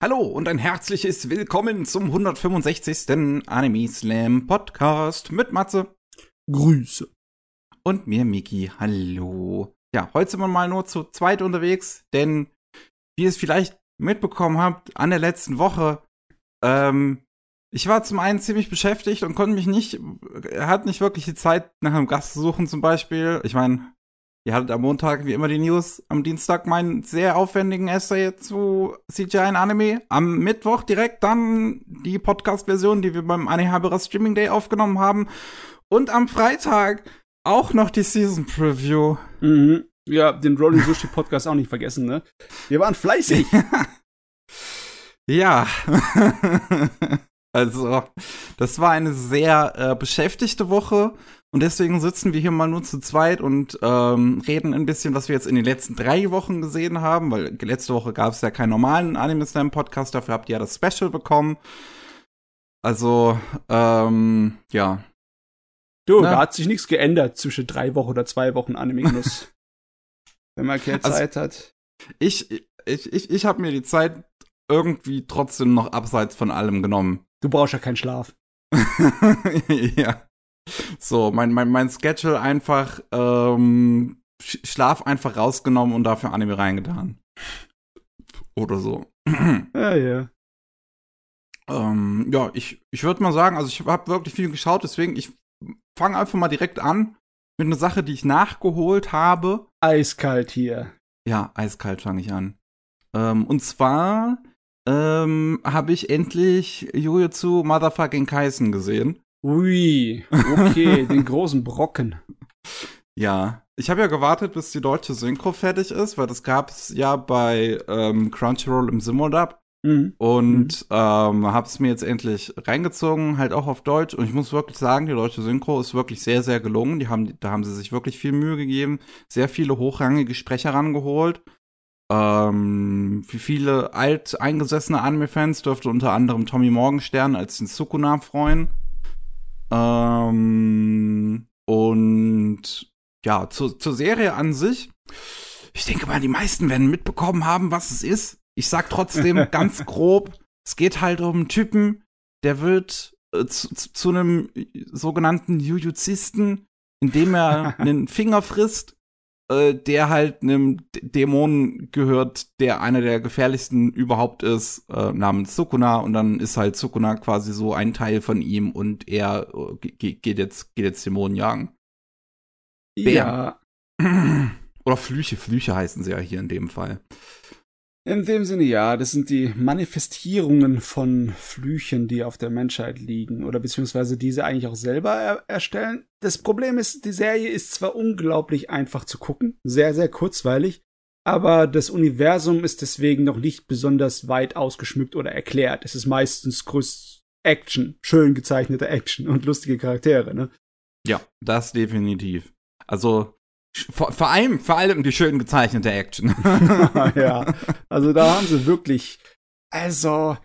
Hallo und ein herzliches Willkommen zum 165. Anime Slam Podcast mit Matze. Grüße. Und mir, Miki. Hallo. Ja, heute sind wir mal nur zu zweit unterwegs, denn wie ihr es vielleicht mitbekommen habt, an der letzten Woche, ähm, ich war zum einen ziemlich beschäftigt und konnte mich nicht, hat nicht wirklich die Zeit nach einem Gast zu suchen zum Beispiel. Ich meine, Ihr hattet am Montag wie immer die News, am Dienstag meinen sehr aufwendigen Essay zu CGI in Anime. Am Mittwoch direkt dann die Podcast-Version, die wir beim Anime Streaming Day aufgenommen haben. Und am Freitag auch noch die Season Preview. Mhm. Ja, den Rolling Sushi Podcast auch nicht vergessen, ne? Wir waren fleißig. ja. also, das war eine sehr äh, beschäftigte Woche. Und deswegen sitzen wir hier mal nur zu zweit und ähm, reden ein bisschen, was wir jetzt in den letzten drei Wochen gesehen haben, weil letzte Woche gab es ja keinen normalen Anime Slam Podcast, dafür habt ihr ja das Special bekommen. Also, ähm, ja. Du, Na? da hat sich nichts geändert zwischen drei Wochen oder zwei Wochen Anime Genuss. Wenn man keine also, Zeit hat. Ich, ich, ich, ich habe mir die Zeit irgendwie trotzdem noch abseits von allem genommen. Du brauchst ja keinen Schlaf. ja. So, mein, mein, mein Schedule einfach, ähm, Schlaf einfach rausgenommen und dafür Anime reingetan. Oder so. ja, ja. Ähm, ja, ich, ich würde mal sagen, also ich habe wirklich viel geschaut, deswegen ich fange einfach mal direkt an mit einer Sache, die ich nachgeholt habe. Eiskalt hier. Ja, eiskalt fange ich an. Ähm, und zwar ähm, habe ich endlich Jujutsu Motherfucking Kaisen gesehen. Ui, okay, den großen Brocken. Ja, ich habe ja gewartet, bis die deutsche Synchro fertig ist, weil das gab es ja bei ähm, Crunchyroll im Simodub. Mhm. Und mhm. ähm, habe es mir jetzt endlich reingezogen, halt auch auf Deutsch. Und ich muss wirklich sagen, die deutsche Synchro ist wirklich sehr, sehr gelungen. Die haben, da haben sie sich wirklich viel Mühe gegeben, sehr viele hochrangige Sprecher rangeholt. Ähm, für viele alt eingesessene Anime-Fans dürfte unter anderem Tommy Morgenstern als den Sukuna freuen. Ähm, und ja, zu, zur Serie an sich. Ich denke mal, die meisten werden mitbekommen haben, was es ist. Ich sag trotzdem ganz grob, es geht halt um einen Typen, der wird äh, zu, zu, einem sogenannten Jujuzisten, indem er einen Finger frisst äh, der halt einem Dämon gehört, der einer der gefährlichsten überhaupt ist, äh, namens Sukuna. Und dann ist halt Sukuna quasi so ein Teil von ihm und er äh, geht jetzt, geht jetzt Dämonen jagen. Ja. Oder Flüche, Flüche heißen sie ja hier in dem Fall. In dem Sinne ja, das sind die Manifestierungen von Flüchen, die auf der Menschheit liegen oder beziehungsweise diese eigentlich auch selber er erstellen. Das Problem ist, die Serie ist zwar unglaublich einfach zu gucken, sehr, sehr kurzweilig, aber das Universum ist deswegen noch nicht besonders weit ausgeschmückt oder erklärt. Es ist meistens größt Action, schön gezeichnete Action und lustige Charaktere, ne? Ja, das definitiv. Also vor, vor, allem, vor allem die schön gezeichnete Action. ja, also da haben sie wirklich, also,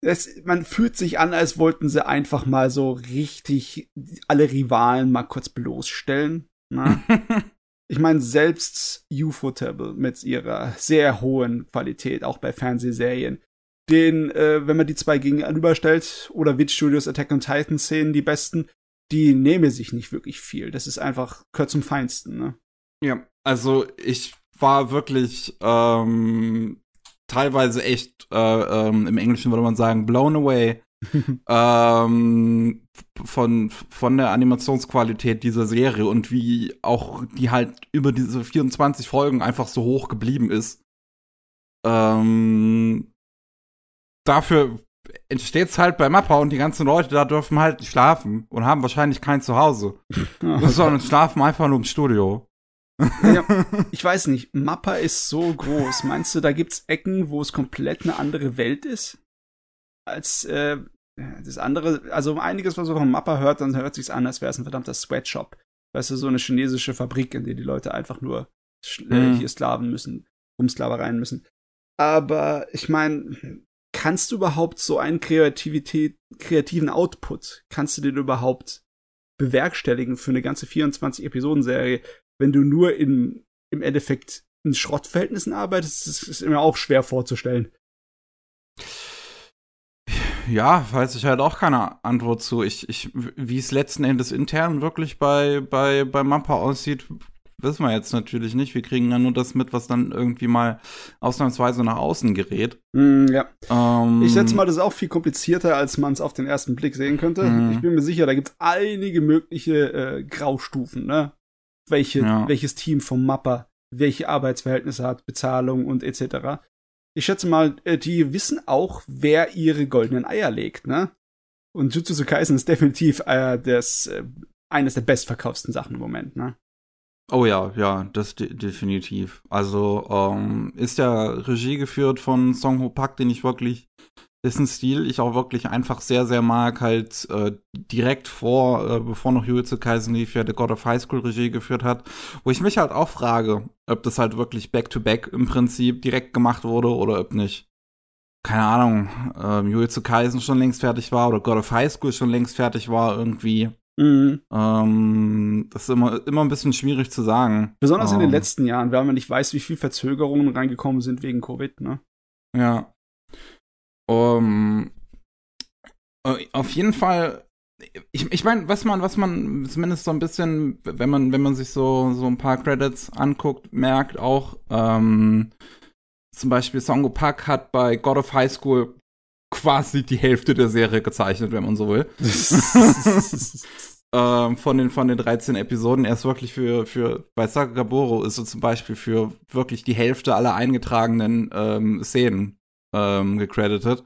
es, man fühlt sich an, als wollten sie einfach mal so richtig alle Rivalen mal kurz bloßstellen. Ne? ich meine, selbst Ufotable mit ihrer sehr hohen Qualität, auch bei Fernsehserien, den, äh, wenn man die zwei gegenüberstellt, oder Witch Studios Attack on Titan Szenen, die besten, die nehmen sich nicht wirklich viel. Das ist einfach kurz zum Feinsten, ne? Ja, also ich war wirklich ähm, teilweise echt, äh, ähm, im Englischen würde man sagen, blown away ähm, von, von der Animationsqualität dieser Serie und wie auch die halt über diese 24 Folgen einfach so hoch geblieben ist. Ähm, dafür entsteht es halt bei Mappa und die ganzen Leute da dürfen halt nicht schlafen und haben wahrscheinlich kein Zuhause. sondern schlafen einfach nur im Studio. Ja, ich weiß nicht, Mappa ist so groß. Meinst du, da gibt's Ecken, wo es komplett eine andere Welt ist? Als äh, das andere, also einiges, was man von Mappa hört, dann hört sich's an, als wäre es ein verdammter Sweatshop. Weißt du, so eine chinesische Fabrik, in der die Leute einfach nur äh, mhm. hier Sklaven müssen, Rumsklavereien müssen. Aber ich meine, kannst du überhaupt so einen Kreativität, kreativen Output, kannst du den überhaupt bewerkstelligen für eine ganze 24 Episoden-Serie, wenn du nur in, im Endeffekt in Schrottverhältnissen arbeitest, ist es immer auch schwer vorzustellen. ja, weiß ich halt auch keine Antwort zu. Ich, ich, wie es letzten Endes intern wirklich bei, bei, bei Mappa aussieht, wissen wir jetzt natürlich nicht. Wir kriegen ja nur das mit, was dann irgendwie mal ausnahmsweise nach außen gerät. Mm, ja. Ähm, ich schätze mal, das ist auch viel komplizierter, als man es auf den ersten Blick sehen könnte. Mm. Ich bin mir sicher, da gibt es einige mögliche äh, Graustufen, ne? Welche, ja. Welches Team vom Mapper welche Arbeitsverhältnisse hat, Bezahlung und etc. Ich schätze mal, äh, die wissen auch, wer ihre goldenen Eier legt, ne? Und Jujutsu Kaisen ist definitiv äh, das, äh, eines der bestverkaufsten Sachen im Moment, ne? Oh ja, ja, das de definitiv. Also ähm, ist ja Regie geführt von Song Ho Pak, den ich wirklich dessen Stil ich auch wirklich einfach sehr, sehr mag, halt äh, direkt vor, äh, bevor noch Jujutsu Kaisen lief, ja The God of High School Regie geführt hat, wo ich mich halt auch frage, ob das halt wirklich back-to-back -back im Prinzip direkt gemacht wurde oder ob nicht. Keine Ahnung, ähm, Jujutsu Kaisen schon längst fertig war oder God of High School schon längst fertig war irgendwie. Mhm. Ähm, das ist immer, immer ein bisschen schwierig zu sagen. Besonders ähm, in den ähm. letzten Jahren, weil man nicht weiß, wie viel Verzögerungen reingekommen sind wegen Covid, ne? Ja. Um, äh, auf jeden Fall, ich, ich meine, was man, was man zumindest so ein bisschen, wenn man, wenn man sich so, so ein paar Credits anguckt, merkt auch, ähm, zum Beispiel Songo Park hat bei God of High School quasi die Hälfte der Serie gezeichnet, wenn man so will. ähm, von, den, von den 13 Episoden. Er ist wirklich für, für bei Sakagaboro ist so zum Beispiel für wirklich die Hälfte aller eingetragenen ähm, Szenen ähm, gecredited.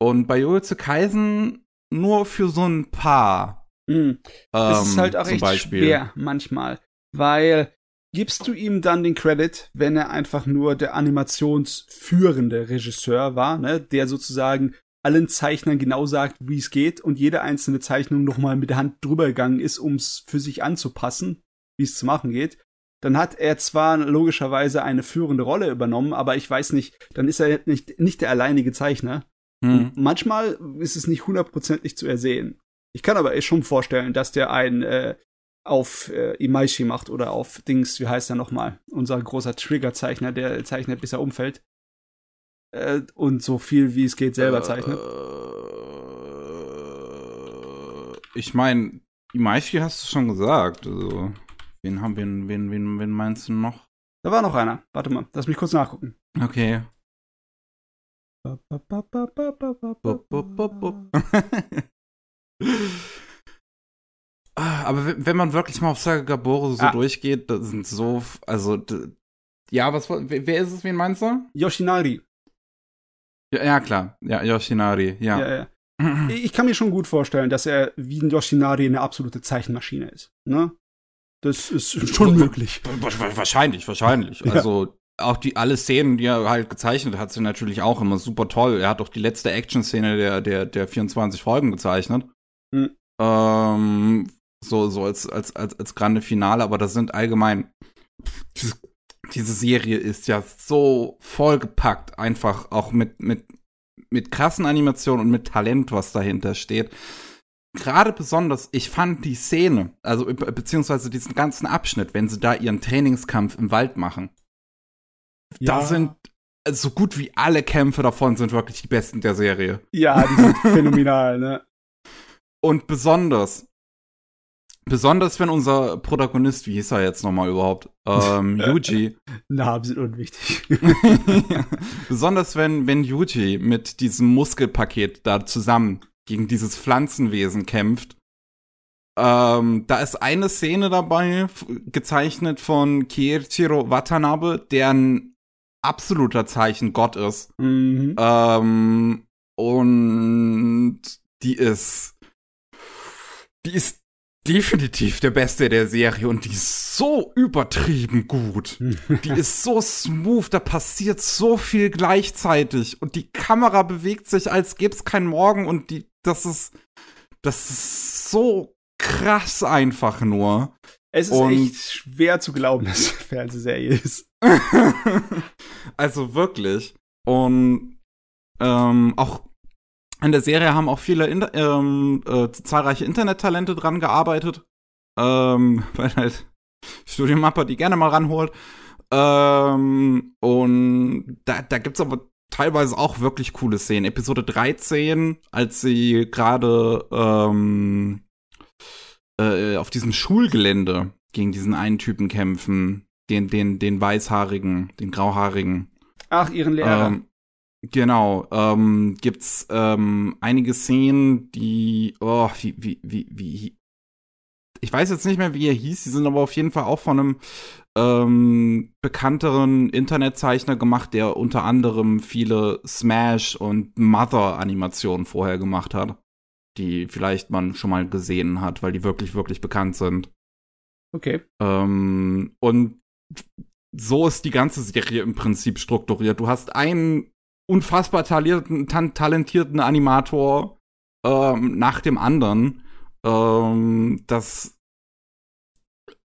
Und bei Jujutsu Kaisen nur für so ein paar. Mhm. Ähm, ist halt auch echt Beispiel. schwer manchmal, weil gibst du ihm dann den Credit, wenn er einfach nur der animationsführende Regisseur war, ne, der sozusagen allen Zeichnern genau sagt, wie es geht und jede einzelne Zeichnung nochmal mit der Hand drüber gegangen ist, um es für sich anzupassen, wie es zu machen geht dann hat er zwar logischerweise eine führende Rolle übernommen, aber ich weiß nicht, dann ist er nicht, nicht der alleinige Zeichner. Hm. Manchmal ist es nicht hundertprozentig zu ersehen. Ich kann aber schon vorstellen, dass der ein äh, auf äh, Imaishi macht oder auf Dings, wie heißt er nochmal? Unser großer Trigger-Zeichner, der zeichnet, bis er umfällt. Äh, und so viel wie es geht selber zeichnet. Äh, ich meine, Imaishi hast du schon gesagt. Also. Wen haben wir, wen, wen, wen meinst du noch? Da war noch einer. Warte mal, lass mich kurz nachgucken. Okay. Aber wenn man wirklich mal auf Sagagaboro so ah. durchgeht, das sind so, also, ja, was, wer ist es, wen meinst du? Yoshinari. Ja, ja klar, ja, Yoshinari, ja. ja, ja. Ich kann mir schon gut vorstellen, dass er wie ein Yoshinari eine absolute Zeichenmaschine ist. Ne? Das ist schon möglich. Wahrscheinlich, wahrscheinlich. Ja. Also auch die alle Szenen, die er halt gezeichnet hat, sind natürlich auch immer super toll. Er hat auch die letzte Action-Szene der, der, der 24 Folgen gezeichnet. Mhm. Ähm, so, so als, als, als, als grande Finale, aber das sind allgemein. Diese, diese Serie ist ja so vollgepackt, einfach auch mit, mit, mit krassen Animationen und mit Talent, was dahinter steht gerade besonders, ich fand die Szene, also beziehungsweise diesen ganzen Abschnitt, wenn sie da ihren Trainingskampf im Wald machen, ja. da sind so gut wie alle Kämpfe davon sind wirklich die besten der Serie. Ja, die sind phänomenal, ne? Und besonders, besonders wenn unser Protagonist, wie hieß er jetzt nochmal überhaupt? Ähm, Yuji. Namen sind unwichtig. besonders wenn, wenn Yuji mit diesem Muskelpaket da zusammen gegen dieses Pflanzenwesen kämpft. Ähm, da ist eine Szene dabei, gezeichnet von Kiichiro Watanabe, der ein absoluter Zeichengott ist. Mhm. Ähm, und die ist, die ist definitiv der Beste der Serie und die ist so übertrieben gut. die ist so smooth, da passiert so viel gleichzeitig und die Kamera bewegt sich, als gäbe es keinen Morgen und die das ist, das ist so krass einfach nur. Es ist und echt schwer zu glauben, dass es eine Fernsehserie ist. also wirklich. Und ähm, auch in der Serie haben auch viele Inter ähm, äh, zahlreiche Internettalente dran gearbeitet. Ähm, weil halt Studiomapper die gerne mal ranholt. Ähm, und da, da gibt es aber teilweise auch wirklich coole Szenen. Episode 13, als sie gerade ähm, äh, auf diesem Schulgelände gegen diesen einen Typen kämpfen, den, den, den weißhaarigen, den grauhaarigen. Ach, ihren Lehrer. Ähm, genau, ähm, gibt's ähm, einige Szenen, die, oh, wie, wie, wie, wie, ich weiß jetzt nicht mehr, wie er hieß, die sind aber auf jeden Fall auch von einem ähm, bekannteren Internetzeichner gemacht, der unter anderem viele Smash und Mother-Animationen vorher gemacht hat, die vielleicht man schon mal gesehen hat, weil die wirklich, wirklich bekannt sind. Okay. Ähm, und so ist die ganze Serie im Prinzip strukturiert. Du hast einen unfassbar talentierten, talentierten Animator ähm, nach dem anderen. Ähm, das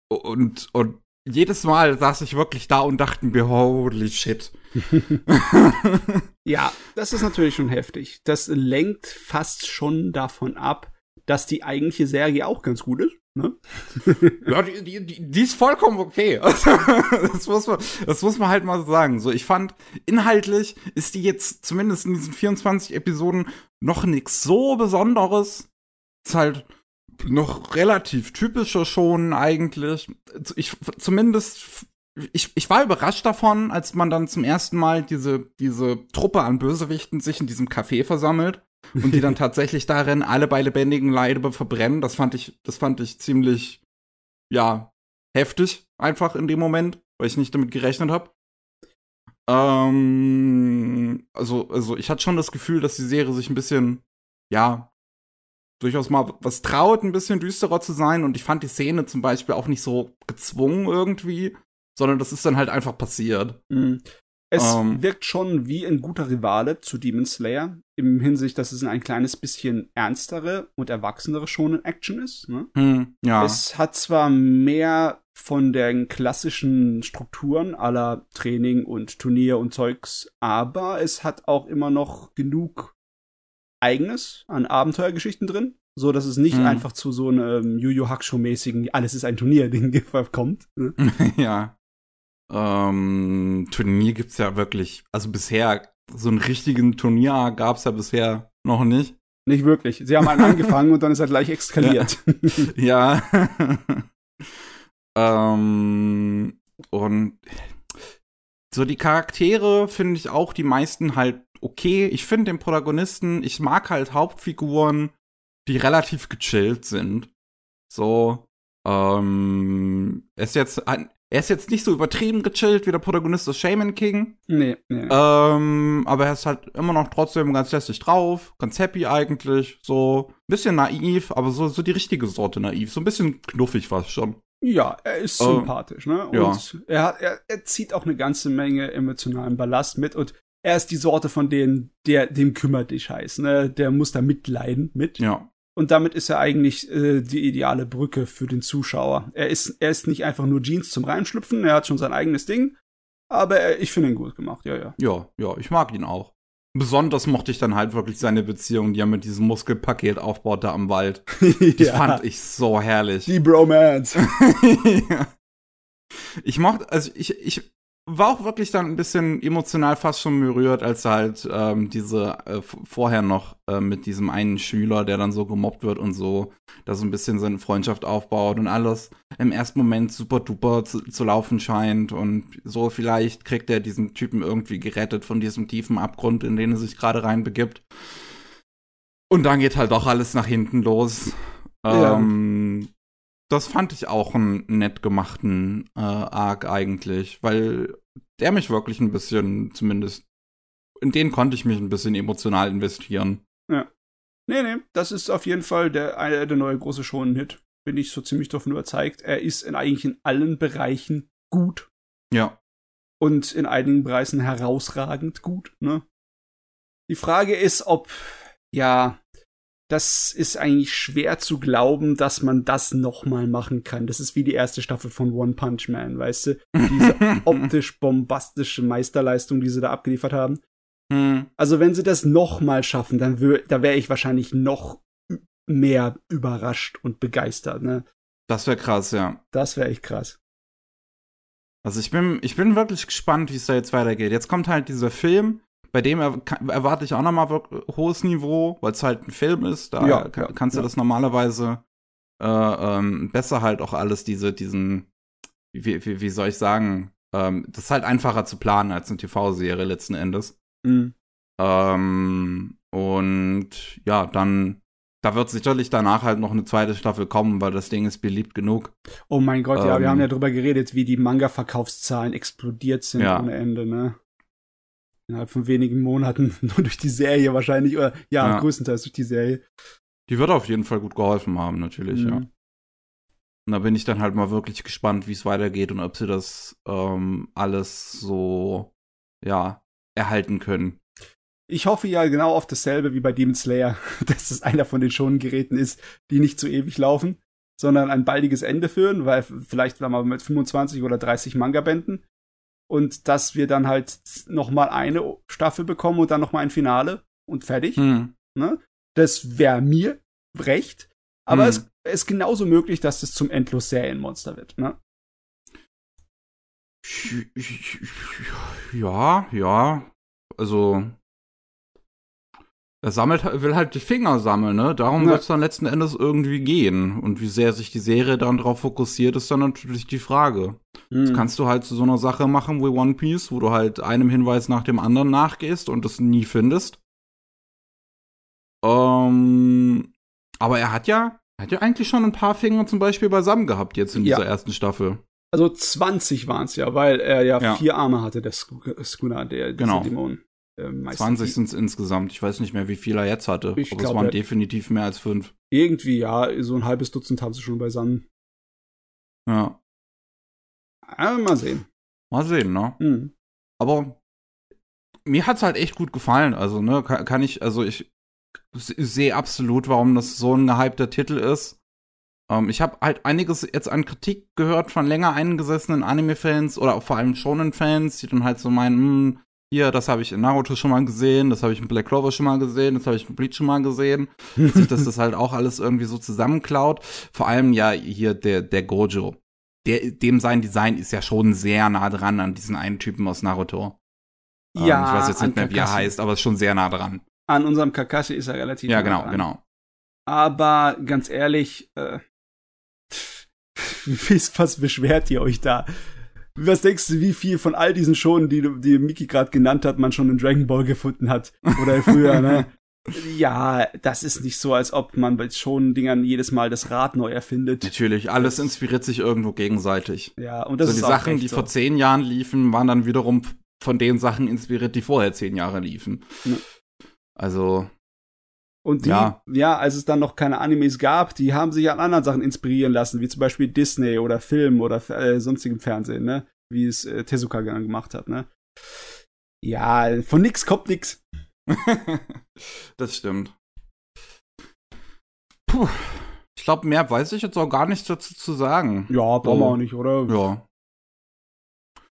und, und jedes Mal saß ich wirklich da und dachte mir, holy shit. ja, das ist natürlich schon heftig. Das lenkt fast schon davon ab, dass die eigentliche Serie auch ganz gut ist. Ne? ja, die, die, die, ist vollkommen okay. das, muss man, das muss man halt mal so sagen. So, ich fand, inhaltlich ist die jetzt zumindest in diesen 24 Episoden noch nichts so Besonderes. Ist halt noch relativ typischer schon eigentlich. Ich zumindest ich, ich war überrascht davon, als man dann zum ersten Mal diese, diese Truppe an Bösewichten sich in diesem Café versammelt und die dann tatsächlich darin alle bei lebendigen Leibe verbrennen. Das fand ich, das fand ich ziemlich, ja, heftig einfach in dem Moment, weil ich nicht damit gerechnet habe. Ähm, also, also ich hatte schon das Gefühl, dass die Serie sich ein bisschen, ja, durchaus mal was traut, ein bisschen düsterer zu sein. Und ich fand die Szene zum Beispiel auch nicht so gezwungen irgendwie, sondern das ist dann halt einfach passiert. Mhm. Es um, ähm. wirkt schon wie ein guter Rivale zu Demon Slayer, im Hinsicht, dass es ein kleines bisschen ernstere und erwachsenere Shonen Action ist. Ne? Hm, ja. Es hat zwar mehr von den klassischen Strukturen aller Training und Turnier und Zeugs, aber es hat auch immer noch genug eigenes an Abenteuergeschichten drin, so dass es nicht hm. einfach zu so einem Yu Yu Hakusho mäßigen alles ist ein Turnier Ding kommt. Ne? ja. Ähm, Turnier gibt's ja wirklich, also bisher, so einen richtigen Turnier gab's ja bisher noch nicht. Nicht wirklich. Sie haben einen angefangen und dann ist er gleich eskaliert. Ja. ähm, und so die Charaktere finde ich auch die meisten halt okay. Ich finde den Protagonisten, ich mag halt Hauptfiguren, die relativ gechillt sind. So, ähm, ist jetzt ein, er ist jetzt nicht so übertrieben gechillt wie der Protagonist des Shaman King. Nee, nee. Ähm, aber er ist halt immer noch trotzdem ganz lässig drauf, ganz happy eigentlich, so ein bisschen naiv, aber so, so die richtige Sorte naiv, so ein bisschen knuffig fast schon. Ja, er ist äh, sympathisch, ne? Und ja. er, hat, er, er zieht auch eine ganze Menge emotionalen Ballast mit und er ist die Sorte von denen, der, dem kümmert dich heiß, ne? Der muss da mitleiden mit. Ja. Und damit ist er eigentlich äh, die ideale Brücke für den Zuschauer. Er ist, er ist nicht einfach nur Jeans zum Reinschlüpfen, er hat schon sein eigenes Ding. Aber er, ich finde ihn gut gemacht, ja, ja. Ja, ja, ich mag ihn auch. Besonders mochte ich dann halt wirklich seine Beziehung, die er mit diesem Muskelpaket aufbaute am Wald. Die ja. fand ich so herrlich. Die Bromance. ja. Ich mochte, also ich, ich war auch wirklich dann ein bisschen emotional fast schon berührt, als halt ähm, diese äh, vorher noch äh, mit diesem einen Schüler, der dann so gemobbt wird und so, da so ein bisschen seine Freundschaft aufbaut und alles im ersten Moment super duper zu, zu laufen scheint und so vielleicht kriegt er diesen Typen irgendwie gerettet von diesem tiefen Abgrund, in den er sich gerade reinbegibt. Und dann geht halt doch alles nach hinten los. Ja. Ähm, das fand ich auch einen nett gemachten äh, Arc eigentlich, weil der mich wirklich ein bisschen, zumindest, in den konnte ich mich ein bisschen emotional investieren. Ja. Nee, nee, das ist auf jeden Fall der, der, der neue große Shonen-Hit. Bin ich so ziemlich davon überzeugt. Er ist in eigentlich in allen Bereichen gut. Ja. Und in einigen Bereichen herausragend gut, ne? Die Frage ist, ob, ja, das ist eigentlich schwer zu glauben, dass man das nochmal machen kann. Das ist wie die erste Staffel von One Punch Man, weißt du? Diese optisch bombastische Meisterleistung, die sie da abgeliefert haben. Hm. Also wenn sie das nochmal schaffen, dann da wäre ich wahrscheinlich noch mehr überrascht und begeistert, ne? Das wäre krass, ja. Das wäre echt krass. Also ich bin, ich bin wirklich gespannt, wie es da jetzt weitergeht. Jetzt kommt halt dieser Film, bei dem er, erwarte ich auch nochmal hohes Niveau, weil es halt ein Film ist. Da Ja, kann, ja, kannst du ja. das normalerweise äh, ähm, besser halt auch alles, diese, diesen, wie, wie, wie soll ich sagen, ähm, das ist halt einfacher zu planen als eine TV-Serie letzten Endes. Mhm. Ähm, und ja, dann, da wird sicherlich danach halt noch eine zweite Staffel kommen, weil das Ding ist beliebt genug. Oh mein Gott, ja, wir Ähm. haben ja drüber geredet, wie die Manga-Verkaufszahlen explodiert sind Ja. ohne Ende, ne? Innerhalb von wenigen Monaten, nur durch die Serie wahrscheinlich, oder ja, Ja. größtenteils durch die Serie. Die wird auf jeden Fall gut geholfen haben, natürlich, ja. Mhm. Und da bin ich dann halt mal wirklich gespannt, wie es weitergeht und ob sie das ähm, alles so, ja, erhalten können. Ich hoffe ja genau auf dasselbe wie bei Demon Slayer, dass es einer von den schonen Geräten ist, die nicht zu ewig laufen, sondern ein baldiges Ende führen, weil vielleicht waren wir mit 25 oder 30 Manga-Bänden und dass wir dann halt noch mal eine Staffel bekommen und dann noch mal ein Finale und fertig. Hm. Ne? Das wäre mir recht, aber Hm. es ist genauso möglich, dass es zum endlos Serienmonster wird. Ne? Ja, ja. Also, er sammelt, will halt die Finger sammeln, ne? Darum Ja. wird es dann letzten Endes irgendwie gehen. Und wie sehr sich die Serie dann drauf fokussiert, ist dann natürlich die Frage. Das Hm. kannst du halt zu so einer Sache machen wie One Piece, wo du halt einem Hinweis nach dem anderen nachgehst und es nie findest. Ähm, aber er hat ja, er hat ja eigentlich schon ein paar Finger zum Beispiel beisammen gehabt jetzt in Ja. dieser ersten Staffel. Also 20 waren es ja, weil er ja, Ja. vier Arme hatte, der Sku- Skuna, der Genau. Dämon. Äh, Meister. 20 sind es insgesamt. Ich weiß nicht mehr, wie viel er jetzt hatte. Ich aber es glaub, waren er- definitiv mehr als fünf. Irgendwie, ja, so ein halbes Dutzend haben sie schon beisammen. Ja. Aber mal sehen. Mal sehen, ne? Hm. Aber mir hat's halt echt gut gefallen. Also, ne, kann, kann ich, also ich sehe absolut, warum das so ein gehypter Titel ist. Ähm, ich habe halt einiges jetzt an Kritik gehört von länger eingesessenen Anime-Fans oder auch vor allem Shonen-Fans, die dann halt so meinen, hm, hier, das habe ich in Naruto schon mal gesehen, das habe ich in Black Clover schon mal gesehen, das habe ich in Bleach schon mal gesehen. sich das das halt auch alles irgendwie so zusammenklaut. Vor allem ja hier der, der Gojo. Der, dem sein Design ist ja schon sehr nah dran an diesen einen Typen aus Naruto. Ähm, Ja, ich weiß jetzt nicht mehr, wie er ist, aber ist schon sehr nah dran. An unserem Kakashi ist er relativ Ja, nah genau, dran. genau. Aber ganz ehrlich, äh, was beschwert ihr euch da? Was denkst du, wie viel von all diesen Schonen, die, du- die Miki gerade genannt hat, man schon in Dragon Ball gefunden hat? Oder früher, ne? Ja, das ist nicht so, als ob man bei Schonen-Dingern jedes Mal das Rad neu erfindet. Natürlich, alles inspiriert sich irgendwo gegenseitig. Ja, und das so ist die auch Sachen, die so. vor zehn Jahren liefen, waren dann wiederum von den Sachen inspiriert, die vorher zehn Jahre liefen. Ja. Also, Und die, ja. Ja. als es dann noch keine Animes gab, die haben sich an anderen Sachen inspirieren lassen, wie zum Beispiel Disney oder Film oder äh, sonstigem Fernsehen, ne? Wie es äh, Tezuka gemacht hat, ne? Ja, von nix kommt nix. das stimmt. Puh. Ich glaube, mehr weiß ich jetzt auch gar nichts dazu zu sagen. Ja, brauchen wir auch nicht, oder? Ja.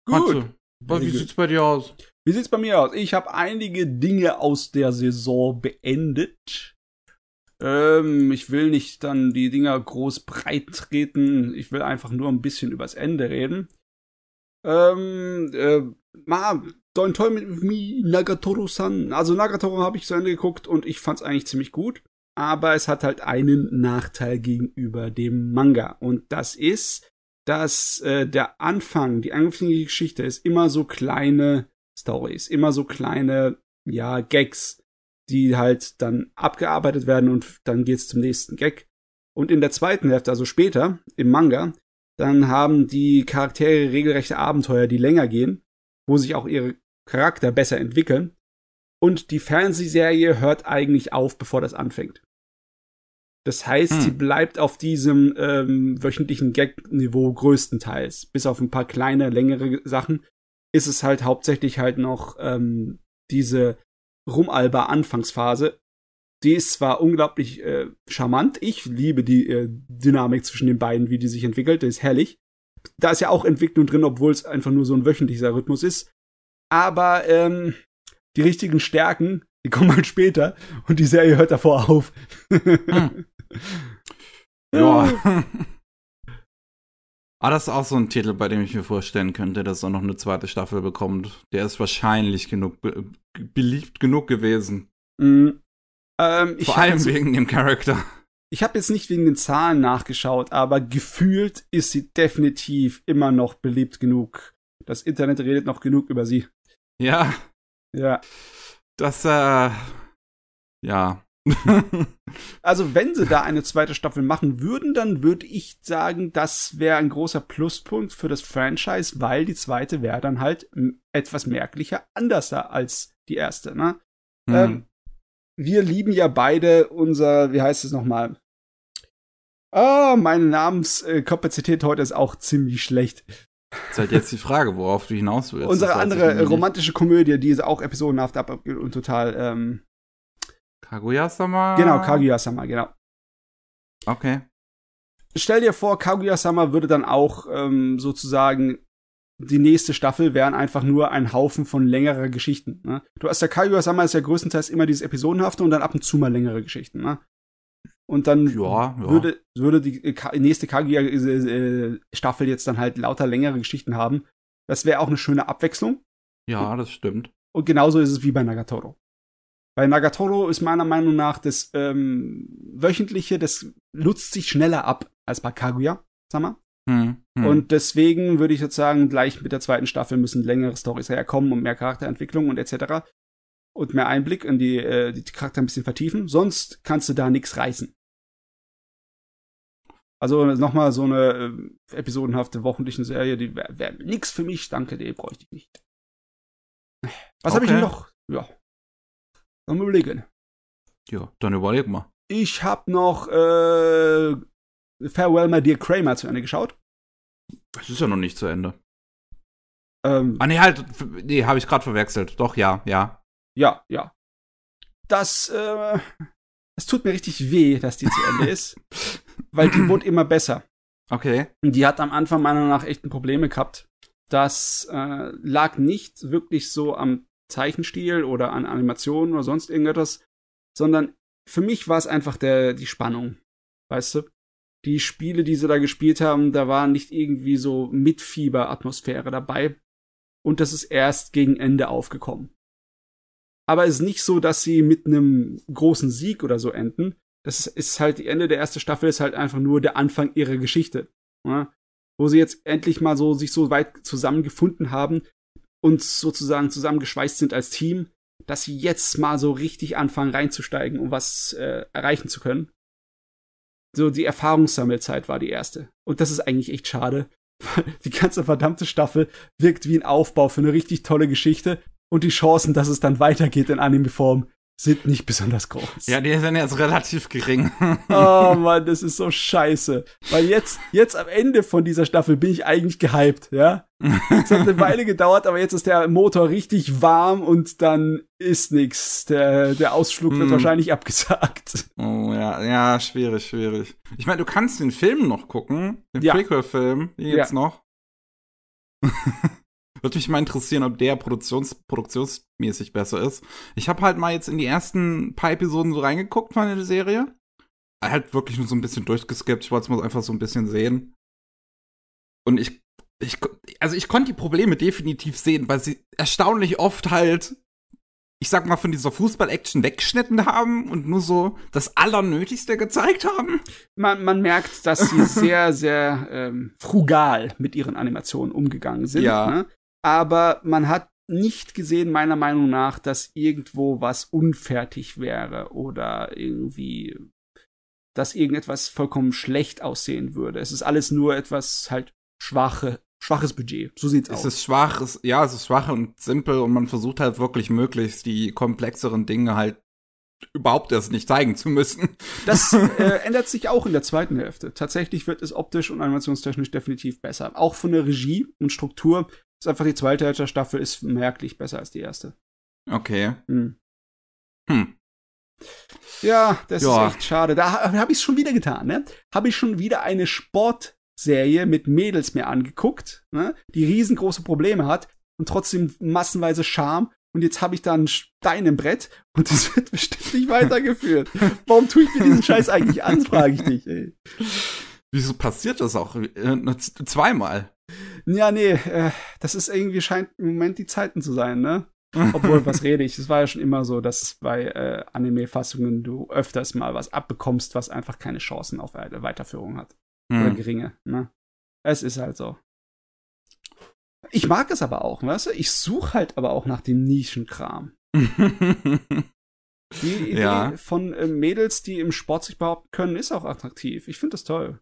Gut. Matze, wie sieht's bei dir aus? Wie sieht's bei mir aus? Ich habe einige Dinge aus der Saison beendet. Ähm, ich will nicht dann die Dinger groß breit treten. Ich will einfach nur ein bisschen übers Ende reden. Ähm, äh, ma, Don't Toy mit Me, Nagatoro-san. Also Nagatoro habe ich zu Ende geguckt und ich fand's eigentlich ziemlich gut. Aber es hat halt einen Nachteil gegenüber dem Manga. Und das ist, dass äh, der Anfang, die anfängliche Geschichte ist immer so kleine Stories, immer so kleine, ja, Gags, die halt dann abgearbeitet werden und dann geht's zum nächsten Gag. Und in der zweiten Hälfte, also später, im Manga, dann haben die Charaktere regelrechte Abenteuer, die länger gehen, wo sich auch ihre Charakter besser entwickeln. Und die Fernsehserie hört eigentlich auf, bevor das anfängt. Das heißt, Hm. sie bleibt auf diesem ähm, wöchentlichen Gag-Niveau größtenteils. Bis auf ein paar kleine, längere Sachen ist es halt hauptsächlich halt noch ähm, diese Rumalba-Anfangsphase. Die ist zwar unglaublich äh, charmant, ich liebe die äh, Dynamik zwischen den beiden, wie die sich entwickelt, die ist herrlich. Da ist ja auch Entwicklung drin, obwohl es einfach nur so ein wöchentlicher Rhythmus ist. Aber ähm, die richtigen Stärken, die kommen halt später und die Serie hört davor auf. Hm. Ja. Ah, das ist auch so ein Titel, bei dem ich mir vorstellen könnte, dass er noch eine zweite Staffel bekommt. Der ist wahrscheinlich genug be beliebt genug gewesen. Mhm. Ähm, Vor allem wegen dem Charakter. Ich habe jetzt nicht wegen den Zahlen nachgeschaut, aber gefühlt ist sie definitiv immer noch beliebt genug. Das Internet redet noch genug über sie. Ja. Ja. Das, äh, ja. also, wenn sie da eine zweite Staffel machen würden, dann würde ich sagen, das wäre ein großer Pluspunkt für das Franchise, weil die zweite wäre dann halt etwas merklicher anders als die erste, ne? Hm. Ähm, wir lieben ja beide unser, wie heißt es nochmal? Ah, meine Namenskapazität heute ist auch ziemlich schlecht. ist halt jetzt die Frage, worauf du hinaus willst. Unsere andere romantische Komödie, die ist auch episodenhaft ab und total ähm, Kaguya-sama? Genau, Kaguya-sama, genau. Okay. Stell dir vor, Kaguya-sama würde dann auch ähm, sozusagen die nächste Staffel wären einfach nur ein Haufen von längerer Geschichten. Ne? Du hast ja Kaguya-sama ist ja größtenteils immer dieses Episodenhafte und dann ab und zu mal längere Geschichten. Ne? Und dann ja, ja. würde würde die äh, nächste Kaguya-Staffel jetzt dann halt lauter längere Geschichten haben. Das wäre auch eine schöne Abwechslung. Ja, das stimmt. Und genauso ist es wie bei Nagatoro. Bei Nagatoro ist meiner Meinung nach das ähm, wöchentliche, das nutzt sich schneller ab als bei Kaguya, sag mal. Hm, hm. Und deswegen würde ich jetzt sagen, gleich mit der zweiten Staffel müssen längere Storys herkommen und mehr Charakterentwicklung und etc. Und mehr Einblick in die, äh, die Charakter ein bisschen vertiefen. Sonst kannst du da nichts reißen. Also nochmal so eine äh, episodenhafte wöchentliche Serie, die wäre wär nix für mich, danke, die bräuchte ich nicht. Was okay. habe ich noch? Ja, Mal überlegen. Ja, dann überleg mal. Ich hab noch äh, Farewell My Dear Kramer zu Ende geschaut. Das ist ja noch nicht zu Ende. Ähm, ah, nee, halt, nee, habe ich gerade verwechselt. Doch, ja, ja. Ja, ja. Das, äh, es tut mir richtig weh, dass die zu Ende ist. weil die wurde immer besser. Okay. Und die hat am Anfang meiner Meinung nach echt Probleme gehabt. Das äh, lag nicht wirklich so am Zeichenstil oder an Animationen oder sonst irgendetwas, sondern für mich war es einfach der, die Spannung. Weißt du? Die Spiele, die sie da gespielt haben, da war nicht irgendwie so Mitfieber-Atmosphäre dabei. Und das ist erst gegen Ende aufgekommen. Aber es ist nicht so, dass sie mit einem großen Sieg oder so enden. Das ist halt, die Ende der ersten Staffel ist halt einfach nur der Anfang ihrer Geschichte. Ja? Wo sie jetzt endlich mal so sich so weit zusammengefunden haben, und sozusagen zusammengeschweißt sind als Team, dass sie jetzt mal so richtig anfangen reinzusteigen, um was äh, erreichen zu können. So die Erfahrungssammelzeit war die erste. Und das ist eigentlich echt schade. weil Die ganze verdammte Staffel wirkt wie ein Aufbau für eine richtig tolle Geschichte und die Chancen, dass es dann weitergeht in Anime-Form, sind nicht besonders groß. Ja, die sind jetzt relativ gering. oh Mann, das ist so scheiße. Weil jetzt, jetzt am Ende von dieser Staffel bin ich eigentlich gehypt, ja. Es hat eine Weile gedauert, aber jetzt ist der Motor richtig warm und dann ist nix. Der, der Ausflug wird hm. wahrscheinlich abgesagt. Oh ja, ja, schwierig, schwierig. Ich meine, du kannst den Film noch gucken, den ja. Prequel-Film, jetzt ja. noch. Würde mich mal interessieren, ob der produktions produktionsmäßig besser ist. Ich habe halt mal jetzt in die ersten paar Episoden so reingeguckt von der Serie. Halt wirklich nur so ein bisschen durchgeskippt. Ich wollte es mal einfach so ein bisschen sehen. Und ich, ich, also ich konnte die Probleme definitiv sehen, weil sie erstaunlich oft halt, ich sag mal, von dieser Fußball-Action weggeschnitten haben und nur so das Allernötigste gezeigt haben. Man, man merkt, dass sie sehr, sehr ähm, frugal mit ihren Animationen umgegangen sind. Ja. Ne? Aber man hat nicht gesehen, meiner Meinung nach, dass irgendwo was unfertig wäre oder irgendwie, dass irgendetwas vollkommen schlecht aussehen würde. Es ist alles nur etwas halt schwache, schwaches Budget. So sieht's es aus. Es ist schwach, es, ja, es ist schwach und simpel und man versucht halt wirklich möglichst die komplexeren Dinge halt überhaupt erst nicht zeigen zu müssen. Das äh, ändert sich auch in der zweiten Hälfte. Tatsächlich wird es optisch und animationstechnisch definitiv besser. Auch von der Regie und Struktur ist einfach die zweite Hälfte der Staffel ist merklich besser als die erste. Okay. Hm. hm. Ja, das ja. ist echt schade. Da habe ich es schon wieder getan, ne? Habe ich schon wieder eine Sportserie mit Mädels mir angeguckt, ne? Die riesengroße Probleme hat und trotzdem massenweise Charme. Und jetzt habe ich da einen Stein im Brett und das wird bestimmt nicht weitergeführt. Warum tue ich mir diesen Scheiß eigentlich an, frage ich dich, ey. Wieso passiert das auch äh, zweimal? Ja, nee, äh, das ist irgendwie scheint im Moment die Zeiten zu sein, ne? Obwohl, was rede ich? Es war ja schon immer so, dass bei äh, Anime-Fassungen du öfters mal was abbekommst, was einfach keine Chancen auf eine Weiterführung hat. Hm. Oder geringe, ne? Es ist halt so. Ich mag es aber auch, weißt du? Ich suche halt aber auch nach dem Nischenkram. die Idee ja. von äh, Mädels, die im Sport sich behaupten können, ist auch attraktiv. Ich finde das toll.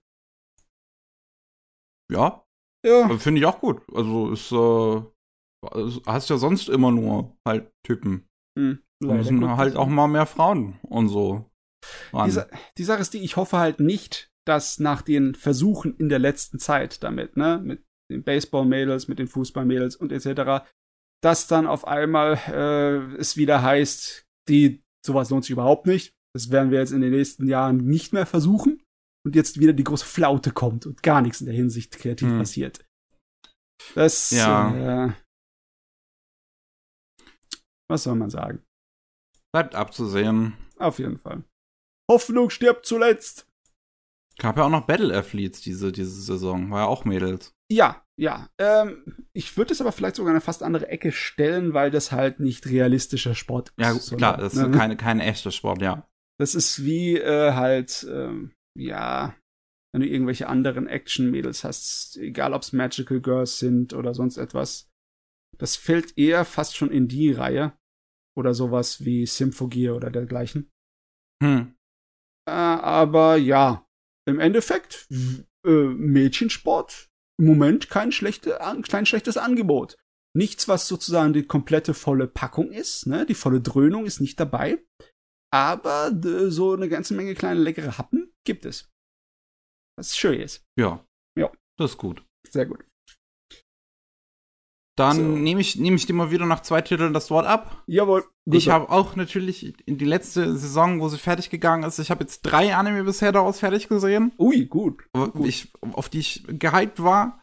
Ja. Ja. Finde ich auch gut. Also ist, äh, hast ja sonst immer nur halt Typen. Hm, müssen halt auch mal mehr Frauen und so. Die, die, Sache ist die, ich hoffe halt nicht, dass nach den Versuchen in der letzten Zeit damit, ne, mit den Baseball-Mädels, mit den Fußball-Mädels und etc., dass dann auf einmal äh, es wieder heißt, die sowas lohnt sich überhaupt nicht. Das werden wir jetzt in den nächsten Jahren nicht mehr versuchen. Und jetzt wieder die große Flaute kommt und gar nichts in der Hinsicht kreativ hm. passiert. Das, ja. Äh, was soll man sagen? Bleibt abzusehen. Auf jeden Fall. Hoffnung stirbt zuletzt. Gab ja auch noch Battle Athletes diese, diese Saison. War ja auch Mädels. Ja, ja. Ähm, ich würde es aber vielleicht sogar in eine fast andere Ecke stellen, weil das halt nicht realistischer Sport ist. Ja, klar, das ist ne? keine, keine echte Sport, ja. Das ist wie äh, halt, ähm, ja, wenn du irgendwelche anderen Action-Mädels hast, egal ob es Magical Girls sind oder sonst etwas. Das fällt eher fast schon in die Reihe. Oder sowas wie Symphogear oder dergleichen. Hm. Äh, aber ja, im Endeffekt, äh, Mädchensport, im Moment kein, schlechte, kein schlechtes Angebot. Nichts, was sozusagen die komplette volle Packung ist, ne? Die volle Dröhnung ist nicht dabei. Aber äh, so eine ganze Menge kleine leckere Happen gibt es. Was schön ist. Ja. Ja. Das ist gut. Sehr gut. Dann so. nehme ich, nehm ich dir mal wieder nach zwei Titeln das Wort ab. Jawohl. Ich habe auch natürlich in die letzte Saison, wo sie fertig gegangen ist, ich habe jetzt drei Anime bisher daraus fertig gesehen. Ui, gut. Ich, auf die ich gehypt war.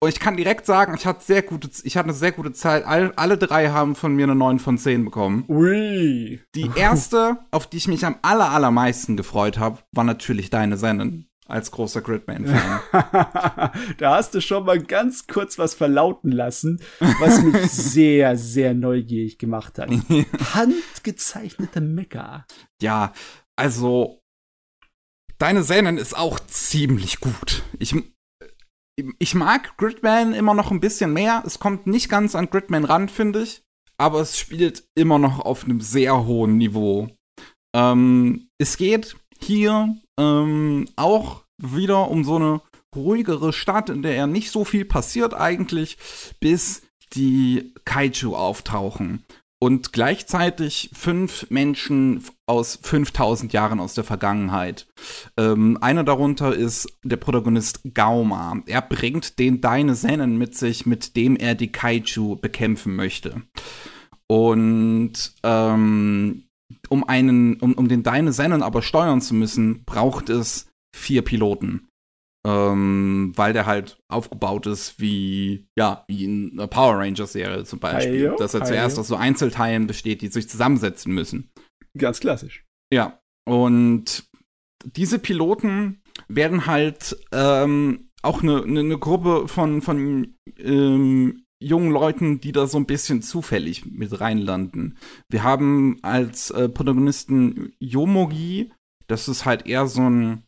Und ich kann direkt sagen, ich hatte sehr gute, ich hatte eine sehr gute Zeit. All, alle drei haben von mir eine 9 von 10 bekommen. Ui. Die erste, auf die ich mich am aller, allermeisten gefreut habe, war natürlich deine Sennen als großer Gridman-Fan. da hast du schon mal ganz kurz was verlauten lassen, was mich sehr, sehr neugierig gemacht hat. Handgezeichnete Mecha. Ja, also deine Sennen ist auch ziemlich gut. Ich, ich mag Gridman immer noch ein bisschen mehr. Es kommt nicht ganz an Gridman ran, finde ich. Aber es spielt immer noch auf einem sehr hohen Niveau. Ähm, es geht hier ähm, auch wieder um so eine ruhigere Stadt, in der ja nicht so viel passiert eigentlich, bis die Kaiju auftauchen. Und gleichzeitig fünf Menschen aus 5000 Jahren aus der Vergangenheit. Ähm, einer darunter ist der Protagonist Gauma. Er bringt den Deine Sennen mit sich, mit dem er die Kaiju bekämpfen möchte. Und ähm, um einen, um, um den Deine Sennen aber steuern zu müssen, braucht es vier Piloten. Ähm, weil der halt aufgebaut ist wie, ja, wie in einer Power Rangers-Serie zum Beispiel. Heyo, dass er heyo. zuerst aus so Einzelteilen besteht, die sich zusammensetzen müssen. Ganz klassisch. Ja. Und diese Piloten werden halt ähm, auch eine, eine, eine, Gruppe von, von ähm, jungen Leuten, die da so ein bisschen zufällig mit reinlanden. Wir haben als äh, Protagonisten Yomogi, das ist halt eher so ein,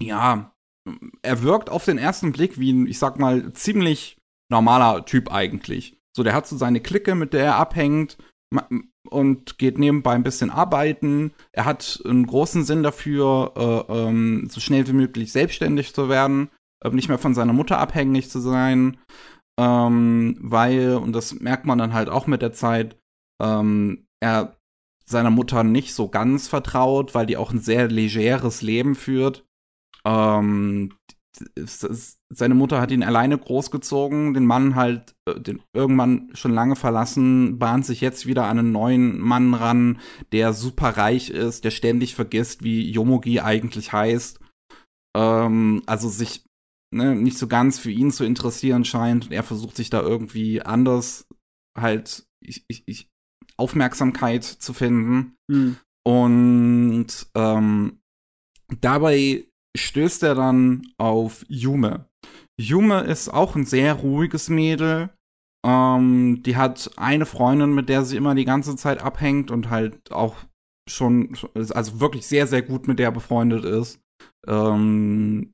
ja, er wirkt auf den ersten Blick wie ein, ich sag mal, ziemlich normaler Typ eigentlich. So, der hat so seine Clique, mit der er abhängt und geht nebenbei ein bisschen arbeiten. Er hat einen großen Sinn dafür, äh, ähm, so schnell wie möglich selbstständig zu werden, äh, nicht mehr von seiner Mutter abhängig zu sein ähm, weil, und das merkt man dann halt auch mit der Zeit, ähm, er seiner Mutter nicht so ganz vertraut, weil die auch ein sehr legeres Leben führt. Ähm, seine Mutter hat ihn alleine großgezogen, den Mann halt äh, den irgendwann schon lange verlassen, bahnt sich jetzt wieder an einen neuen Mann ran, der super reich ist, der ständig vergisst, wie Yomogi eigentlich heißt. Ähm, also sich ne, nicht so ganz für ihn zu interessieren scheint. Er versucht sich da irgendwie anders halt ich, ich, ich Aufmerksamkeit zu finden. Mhm. Und ähm, dabei stößt er dann auf Yume. Yume ist auch ein sehr ruhiges Mädel. Ähm, die hat eine Freundin, mit der sie immer die ganze Zeit abhängt und halt auch schon, also wirklich sehr, sehr gut mit der befreundet ist. Ähm,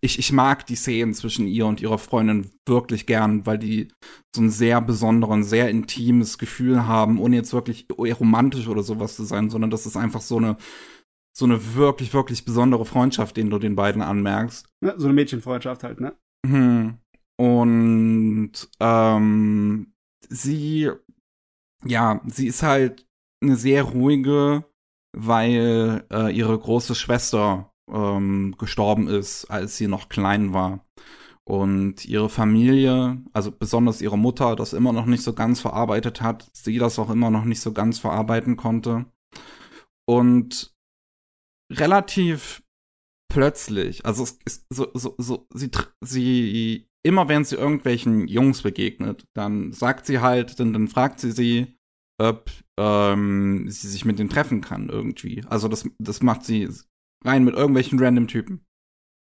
ich, ich mag die Szenen zwischen ihr und ihrer Freundin wirklich gern, weil die so ein sehr besonderen, sehr intimes Gefühl haben, ohne jetzt wirklich romantisch oder sowas zu sein, sondern das ist einfach so eine, so eine wirklich, wirklich besondere Freundschaft, den du den beiden anmerkst. Ja, so eine Mädchenfreundschaft halt, ne? Hm. Und ähm, sie, ja, sie ist halt eine sehr ruhige, weil äh, ihre große Schwester ähm, gestorben ist, als sie noch klein war. Und ihre Familie, also besonders ihre Mutter, das immer noch nicht so ganz verarbeitet hat, sie das auch immer noch nicht so ganz verarbeiten konnte. Und relativ plötzlich, also es ist so, so, so, sie, sie, immer wenn sie irgendwelchen Jungs begegnet, dann sagt sie halt, dann, dann fragt sie sie, ob ähm, sie sich mit denen treffen kann irgendwie. Also das, das macht sie rein mit irgendwelchen random Typen.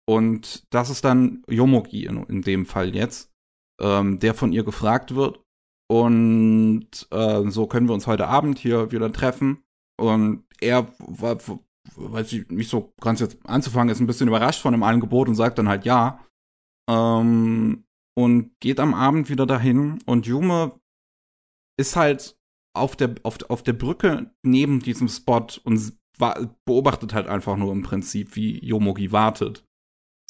Und das ist dann Yomogi in, in dem Fall jetzt, ähm, der von ihr gefragt wird. Und äh, so können wir uns heute Abend hier wieder treffen. Und er weiß ich nicht so ganz jetzt anzufangen, ist ein bisschen überrascht von dem Angebot und sagt dann halt ja. Ähm, und geht am Abend wieder dahin und Jume ist halt auf der, auf, auf der Brücke neben diesem Spot und beobachtet halt einfach nur im Prinzip, wie Yomogi wartet.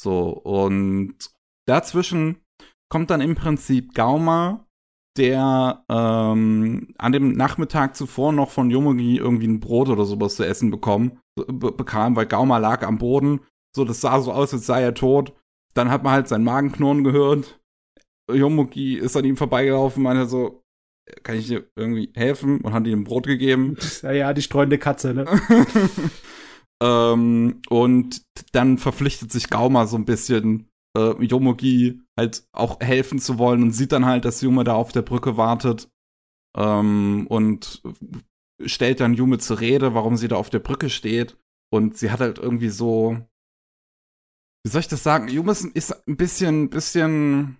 So, und dazwischen kommt dann im Prinzip Gauma, der ähm, an dem Nachmittag zuvor noch von Yomogi irgendwie ein Brot oder sowas zu essen bekommen, be bekam, weil Gauma lag am Boden. So, das sah so aus, als sei er tot. Dann hat man halt sein Magenknurren gehört. Yomogi ist an ihm vorbeigelaufen, meinte so, kann ich dir irgendwie helfen? Und hat ihm ein Brot gegeben. Ja, ja, die streunende Katze, ne? ähm, und dann verpflichtet sich Gauma so ein bisschen, äh, Yomogi halt auch helfen zu wollen und sieht dann halt, dass Yume da auf der Brücke wartet. Ähm, und stellt dann Yume zur Rede, warum sie da auf der Brücke steht. Und sie hat halt irgendwie so, wie soll ich das sagen? Yume ist ein bisschen, bisschen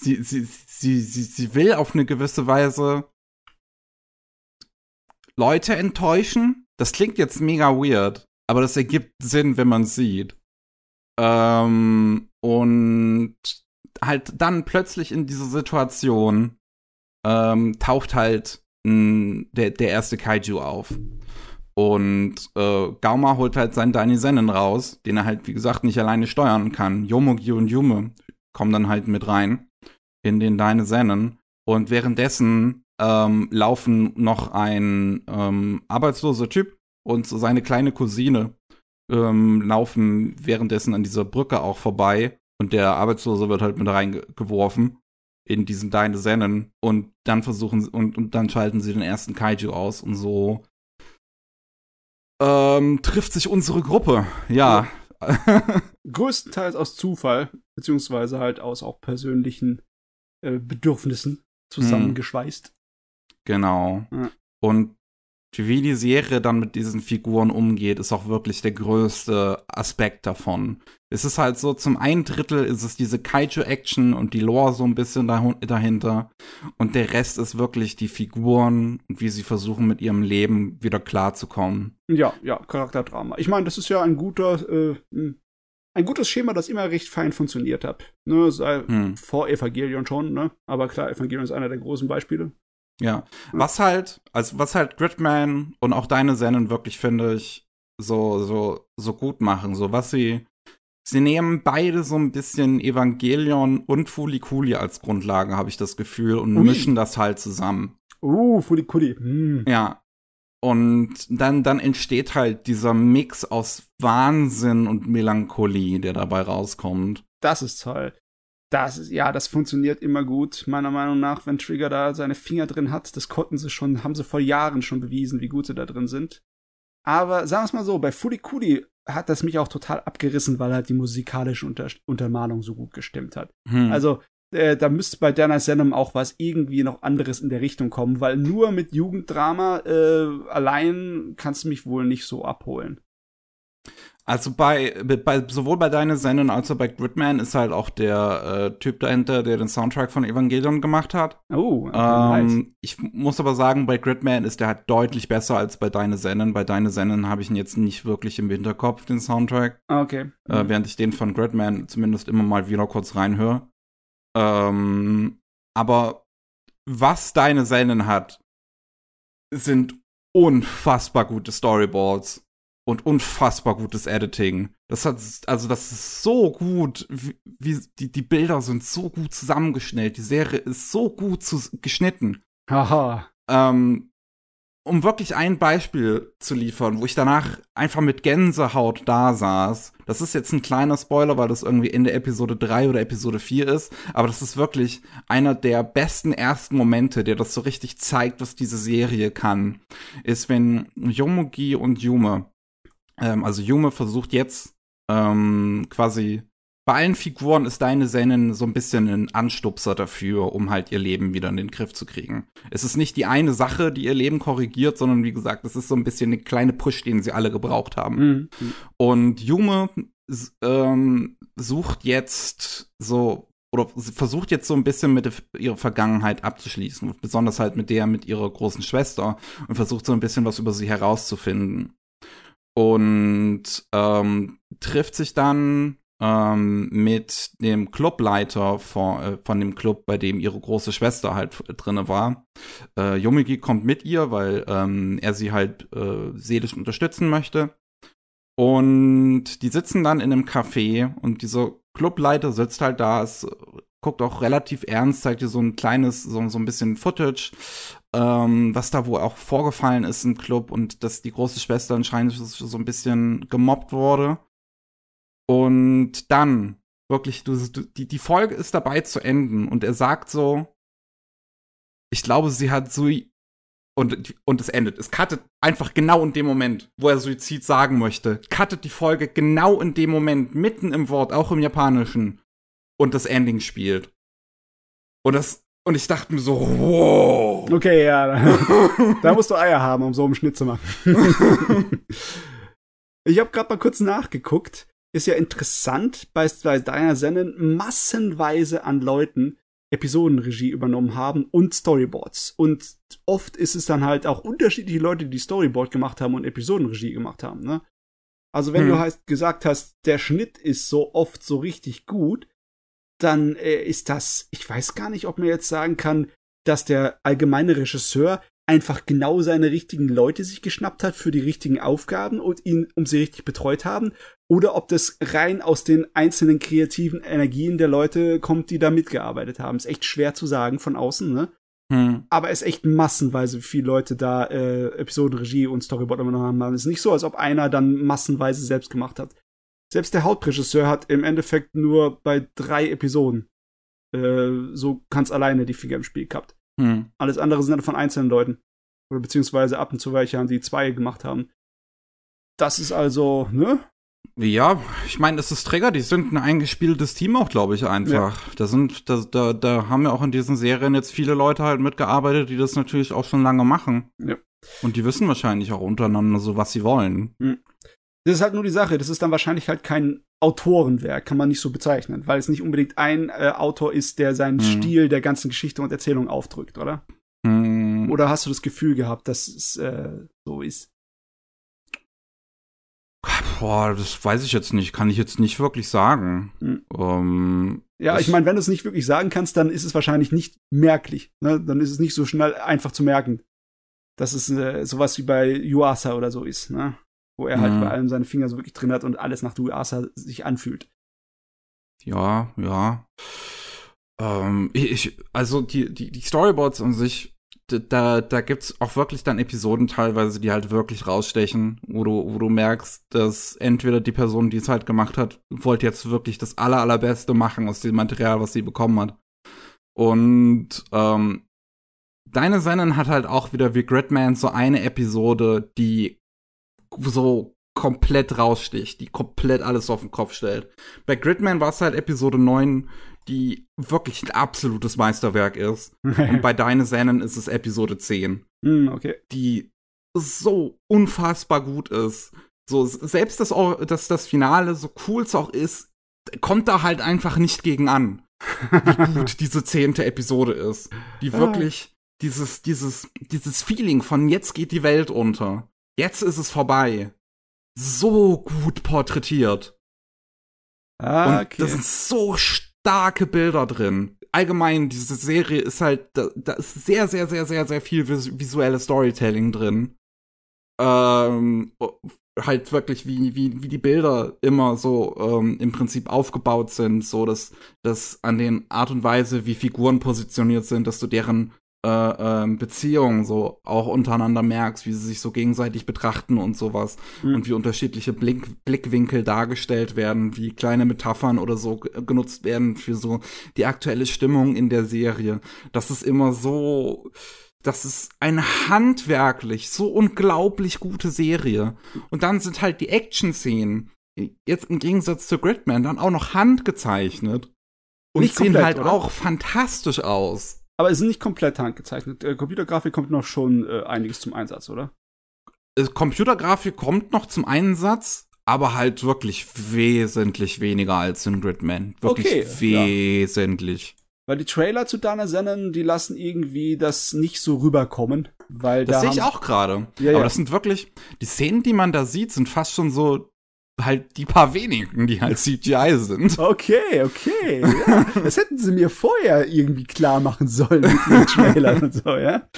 sie, sie, sie, sie, sie will auf eine gewisse Weise Leute enttäuschen. Das klingt jetzt mega weird, aber das ergibt Sinn, wenn man sieht. Ähm, und halt dann plötzlich in dieser Situation ähm, taucht halt der, der erste Kaiju auf. Und äh, Gauma holt halt seinen Daini Sennen raus, den er halt, wie gesagt, nicht alleine steuern kann. Yomogi und Yume kommen dann halt mit rein in den Deine Sennen. Und währenddessen ähm, laufen noch ein ähm, arbeitsloser Typ und so seine kleine Cousine ähm, laufen währenddessen an dieser Brücke auch vorbei. Und der Arbeitslose wird halt mit reingeworfen in diesen Deine Sennen. Und dann versuchen und, und dann schalten sie den ersten Kaiju aus und so ähm, trifft sich unsere Gruppe. Ja. ja. Größtenteils aus Zufall, beziehungsweise halt aus auch persönlichen äh, Bedürfnissen zusammengeschweißt. Genau. Ja. Und wie die Serie dann mit diesen Figuren umgeht, ist auch wirklich der größte Aspekt davon. Es ist halt so, zum einen Drittel ist es diese Kaiju-Action und die Lore so ein bisschen dahinter. Und der Rest ist wirklich die Figuren und wie sie versuchen, mit ihrem Leben wieder klarzukommen. Ja, ja, Charakterdrama. Ich meine, das ist ja ein guter äh, ein gutes Schema, das immer recht fein funktioniert hat. Ne, sei hm. vor Evangelion schon, ne? Aber klar, Evangelion ist einer der großen Beispiele. Ja. Was halt, also was halt Gridman und auch deine Sendung wirklich, finde ich, so, so, so gut machen. So, was sie. Sie nehmen beide so ein bisschen Evangelion und Fulikuli als Grundlage, habe ich das Gefühl, und Ui. mischen das halt zusammen. Uh, Fulikuli. Hm. Ja, und dann, dann entsteht halt dieser Mix aus Wahnsinn und Melancholie, der dabei rauskommt. Das ist toll. Das ist, ja, das funktioniert immer gut, meiner Meinung nach, wenn Trigger da seine Finger drin hat. Das konnten sie schon, haben sie vor Jahren schon bewiesen, wie gut sie da drin sind. Aber sagen wir es mal so, bei Furikuri hat das mich auch total abgerissen, weil halt die musikalische Unter Untermalung so gut gestimmt hat. Hm. Also äh, da müsste bei Dana Senem auch was irgendwie noch anderes in der Richtung kommen, weil nur mit Jugenddrama äh, allein kannst du mich wohl nicht so abholen. Also bei, bei sowohl bei deinen Sendern als auch bei Gridman ist halt auch der äh, Typ dahinter, der den Soundtrack von Evangelion gemacht hat. Oh, okay, Ähm, nice. Ich muss aber sagen, bei Gridman ist der halt deutlich besser als bei deine Sendern. Bei deine Sendern habe ich ihn jetzt nicht wirklich im Hinterkopf, den Soundtrack. Ah, Okay. äh, während ich den von Gridman zumindest immer mal wieder kurz reinhöre. Ähm, aber was deine Senden hat, sind unfassbar gute Storyboards und unfassbar gutes Editing. Das hat, also das ist so gut, wie, wie die, die Bilder sind so gut zusammengeschnellt, die Serie ist so gut zu, geschnitten. Haha. Ähm, um wirklich ein Beispiel zu liefern, wo ich danach einfach mit Gänsehaut da saß. Das ist jetzt ein kleiner Spoiler, weil das irgendwie in der Episode 3 oder Episode 4 ist, aber das ist wirklich einer der besten ersten Momente, der das so richtig zeigt, was diese Serie kann, ist, wenn Yomugi und Yume, ähm, also Yume versucht jetzt ähm, quasi bei allen Figuren ist deine Sennen so ein bisschen ein Anstupser dafür, um halt ihr Leben wieder in den Griff zu kriegen. Es ist nicht die eine Sache, die ihr Leben korrigiert, sondern wie gesagt, es ist so ein bisschen eine kleine Push, den sie alle gebraucht haben. Mhm. Und Yume s- ähm, sucht jetzt so oder versucht jetzt so ein bisschen mit ihrer Vergangenheit abzuschließen, besonders halt mit der mit ihrer großen Schwester und versucht so ein bisschen was über sie herauszufinden. Und ähm, trifft sich dann ähm, mit dem Clubleiter von, äh, von dem Club, bei dem ihre große Schwester halt drinne war. Äh, Yomigi kommt mit ihr, weil ähm, er sie halt äh, seelisch unterstützen möchte. Und die sitzen dann in einem Café und dieser Clubleiter sitzt halt da, es guckt auch relativ ernst, zeigt dir so ein kleines, so, so ein bisschen Footage, ähm, was da wohl auch vorgefallen ist im Club und dass die große Schwester anscheinend so ein bisschen gemobbt wurde. Und dann, wirklich, du, die, die Folge ist dabei zu enden und er sagt so, ich glaube, sie hat Sui und, und es endet. Es cuttet einfach genau in dem Moment, wo er Suizid sagen möchte. Cuttet die Folge genau in dem Moment, mitten im Wort, auch im Japanischen. Und das Ending spielt. Und das, und ich dachte mir so, wow. Okay, ja. Da, da musst du Eier haben, um so einen Schnitt zu machen. ich habe gerade mal kurz nachgeguckt. Ist ja interessant, bei, deiner Sendung massenweise an Leuten Episodenregie übernommen haben und Storyboards. Und oft ist es dann halt auch unterschiedliche Leute, die Storyboard gemacht haben und Episodenregie gemacht haben. Ne? Also wenn Hm. du heißt, gesagt hast, der Schnitt ist so oft so richtig gut, dann äh, ist das, ich weiß gar nicht, ob man jetzt sagen kann, dass der allgemeine Regisseur einfach genau seine richtigen Leute sich geschnappt hat für die richtigen Aufgaben und ihn um sie richtig betreut haben oder ob das rein aus den einzelnen kreativen Energien der Leute kommt, die da mitgearbeitet haben. Ist echt schwer zu sagen von außen, ne? Hm. Aber es ist echt massenweise, wie viele Leute da äh, Episodenregie und Storyboard übernommen haben. Es ist nicht so, als ob einer dann massenweise selbst gemacht hat. Selbst der Hauptregisseur hat im Endeffekt nur bei drei Episoden äh, so ganz alleine die Finger im Spiel gehabt. Hm. Alles andere sind dann von einzelnen Leuten. Oder beziehungsweise ab und zu welche, die zwei gemacht haben. Das ist also, ne? Ja, ich meine, es ist Träger, die sind ein eingespieltes Team auch, glaube ich, einfach. Da sind, da, da, da haben ja auch in diesen Serien jetzt viele Leute halt mitgearbeitet, die das natürlich auch schon lange machen. Ja. Und die wissen wahrscheinlich auch untereinander so, was sie wollen. Das ist halt nur die Sache. Das ist dann wahrscheinlich halt kein Autorenwerk, kann man nicht so bezeichnen, weil es nicht unbedingt ein äh, Autor ist, der seinen Mhm. Stil der ganzen Geschichte und Erzählung aufdrückt, oder? Hm. Oder hast du das Gefühl gehabt, dass es äh, so ist? Boah, das weiß ich jetzt nicht, kann ich jetzt nicht wirklich sagen. Hm. Ähm, Ja, ich meine, wenn du es nicht wirklich sagen kannst, dann ist es wahrscheinlich nicht merklich. Ne? Dann ist es nicht so schnell einfach zu merken, dass es äh, sowas wie bei Yuasa oder so ist, ne? Wo er halt Mhm. bei allem seine Finger so wirklich drin hat und alles nach Yuasa sich anfühlt. ja, ja. Ähm, ich, also die, die, die Storyboards an sich, da, da gibt's auch wirklich dann Episoden teilweise, die halt wirklich rausstechen, wo du, wo du merkst, dass entweder die Person, die es halt gemacht hat, wollte jetzt wirklich das aller, allerbeste machen aus dem Material, was sie bekommen hat. Und ähm, deine Sendung hat halt auch wieder wie Gridman so eine Episode, die so komplett raussticht, die komplett alles auf den Kopf stellt. Bei Gridman war es halt Episode 9, die wirklich ein absolutes Meisterwerk ist. Und bei Deine Sennen ist es Episode 10, hm, okay. die so unfassbar gut ist. So, selbst das, dass das Finale, so cool es auch ist, kommt da halt einfach nicht gegen an, wie gut diese zehnte Episode ist. Die ah. wirklich dieses, dieses, dieses Feeling von jetzt geht die Welt unter. Jetzt ist es vorbei. So gut porträtiert. Ah, okay. Und da sind so starke Bilder drin. Allgemein, diese Serie ist halt, da, da ist sehr, sehr, sehr, sehr, sehr viel visuelles Storytelling drin. Ähm, halt wirklich, wie, wie, wie die Bilder immer so ähm, im Prinzip aufgebaut sind, so dass, dass an den Art und Weise, wie Figuren positioniert sind, dass du deren äh, äh, Beziehungen so auch untereinander merkst, wie sie sich so gegenseitig betrachten und sowas mhm. und wie unterschiedliche Blick Blickwinkel dargestellt werden, wie kleine Metaphern oder so genutzt werden für so die aktuelle Stimmung in der Serie. Das ist immer so, das ist eine handwerklich so unglaublich gute Serie. Und dann sind halt die Action-Szenen, jetzt im Gegensatz zu Gridman, dann auch noch handgezeichnet. Und Nicht sehen komplett, halt oder? auch fantastisch aus. Aber es ist nicht komplett handgezeichnet. Äh, Computergrafik kommt noch schon äh, einiges zum Einsatz, oder? Äh, Computergrafik kommt noch zum Einsatz, aber halt wirklich wesentlich weniger als in Gridman. Wirklich okay, wesentlich. Ja. Weil die Trailer zu Dana Sennen, die lassen irgendwie das nicht so rüberkommen. Weil das da sehe ich auch gerade. Ja, aber ja. das sind wirklich, die Szenen, die man da sieht, sind fast schon so halt die paar wenigen, die halt CGI sind. Okay, okay. Ja. Das hätten sie mir vorher irgendwie klar machen sollen mit den Trailern und so, ja.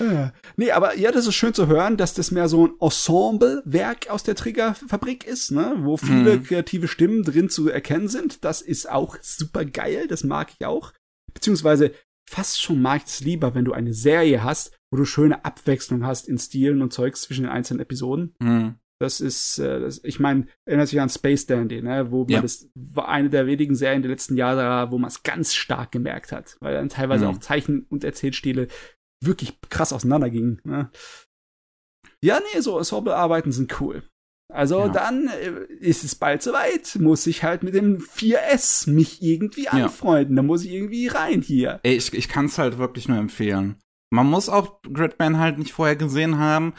ja. Nee, aber ja, das ist schön zu hören, dass das mehr so ein Ensemble-Werk aus der Triggerfabrik ist, ne? wo viele mhm. kreative Stimmen drin zu erkennen sind. Das ist auch super geil, das mag ich auch. Beziehungsweise fast schon mag ich es lieber, wenn du eine Serie hast, wo du schöne Abwechslung hast in Stilen und Zeugs zwischen den einzelnen Episoden. Mhm. Das ist, äh, das, ich meine, erinnert sich an Space Dandy, ne, wo man ja. das war eine der wenigen Serien der letzten Jahre, wo man es ganz stark gemerkt hat, weil dann teilweise mhm. auch Zeichen- und Erzählstile wirklich krass auseinandergingen. Ne? Ja, nee, so Ensemble-Arbeiten sind cool. Also ja. dann äh, ist es bald soweit, muss ich halt mit dem 4S mich irgendwie anfreunden. Ja. Da muss ich irgendwie rein hier. Ey, ich, ich kann es halt wirklich nur empfehlen. Man muss auch Gridman halt nicht vorher gesehen haben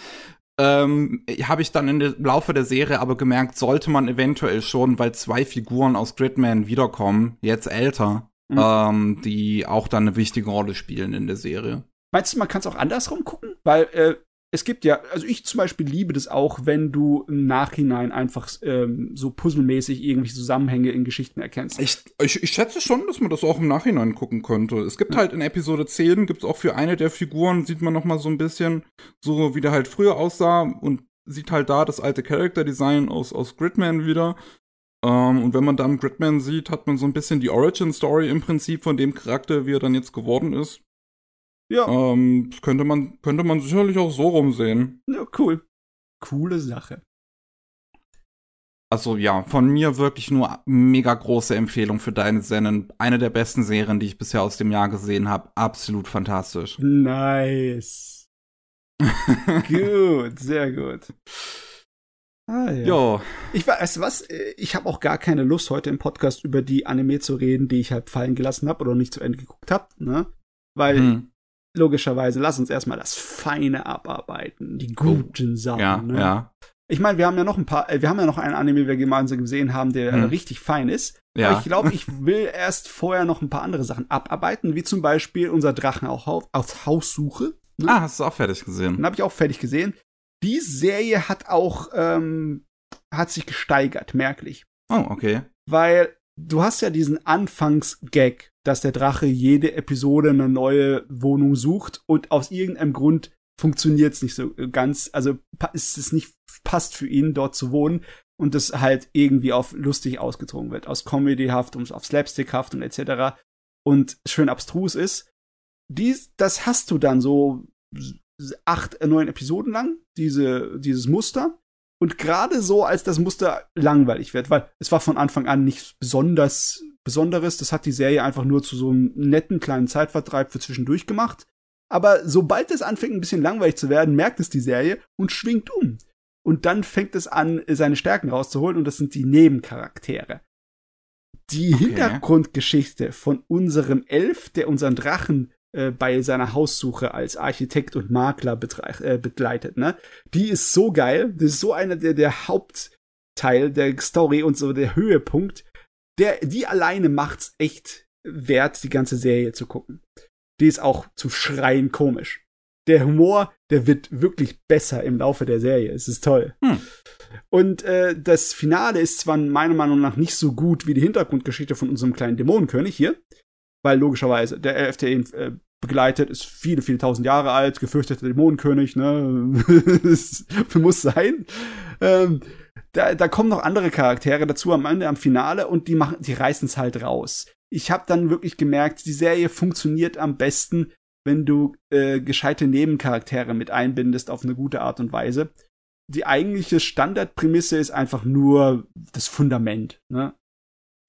ähm, habe ich dann im Laufe der Serie aber gemerkt, sollte man eventuell schon, weil zwei Figuren aus Gridman wiederkommen, jetzt älter, mhm. ähm, die auch dann eine wichtige Rolle spielen in der Serie. Meinst du, man kann es auch andersrum gucken? Weil äh, es gibt ja, also ich zum Beispiel liebe das auch, wenn du im Nachhinein einfach ähm, so puzzelmäßig irgendwelche Zusammenhänge in Geschichten erkennst. Ich, ich, ich schätze schon, dass man das auch im Nachhinein gucken könnte. Es gibt ja. halt in Episode 10, gibt es auch für eine der Figuren, sieht man noch mal so ein bisschen, so wie der halt früher aussah und sieht halt da das alte Character Design aus, aus Gridman wieder. Ähm, und wenn man dann Gridman sieht, hat man so ein bisschen die Origin Story im Prinzip von dem Charakter, wie er dann jetzt geworden ist. Ja. Ähm, das könnte man, könnte man sicherlich auch so rumsehen. Ja, cool. Coole Sache. Also ja, von mir wirklich nur mega große Empfehlung für deine Sennen. Eine der besten Serien, die ich bisher aus dem Jahr gesehen habe. Absolut fantastisch. Nice. gut, sehr gut. Ah, ja. Jo. Ich weiß was, ich habe auch gar keine Lust heute im Podcast über die Anime zu reden, die ich halt fallen gelassen habe oder nicht zu Ende geguckt habe, ne? Weil hm logischerweise, lass uns erstmal das Feine abarbeiten, die guten Sachen. Ja, ne? ja. Ich meine, wir haben ja noch ein paar, äh, wir haben ja noch einen Anime, den wir gemeinsam gesehen haben, der hm. richtig fein ist. Ja. Aber ich glaube, ich will erst vorher noch ein paar andere Sachen abarbeiten, wie zum Beispiel unser Drachen auch auf Haussuche. Ne? Ah, hast du auch fertig gesehen? Den habe ich auch fertig gesehen. Die Serie hat auch, ähm, hat sich gesteigert, merklich. Oh, okay. Weil du hast ja diesen Anfangsgag, dass der Drache jede Episode eine neue Wohnung sucht und aus irgendeinem Grund funktioniert es nicht so ganz, also ist es nicht passt für ihn dort zu wohnen und das halt irgendwie auf lustig ausgezogen wird, aus Comedyhaft und auf Slapstickhaft und etc. und schön abstrus ist. Dies, das hast du dann so acht, neun Episoden lang, diese, dieses Muster. Und gerade so, als das Muster langweilig wird, weil es war von Anfang an nichts besonders Besonderes. Das hat die Serie einfach nur zu so einem netten kleinen Zeitvertreib für zwischendurch gemacht. Aber sobald es anfängt, ein bisschen langweilig zu werden, merkt es die Serie und schwingt um. Und dann fängt es an, seine Stärken rauszuholen, und das sind die Nebencharaktere. Die okay. Hintergrundgeschichte von unserem Elf, der unseren Drachen äh, bei seiner Haussuche als Architekt und Makler äh, begleitet, ne? Die ist so geil. Das ist so einer der, der Hauptteil der Story und so der Höhepunkt. Der, die alleine macht's echt wert, die ganze Serie zu gucken. Die ist auch zum Schreien komisch. Der Humor, der wird wirklich besser im Laufe der Serie. Es ist toll. Hm. Und äh, das Finale ist zwar meiner Meinung nach nicht so gut wie die Hintergrundgeschichte von unserem kleinen Dämonenkönig hier, weil logischerweise der ihn äh, begleitet, ist viele, viele tausend Jahre alt, gefürchteter Dämonenkönig, ne? muss sein. Ähm, da, da kommen noch andere Charaktere dazu am Ende, am Finale und die die reißen es halt raus. Ich habe dann wirklich gemerkt, die Serie funktioniert am besten, wenn du äh, gescheite Nebencharaktere mit einbindest auf eine gute Art und Weise. Die eigentliche Standardprämisse ist einfach nur das Fundament. Ne?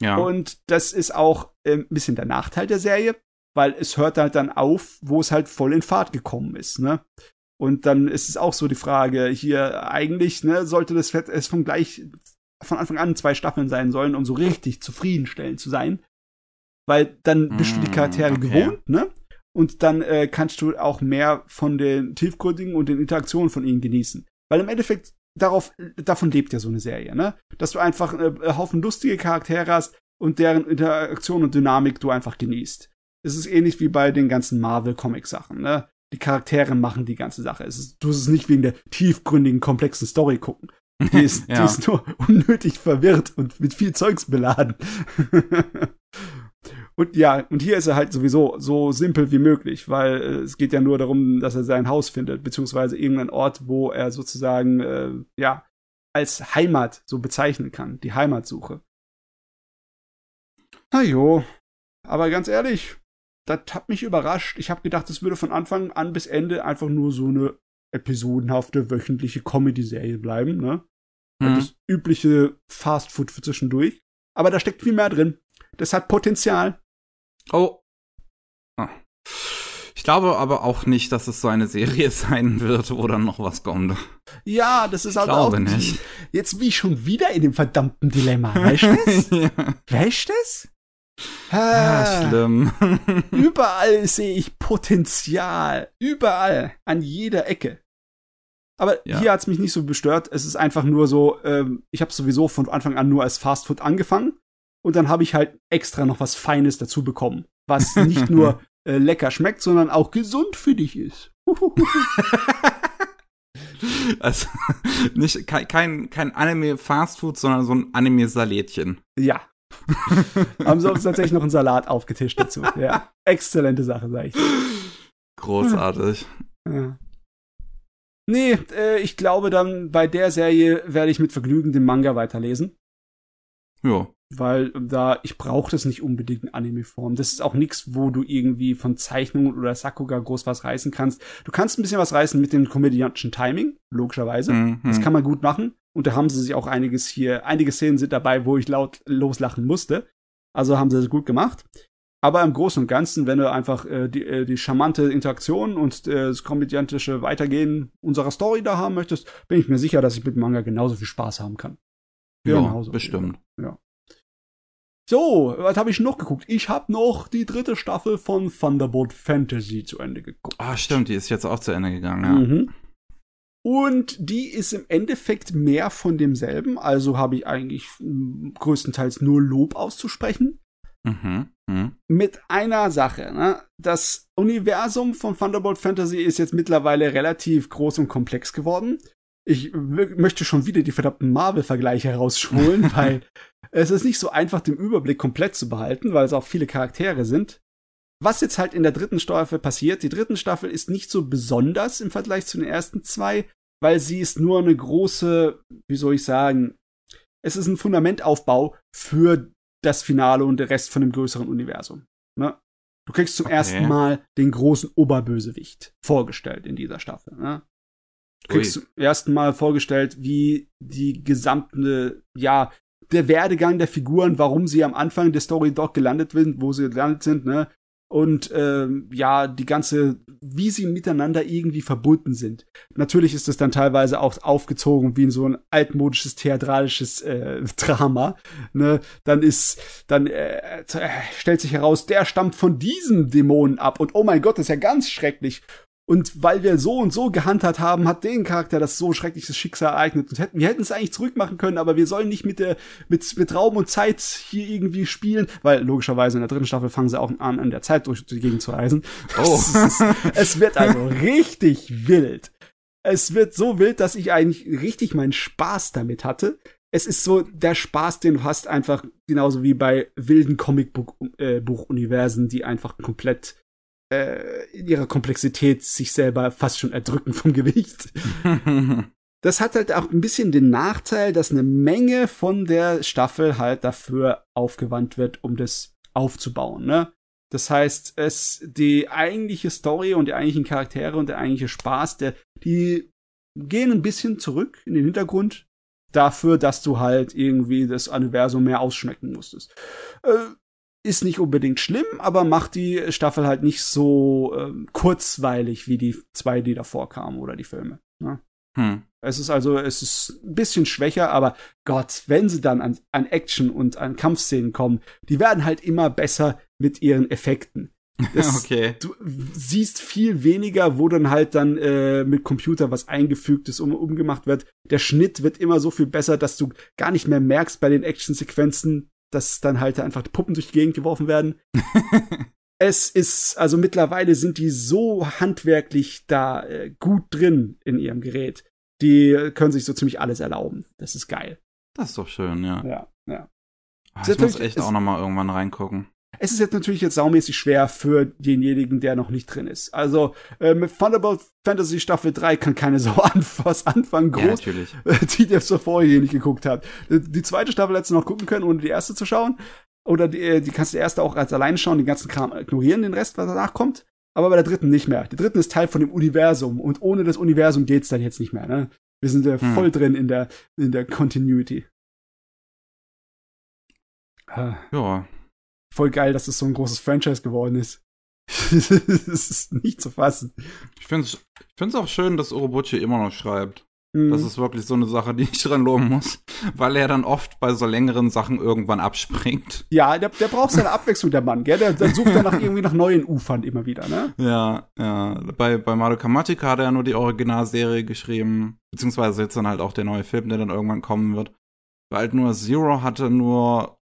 Ja. Und das ist auch äh, ein bisschen der Nachteil der Serie, weil es hört halt dann auf, wo es halt voll in Fahrt gekommen ist. Ne? Und dann ist es auch so die Frage hier eigentlich, ne, sollte das es von gleich von Anfang an zwei Staffeln sein sollen, um so richtig zufriedenstellend zu sein. Weil dann bist du die mm, Charaktere okay. gewohnt, ne? Und dann äh, kannst du auch mehr von den tiefgründigen und den Interaktionen von ihnen genießen. Weil im Endeffekt darauf, davon lebt ja so eine Serie, ne? Dass du einfach äh, einen Haufen lustige Charaktere hast und deren Interaktion und Dynamik du einfach genießt. Es ist ähnlich wie bei den ganzen Marvel-Comic-Sachen, ne? Die Charaktere machen die ganze Sache. Es ist, du musst es nicht wegen der tiefgründigen, komplexen Story gucken. Die ist, ja. die ist nur unnötig verwirrt und mit viel Zeugs beladen. und ja, und hier ist er halt sowieso so simpel wie möglich, weil äh, es geht ja nur darum, dass er sein Haus findet, beziehungsweise irgendeinen Ort, wo er sozusagen, äh, ja, als Heimat so bezeichnen kann, die Heimatsuche. Na jo, aber ganz ehrlich, das hat mich überrascht. Ich habe gedacht, es würde von Anfang an bis Ende einfach nur so eine episodenhafte wöchentliche Comedy-Serie bleiben, ne? Mhm. Das übliche Fast-Food für zwischendurch. Aber da steckt viel mehr drin. Das hat Potenzial. Oh. Ah. Ich glaube aber auch nicht, dass es so eine Serie sein wird, wo dann noch was kommt. Ja, das ist also auch nicht. Jetzt bin ich schon wieder in dem verdammten Dilemma. Weißt du das? ja. Weißt du das? Ah, schlimm. überall sehe ich Potenzial. Überall. An jeder Ecke. Aber ja. hier hat es mich nicht so bestört. Es ist einfach nur so, ähm, ich habe sowieso von Anfang an nur als Fastfood angefangen. Und dann habe ich halt extra noch was Feines dazu bekommen. Was nicht nur äh, lecker schmeckt, sondern auch gesund für dich ist. also nicht kein, kein Anime Fastfood, sondern so ein Anime Salätchen. Ja, haben sie uns tatsächlich noch einen Salat aufgetischt dazu. Ja, exzellente Sache, sag ich. Großartig. Ja. Nee, äh, ich glaube dann bei der Serie werde ich mit Vergnügen den Manga weiterlesen. Ja. Weil da, ich brauche das nicht unbedingt in Anime-Form. Das ist auch nichts, wo du irgendwie von Zeichnungen oder Sakuga groß was reißen kannst. Du kannst ein bisschen was reißen mit dem komödiantischen Timing, logischerweise. Mhm. Das kann man gut machen. Und da haben sie sich auch einiges hier, einige Szenen sind dabei, wo ich laut loslachen musste. Also haben sie das gut gemacht. Aber im Großen und Ganzen, wenn du einfach äh, die, äh, die charmante Interaktion und äh, das komödiantische Weitergehen unserer Story da haben möchtest, bin ich mir sicher, dass ich mit Manga genauso viel Spaß haben kann. Genauso. Ja, bestimmt. Ja. So, was habe ich noch geguckt? Ich habe noch die dritte Staffel von Thunderbolt Fantasy zu Ende geguckt. Ah, stimmt, die ist jetzt auch zu Ende gegangen, ja. Mhm. Und die ist im Endeffekt mehr von demselben. Also habe ich eigentlich hm, größtenteils nur Lob auszusprechen. Mhm. Mhm. Mit einer Sache. Ne? Das Universum von Thunderbolt Fantasy ist jetzt mittlerweile relativ groß und komplex geworden. Ich möchte schon wieder die verdammten Marvel-Vergleiche rausholen, weil es ist nicht so einfach, den Überblick komplett zu behalten, weil es auch viele Charaktere sind. Was jetzt halt in der dritten Staffel passiert, die dritten Staffel ist nicht so besonders im Vergleich zu den ersten zwei, weil sie ist nur eine große, wie soll ich sagen, es ist ein Fundamentaufbau für das Finale und der Rest von dem größeren Universum. Ne? Du kriegst zum okay. ersten Mal den großen Oberbösewicht vorgestellt in dieser Staffel. Ne? Du kriegst Ui. zum ersten Mal vorgestellt, wie die gesamte, ja, der Werdegang der Figuren, warum sie am Anfang der Story dort gelandet sind, wo sie gelandet sind, ne? und ähm, ja, die ganze, wie sie miteinander irgendwie verbunden sind. Natürlich ist das dann teilweise auch aufgezogen wie in so ein altmodisches theatralisches äh, Drama. Ne? Dann ist, dann äh, stellt sich heraus, der stammt von diesem Dämonen ab und oh mein Gott, das ist ja ganz schrecklich. Und weil wir so und so gehandhabt haben, hat den Charakter das so schreckliches Schicksal ereignet. Und hätten, wir hätten es eigentlich zurückmachen können, aber wir sollen nicht mit der, mit, mit Raum und Zeit hier irgendwie spielen, weil logischerweise in der dritten Staffel fangen sie auch an, an der Zeit durch die Gegend zu reisen. Oh. es, es wird also richtig wild. Es wird so wild, dass ich eigentlich richtig meinen Spaß damit hatte. Es ist so der Spaß, den du hast, einfach genauso wie bei wilden Comicbuch-Universen, äh, die einfach komplett äh, in ihrer Komplexität sich selber fast schon erdrücken vom Gewicht. das hat halt auch ein bisschen den Nachteil, dass eine Menge von der Staffel halt dafür aufgewandt wird, um das aufzubauen, ne? Das heißt, es, die eigentliche Story und die eigentlichen Charaktere und der eigentliche Spaß, der, die gehen ein bisschen zurück in den Hintergrund dafür, dass du halt irgendwie das Universum mehr ausschmecken musstest. Äh, ist nicht unbedingt schlimm, aber macht die Staffel halt nicht so ähm, kurzweilig wie die zwei, die davor kamen oder die Filme. Ne? Hm. Es ist also, es ist ein bisschen schwächer, aber Gott, wenn sie dann an, an Action und an Kampfszenen kommen, die werden halt immer besser mit ihren Effekten. Das, okay. Du siehst viel weniger, wo dann halt dann äh, mit Computer was eingefügtes um, umgemacht wird. Der Schnitt wird immer so viel besser, dass du gar nicht mehr merkst bei den Actionsequenzen, dass dann halt einfach Puppen durch die Gegend geworfen werden. es ist, also mittlerweile sind die so handwerklich da äh, gut drin in ihrem Gerät. Die können sich so ziemlich alles erlauben. Das ist geil. Das ist doch schön, ja. Ja, ja. Ach, ich muss echt auch noch mal irgendwann reingucken. Es ist jetzt natürlich jetzt saumäßig schwer für denjenigen, der noch nicht drin ist. Also äh, mit Thunderbolt Fantasy Staffel 3 kann keine Sau an, was anfangen, groß, ja, natürlich. die der vorher hier nicht geguckt hat. Die zweite Staffel hättest du noch gucken können, ohne die erste zu schauen. Oder die, äh, die kannst du die erste auch als alleine schauen, den ganzen Kram ignorieren, den Rest, was danach kommt. Aber bei der dritten nicht mehr. Die dritten ist Teil von dem Universum und ohne das Universum geht's dann jetzt nicht mehr. Ne? Wir sind äh, hm. voll drin in der in der Continuity. Ja, voll geil, dass es das so ein großes Franchise geworden ist. das ist nicht zu fassen. Ich finde es ich find's auch schön, dass Orobuchi immer noch schreibt. Mhm. Das ist wirklich so eine Sache, die ich dran loben muss, weil er dann oft bei so längeren Sachen irgendwann abspringt. Ja, der, der braucht seine Abwechslung, der Mann, gell? Der, der sucht dann nach irgendwie nach neuen Ufern immer wieder, ne? Ja, ja. Bei, bei Madoka Magica hat er ja nur die Originalserie geschrieben, beziehungsweise jetzt dann halt auch der neue Film, der dann irgendwann kommen wird. Weil halt nur Zero hatte nur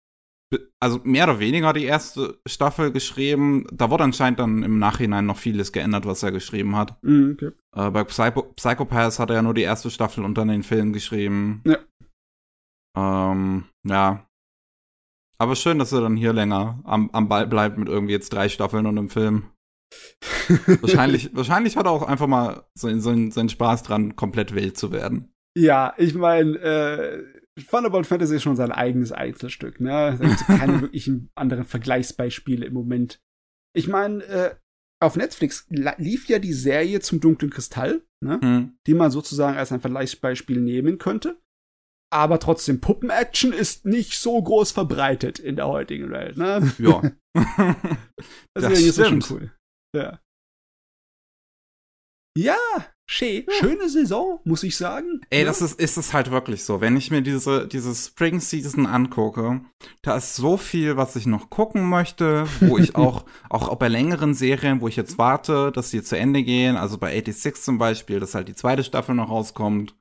also mehr oder weniger die erste Staffel geschrieben. Da wurde anscheinend dann im Nachhinein noch vieles geändert, was er geschrieben hat. Mm, okay. äh, bei Psycho Psychopaths hat er ja nur die erste Staffel und dann den Film geschrieben. Ja. Ähm, ja. Aber schön, dass er dann hier länger am, am Ball bleibt mit irgendwie jetzt drei Staffeln und einem Film. wahrscheinlich, wahrscheinlich hat er auch einfach mal seinen so, so Spaß dran, komplett wild zu werden. Ja, ich meine, äh, Thunderbolt Fantasy ist schon sein eigenes Einzelstück, ne? Da gibt keine wirklichen anderen Vergleichsbeispiele im Moment. Ich meine, äh, auf Netflix lief ja die Serie zum dunklen Kristall, ne? Hm. Die man sozusagen als ein Vergleichsbeispiel nehmen könnte. Aber trotzdem, Puppen-Action ist nicht so groß verbreitet in der heutigen Welt, ne? Ja. das ist schon cool. Ja. Ja, Schön. Schöne Saison, muss ich sagen. Ey, ja. das ist, ist es halt wirklich so. Wenn ich mir diese, diese Spring Season angucke, da ist so viel, was ich noch gucken möchte, wo ich auch, auch bei längeren Serien, wo ich jetzt warte, dass sie zu Ende gehen, also bei 86 zum Beispiel, dass halt die zweite Staffel noch rauskommt.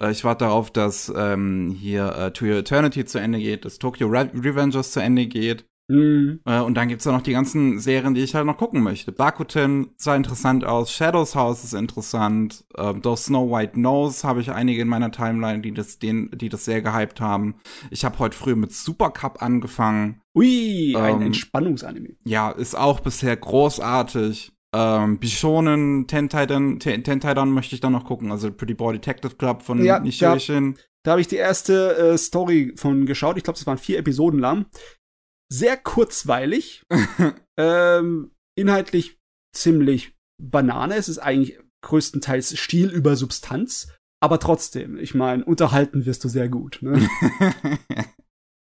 Äh, ich warte darauf, dass ähm, hier äh, To Your Eternity zu Ende geht, dass Tokyo Re Revengers zu Ende geht. Mhm. Äh, und dann gibt's da noch die ganzen Serien, die ich halt noch gucken möchte. Bakuten sah interessant aus, Shadows House ist interessant, äh, doch Snow White Knows habe ich einige in meiner Timeline, die das, den, die das sehr gehypt haben. Ich habe heute früh mit Super Cup angefangen. Ui, ein ähm, Entspannungsanime. Ja, ist auch bisher großartig. Ähm, Bishonen, Ten Titan, Ten, Ten Titan möchte ich dann noch gucken, also Pretty Boy Detective Club von ja, Nishiyoshin. Da, da habe ich die erste äh, Story von geschaut. Ich glaube, es waren vier Episoden lang sehr kurzweilig, ähm, inhaltlich ziemlich Banane. Es ist eigentlich größtenteils Stil über Substanz, aber trotzdem, ich meine, unterhalten wirst du sehr gut. Ne?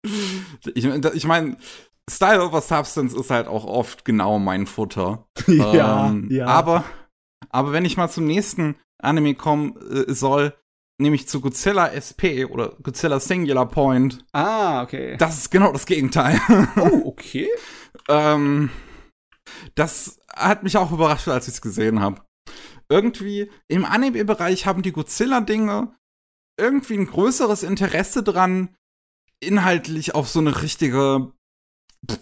ich, ich meine, Style over Substance ist halt auch oft genau mein Futter. ja, ähm, ja. Aber, aber wenn ich mal zum nächsten Anime kommen äh, soll, nämlich zu Godzilla SP oder Godzilla Singular Point, ah, okay. das ist genau das Gegenteil. oh, okay. ähm, das hat mich auch überrascht, als ich es gesehen habe. Irgendwie im Anime-Bereich haben die Godzilla-Dinge irgendwie ein größeres Interesse dran, inhaltlich auf so eine richtige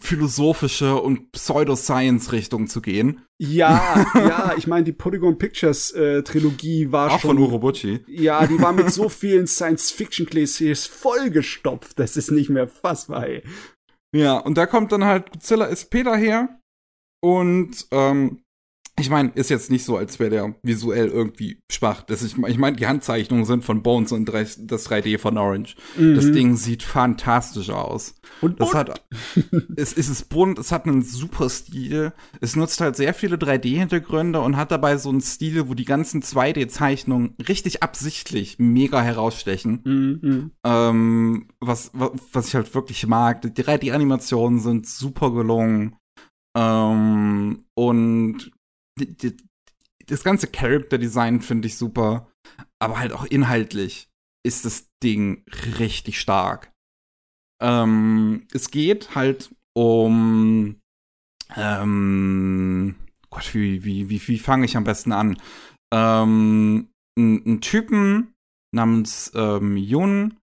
philosophische und Pseudoscience-Richtung zu gehen. Ja, ja, ich meine, die Polygon Pictures äh, Trilogie war Auch schon. von Urobuchi. Ja, die war mit so vielen Science-Fiction-Klischees vollgestopft. Das ist nicht mehr fassbar, ey. Ja, und da kommt dann halt Godzilla SP daher. Und ähm, ich meine, ist jetzt nicht so, als wäre der visuell irgendwie schwach. Das ist, ich meine, die Handzeichnungen sind von Bones und das 3D von Orange. Mhm. Das Ding sieht fantastisch aus. Und, Das hat, es, es ist bunt, es hat einen super Stil. Es nutzt halt sehr viele 3D-Hintergründe und hat dabei so einen Stil, wo die ganzen 2D-Zeichnungen richtig absichtlich mega herausstechen. Mhm. Ähm, was, was, was ich halt wirklich mag. Die 3D-Animationen sind super gelungen. Ähm, und die, die, das ganze Character-Design finde ich super. Aber halt auch inhaltlich ist das Ding richtig stark. Ähm, es geht halt um ähm, Gott, wie, wie, wie, wie fange ich am besten an? Ähm, ein Typen namens ähm, Yun,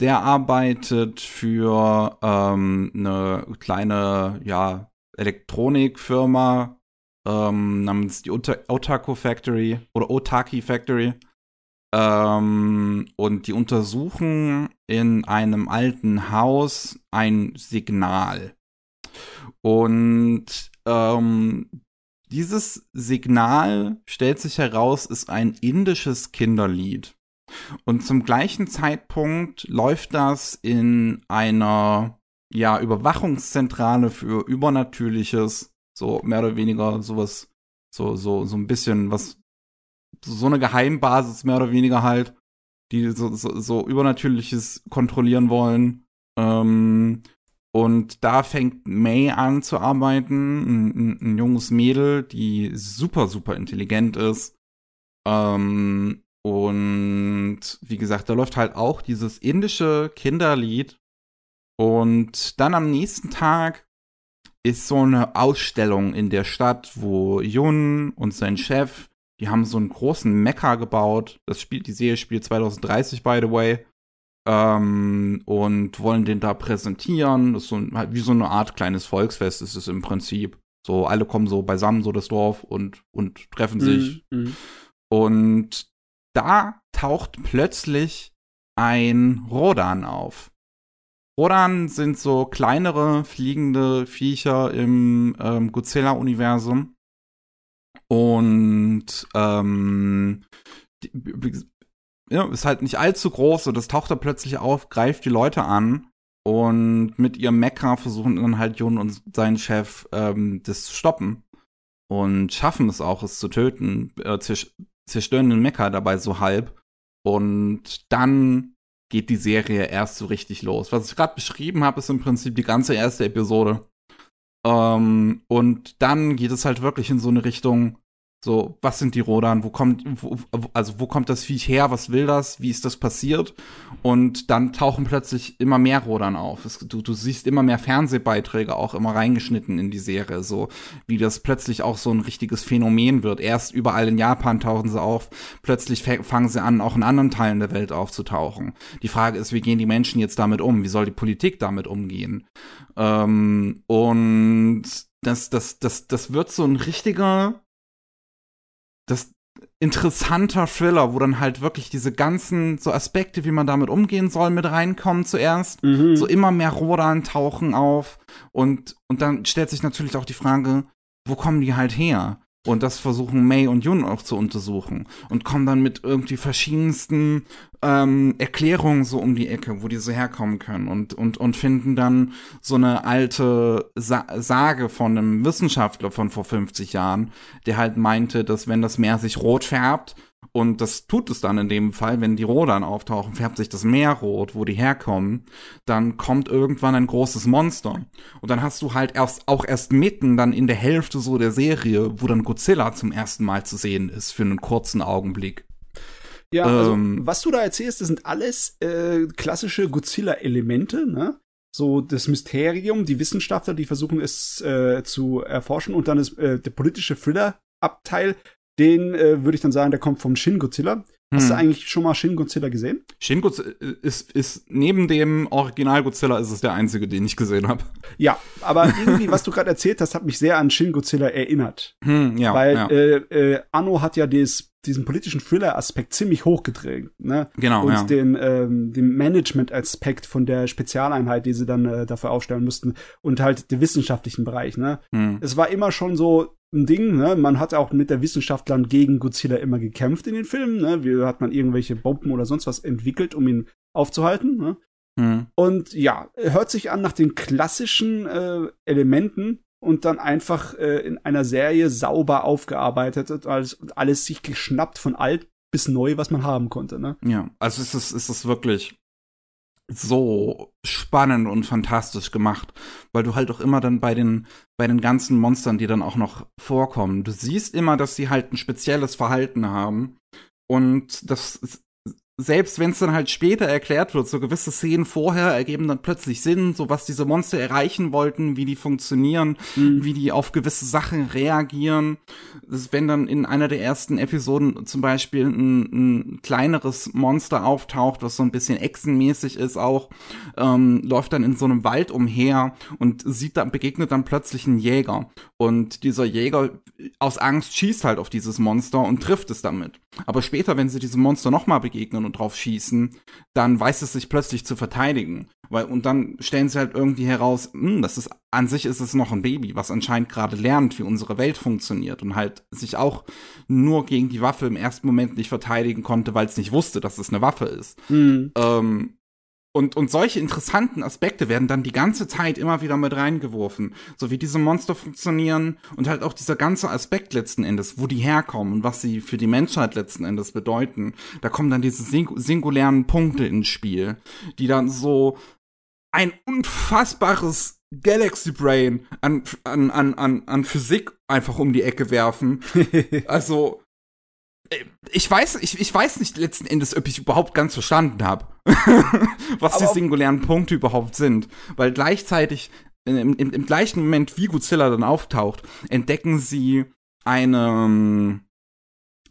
der arbeitet für ähm, eine kleine, ja, Elektronikfirma ähm, namens die Ota Otaku Factory oder Otaki Factory. Ähm, und die untersuchen in einem alten Haus ein Signal. Und ähm, dieses Signal stellt sich heraus, ist ein indisches Kinderlied. Und zum gleichen Zeitpunkt läuft das in einer ja, Überwachungszentrale für Übernatürliches, so mehr oder weniger sowas, so, so, so ein bisschen was, so eine Geheimbasis mehr oder weniger halt, die so, so, so Übernatürliches kontrollieren wollen. Ähm, und da fängt May an zu arbeiten, ein, ein, ein junges Mädel, die super, super intelligent ist. Ähm, und wie gesagt, da läuft halt auch dieses indische Kinderlied. Und dann am nächsten Tag ist so eine Ausstellung in der Stadt, wo Jun und sein Chef, die haben so einen großen Mecha gebaut. Das spielt, die Serie spielt 2030, by the way. Ähm, und wollen den da präsentieren. Das ist so ein, halt wie so eine Art kleines Volksfest ist es im Prinzip. So, alle kommen so beisammen, so das Dorf, und, und treffen sich. Mhm. Und da taucht plötzlich ein Rodan auf. Rodan sind so kleinere fliegende Viecher im ähm, Godzilla-Universum. Und ähm, die, ja, ist halt nicht allzu groß und das taucht da plötzlich auf, greift die Leute an und mit ihrem Mecha versuchen dann halt Jun und sein Chef ähm, das zu stoppen und schaffen es auch, es zu töten, äh, zerstören den Mecha dabei so halb und dann geht die Serie erst so richtig los. Was ich gerade beschrieben habe, ist im Prinzip die ganze erste Episode. Ähm, und dann geht es halt wirklich in so eine Richtung, so, was sind die Rodan? Wo kommt, wo, also wo kommt das Viech her? Was will das? Wie ist das passiert? Und dann tauchen plötzlich immer mehr Rodan auf. Es, du, du siehst immer mehr Fernsehbeiträge auch immer reingeschnitten in die Serie, so wie das plötzlich auch so ein richtiges Phänomen wird. Erst überall in Japan tauchen sie auf, plötzlich fangen sie an, auch in anderen Teilen der Welt aufzutauchen. Die Frage ist, wie gehen die Menschen jetzt damit um? Wie soll die Politik damit umgehen? Ähm, und das, das, das, das wird so ein richtiger das interessanter Thriller, wo dann halt wirklich diese ganzen so Aspekte, wie man damit umgehen soll, mit reinkommen zuerst. Mhm. So immer mehr Rodan tauchen auf und, und dann stellt sich natürlich auch die Frage, wo kommen die halt her? Und das versuchen May und Jun auch zu untersuchen und kommen dann mit irgendwie verschiedensten ähm, Erklärungen so um die Ecke, wo die so herkommen können und, und, und finden dann so eine alte Sa Sage von einem Wissenschaftler von vor 50 Jahren, der halt meinte, dass wenn das Meer sich rot färbt, Und das tut es dann in dem Fall, wenn die Rodern auftauchen, färbt sich das Meer rot, wo die herkommen. Dann kommt irgendwann ein großes Monster. Und dann hast du halt erst, auch erst mitten dann in der Hälfte so der Serie, wo dann Godzilla zum ersten Mal zu sehen ist für einen kurzen Augenblick. Ja, also, ähm, was du da erzählst, das sind alles äh, klassische Godzilla-Elemente, ne? So das Mysterium, die Wissenschaftler, die versuchen es äh, zu erforschen und dann ist äh, der politische Thriller-Abteil, den äh, würde ich dann sagen, der kommt vom Shin Godzilla. Hast du hm. eigentlich schon mal Shin Godzilla gesehen? Shin Godzilla ist, ist neben dem Original Godzilla ist es der einzige, den ich gesehen habe. Ja, aber irgendwie, was du gerade erzählt hast, hat mich sehr an Shin Godzilla erinnert. Hm, ja, Weil ja. Äh, äh, Anno hat ja des, diesen politischen Thriller-Aspekt ziemlich hochgedreht. Ne? Genau, Und ja. den, ähm, den Management-Aspekt von der Spezialeinheit, die sie dann äh, dafür aufstellen mussten. Und halt den wissenschaftlichen Bereich. Ne? Hm. Es war immer schon so ein Ding, ne? Man hat auch mit der Wissenschaftlern gegen Godzilla immer gekämpft in den Filmen, ne? Wie hat man irgendwelche Bomben oder sonst was entwickelt, um ihn aufzuhalten, ne? Hm. Und ja, hört sich an nach den klassischen äh, Elementen und dann einfach äh, in einer Serie sauber aufgearbeitet und alles, und alles sich geschnappt von alt bis neu, was man haben konnte, ne? Ja, also es ist, es ist wirklich so spannend und fantastisch gemacht, weil du halt auch immer dann bei den bei den ganzen Monstern, die dann auch noch vorkommen, du siehst immer, dass sie halt ein spezielles Verhalten haben und das selbst wenn es dann halt später erklärt wird, so gewisse Szenen vorher ergeben dann plötzlich Sinn, so was diese Monster erreichen wollten, wie die funktionieren, Mhm. wie die auf gewisse Sachen reagieren. Ist, wenn dann in einer der ersten Episoden zum Beispiel ein, ein kleineres Monster auftaucht, was so ein bisschen echsenmäßig ist auch, ähm, läuft dann in so einem Wald umher und sieht dann, begegnet dann plötzlich einen Jäger. Und dieser Jäger aus Angst schießt halt auf dieses Monster und trifft es damit. Aber später, wenn sie diesem Monster nochmal begegnen und drauf schießen, dann weiß es sich plötzlich zu verteidigen. Weil, und dann stellen sie halt irgendwie heraus, hm, das ist, an sich ist es noch ein Baby, was anscheinend gerade lernt, wie unsere Welt funktioniert und halt sich auch nur gegen die Waffe im ersten Moment nicht verteidigen konnte, weil es nicht wusste, dass es eine Waffe ist. Mhm. Ähm, und, und solche interessanten Aspekte werden dann die ganze Zeit immer wieder mit reingeworfen. So wie diese Monster funktionieren und halt auch dieser ganze Aspekt letzten Endes, wo die herkommen und was sie für die Menschheit letzten Endes bedeuten. Da kommen dann diese sing singulären Punkte ins Spiel, die dann so ein unfassbares Galaxy Brain an, an, an, an, an Physik einfach um die Ecke werfen. Also, ich weiß, ich, ich weiß nicht letzten Endes, ob ich überhaupt ganz verstanden habe, was die Aber- singulären Punkte überhaupt sind. Weil gleichzeitig, äh, im, im, im gleichen Moment, wie Godzilla dann auftaucht, entdecken sie eine, ähm,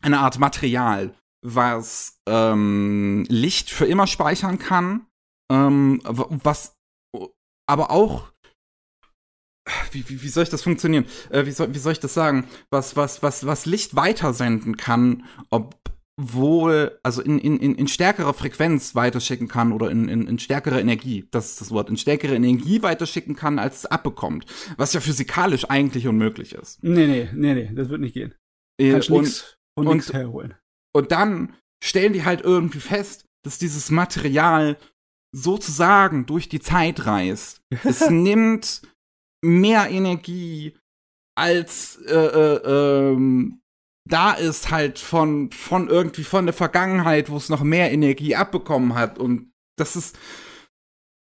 eine Art Material, was ähm, Licht für immer speichern kann, ähm, was aber auch wie, wie, wie soll ich das funktionieren? Äh, wie, soll, wie soll ich das sagen? Was, was, was, was Licht weitersenden kann, obwohl, also in, in, in, stärkerer Frequenz weiterschicken kann oder in, in, in stärkere Energie, das ist das Wort, in stärkere Energie weiterschicken kann, als es abbekommt. Was ja physikalisch eigentlich unmöglich ist. Nee, nee, nee, nee, das wird nicht gehen. Äh, Kannst und, nix von und- nix herholen. und dann stellen die halt irgendwie fest, dass dieses Material sozusagen durch die Zeit reist. Es nimmt mehr Energie als äh, äh, ähm, da ist halt von von irgendwie von der Vergangenheit, wo es noch mehr Energie abbekommen hat und das ist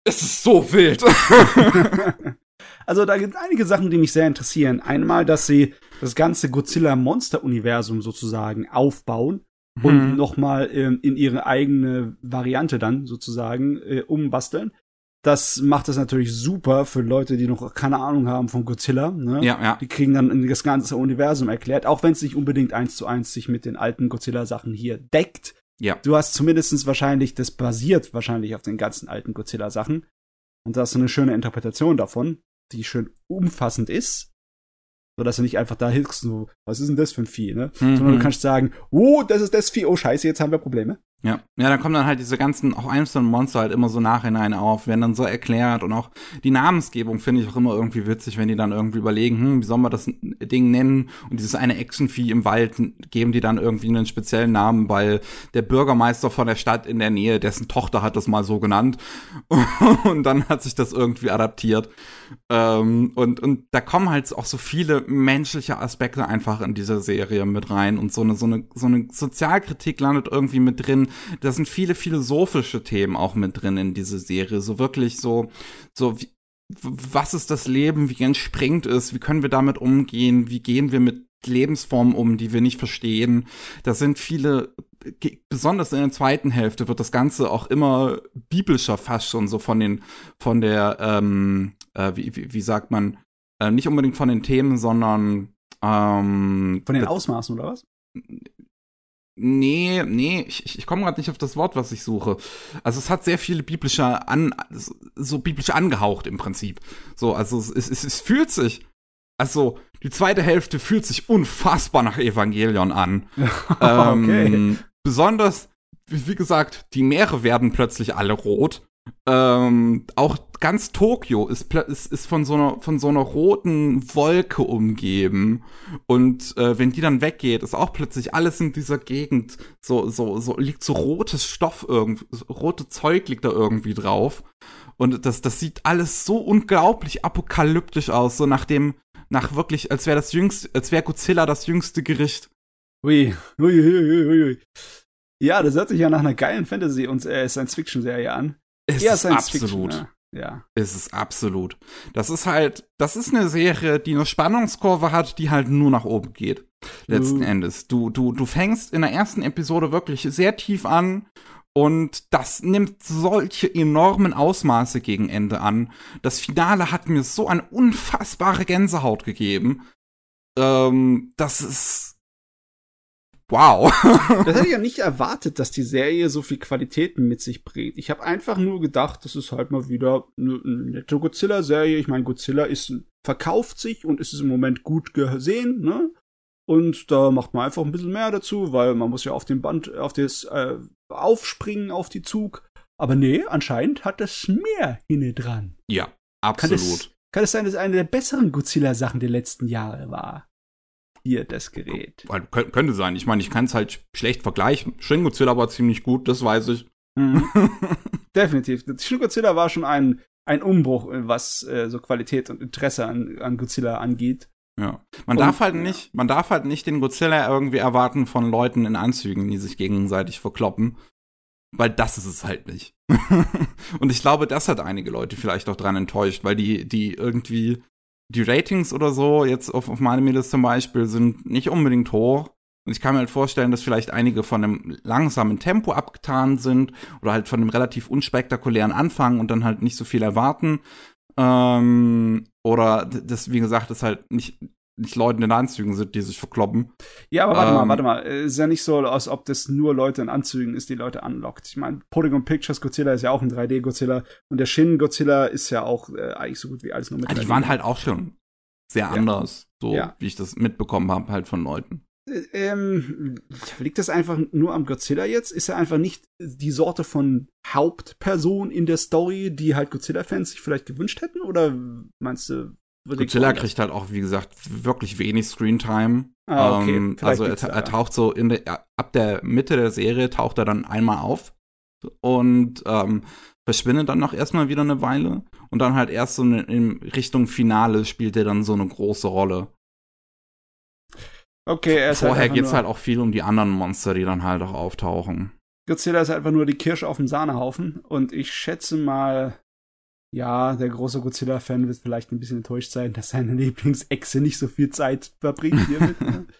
es ist so wild. also da gibt es einige Sachen, die mich sehr interessieren. Einmal, dass sie das ganze Godzilla-Monster-Universum sozusagen aufbauen und Hm. nochmal ähm, in ihre eigene Variante dann sozusagen äh, umbasteln. Das macht es natürlich super für Leute, die noch keine Ahnung haben von Godzilla. Ne? ja, ja. Die kriegen dann das ganze Universum erklärt, auch wenn es nicht unbedingt eins zu eins sich mit den alten Godzilla-Sachen hier deckt. Ja. Du hast zumindestens wahrscheinlich, das basiert wahrscheinlich auf den ganzen alten Godzilla-Sachen. Und da hast du eine schöne Interpretation davon, die schön umfassend ist. So dass du nicht einfach da hilfst, so, was ist denn das für ein Vieh, ne? Sondern du Mhm. kannst sagen, oh, das ist das Vieh, oh scheiße, jetzt haben wir Probleme. Ja, ja, dann kommen dann halt diese ganzen, auch einzelnen Monster halt immer so nachhinein auf, werden dann so erklärt und auch die Namensgebung finde ich auch immer irgendwie witzig, wenn die dann irgendwie überlegen, hm, wie soll man das Ding nennen? Und dieses eine Actionvieh im Wald geben die dann irgendwie einen speziellen Namen, weil der Bürgermeister von der Stadt in der Nähe, dessen Tochter hat das mal so genannt und dann hat sich das irgendwie adaptiert. Ähm, und, und da kommen halt auch so viele menschliche Aspekte einfach in diese Serie mit rein und so eine, so eine, so eine Sozialkritik landet irgendwie mit drin, da sind viele philosophische Themen auch mit drin in diese Serie. So wirklich so, so wie, was ist das Leben, wie entspringt es, wie können wir damit umgehen, wie gehen wir mit Lebensformen um, die wir nicht verstehen. Da sind viele, besonders in der zweiten Hälfte wird das Ganze auch immer biblischer fast schon so von den, von der, ähm, äh, wie, wie, wie sagt man, äh, nicht unbedingt von den Themen, sondern ähm, von den Ausmaßen oder was? Nee, nee, ich, ich komme gerade nicht auf das Wort, was ich suche. Also es hat sehr viele biblische an, so biblisch angehaucht im Prinzip. So, also es, es, es fühlt sich, also die zweite Hälfte fühlt sich unfassbar nach Evangelion an. okay. Ähm, besonders, wie gesagt, die Meere werden plötzlich alle rot. Ähm, auch ganz Tokio ist, ist, ist von, so einer, von so einer roten Wolke umgeben. Und äh, wenn die dann weggeht, ist auch plötzlich alles in dieser Gegend so, so, so liegt so rotes Stoff irgendwie, rote Zeug liegt da irgendwie drauf. Und das, das sieht alles so unglaublich apokalyptisch aus, so nach dem, nach wirklich, als wäre das jüngste, als wäre Godzilla das jüngste Gericht. Ui, ui, ui, ui, ui. Ja, das hört sich ja nach einer geilen Fantasy- und äh, Science-Fiction-Serie an. Es ja, ist absolut. Fiction, ne? ja. Es ist absolut. Das ist halt, das ist eine Serie, die eine Spannungskurve hat, die halt nur nach oben geht. Letzten uh. Endes. Du, du, du fängst in der ersten Episode wirklich sehr tief an und das nimmt solche enormen Ausmaße gegen Ende an. Das Finale hat mir so eine unfassbare Gänsehaut gegeben. Ähm, das ist Wow. das hätte ich ja nicht erwartet, dass die Serie so viel Qualitäten mit sich bringt. Ich habe einfach nur gedacht, das ist halt mal wieder eine, nette Godzilla-Serie. Ich meine, Godzilla ist verkauft sich und ist im Moment gut gesehen, ne? Und da macht man einfach ein bisschen mehr dazu, weil man muss ja auf den Band, auf das äh, aufspringen, auf die Zug. Aber nee, anscheinend hat das mehr hinne dran. Ja, absolut. Kann es, kann es sein, dass es eine der besseren Godzilla-Sachen der letzten Jahre war? Hier das Gerät. Weil, könnte sein. Ich meine, ich kann es halt schlecht vergleichen. Shin Godzilla war ziemlich gut, das weiß ich. Mhm. Definitiv. Shin Godzilla war schon ein, ein Umbruch, was äh, so Qualität und Interesse an, an Godzilla angeht. Ja. Man und, darf halt nicht, man darf halt nicht den Godzilla irgendwie erwarten von Leuten in Anzügen, die sich gegenseitig verkloppen. Weil das ist es halt nicht. und ich glaube, das hat einige Leute vielleicht auch dran enttäuscht, weil die, die irgendwie die Ratings oder so, jetzt auf, auf meine Mädels zum Beispiel, sind nicht unbedingt hoch. Und ich kann mir halt vorstellen, dass vielleicht einige von einem langsamen Tempo abgetan sind oder halt von einem relativ unspektakulären Anfang und dann halt nicht so viel erwarten. Ähm, oder das, wie gesagt, ist halt nicht, nicht Leute in Anzügen sind, die sich verkloppen. Ja, aber warte ähm, mal, warte mal. Ist ja nicht so, als ob das nur Leute in Anzügen ist, die Leute anlockt. Ich meine, Polygon Pictures Godzilla ist ja auch ein 3D-Godzilla und der Shin Godzilla ist ja auch äh, eigentlich so gut wie alles nur mit. Also die waren halt auch schon sehr anders, so ja. wie ich das mitbekommen habe, halt von Leuten. Äh, ähm, liegt das einfach nur am Godzilla jetzt? Ist er einfach nicht die Sorte von Hauptperson in der Story, die halt Godzilla-Fans sich vielleicht gewünscht hätten? Oder meinst du, Godzilla kriegt halt auch, wie gesagt, wirklich wenig Screentime. Ah, okay. Ähm, also er, er, taucht so in der, ab der Mitte der Serie taucht er dann einmal auf und ähm, verschwindet dann noch erstmal wieder eine Weile und dann halt erst so in Richtung Finale spielt er dann so eine große Rolle. Okay, er ist halt Vorher halt geht's halt auch viel um die anderen Monster, die dann halt auch auftauchen. Godzilla ist einfach nur die Kirsche auf dem Sahnehaufen und ich schätze mal, ja, der große Godzilla-Fan wird vielleicht ein bisschen enttäuscht sein, dass seine Lieblingsechse nicht so viel Zeit verbringt hiermit. Ne?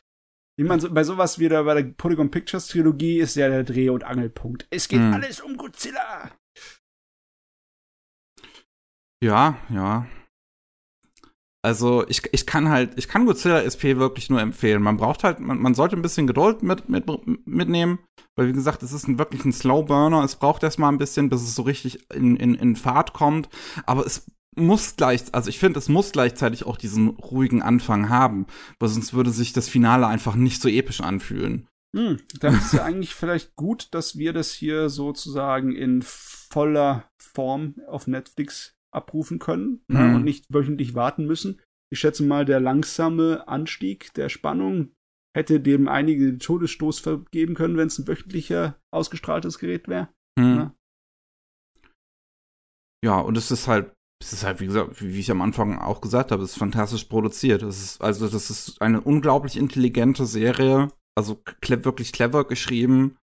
Ich meine, so, bei sowas wie der, bei der Polygon Pictures Trilogie ist ja der Dreh- und Angelpunkt. Es geht hm. alles um Godzilla. Ja, ja. Also ich, ich kann halt, ich kann Godzilla SP wirklich nur empfehlen. Man braucht halt, man, man sollte ein bisschen Geduld mit, mit, mitnehmen, weil wie gesagt, es ist ein, wirklich ein Slow Burner. Es braucht erstmal ein bisschen, bis es so richtig in, in, in Fahrt kommt. Aber es muss gleich, also ich finde, es muss gleichzeitig auch diesen ruhigen Anfang haben, weil sonst würde sich das Finale einfach nicht so episch anfühlen. Hm, dann ist ja eigentlich vielleicht gut, dass wir das hier sozusagen in voller Form auf Netflix abrufen können ne, Mhm. und nicht wöchentlich warten müssen. Ich schätze mal, der langsame Anstieg der Spannung hätte dem einige Todesstoß geben können, wenn es ein wöchentlicher ausgestrahltes Gerät wäre. Hm. Ja. Ja, und es ist halt, es ist halt, wie gesagt, wie ich am Anfang auch gesagt habe, es ist fantastisch produziert. Es ist, also, das ist eine unglaublich intelligente Serie, also wirklich clever geschrieben.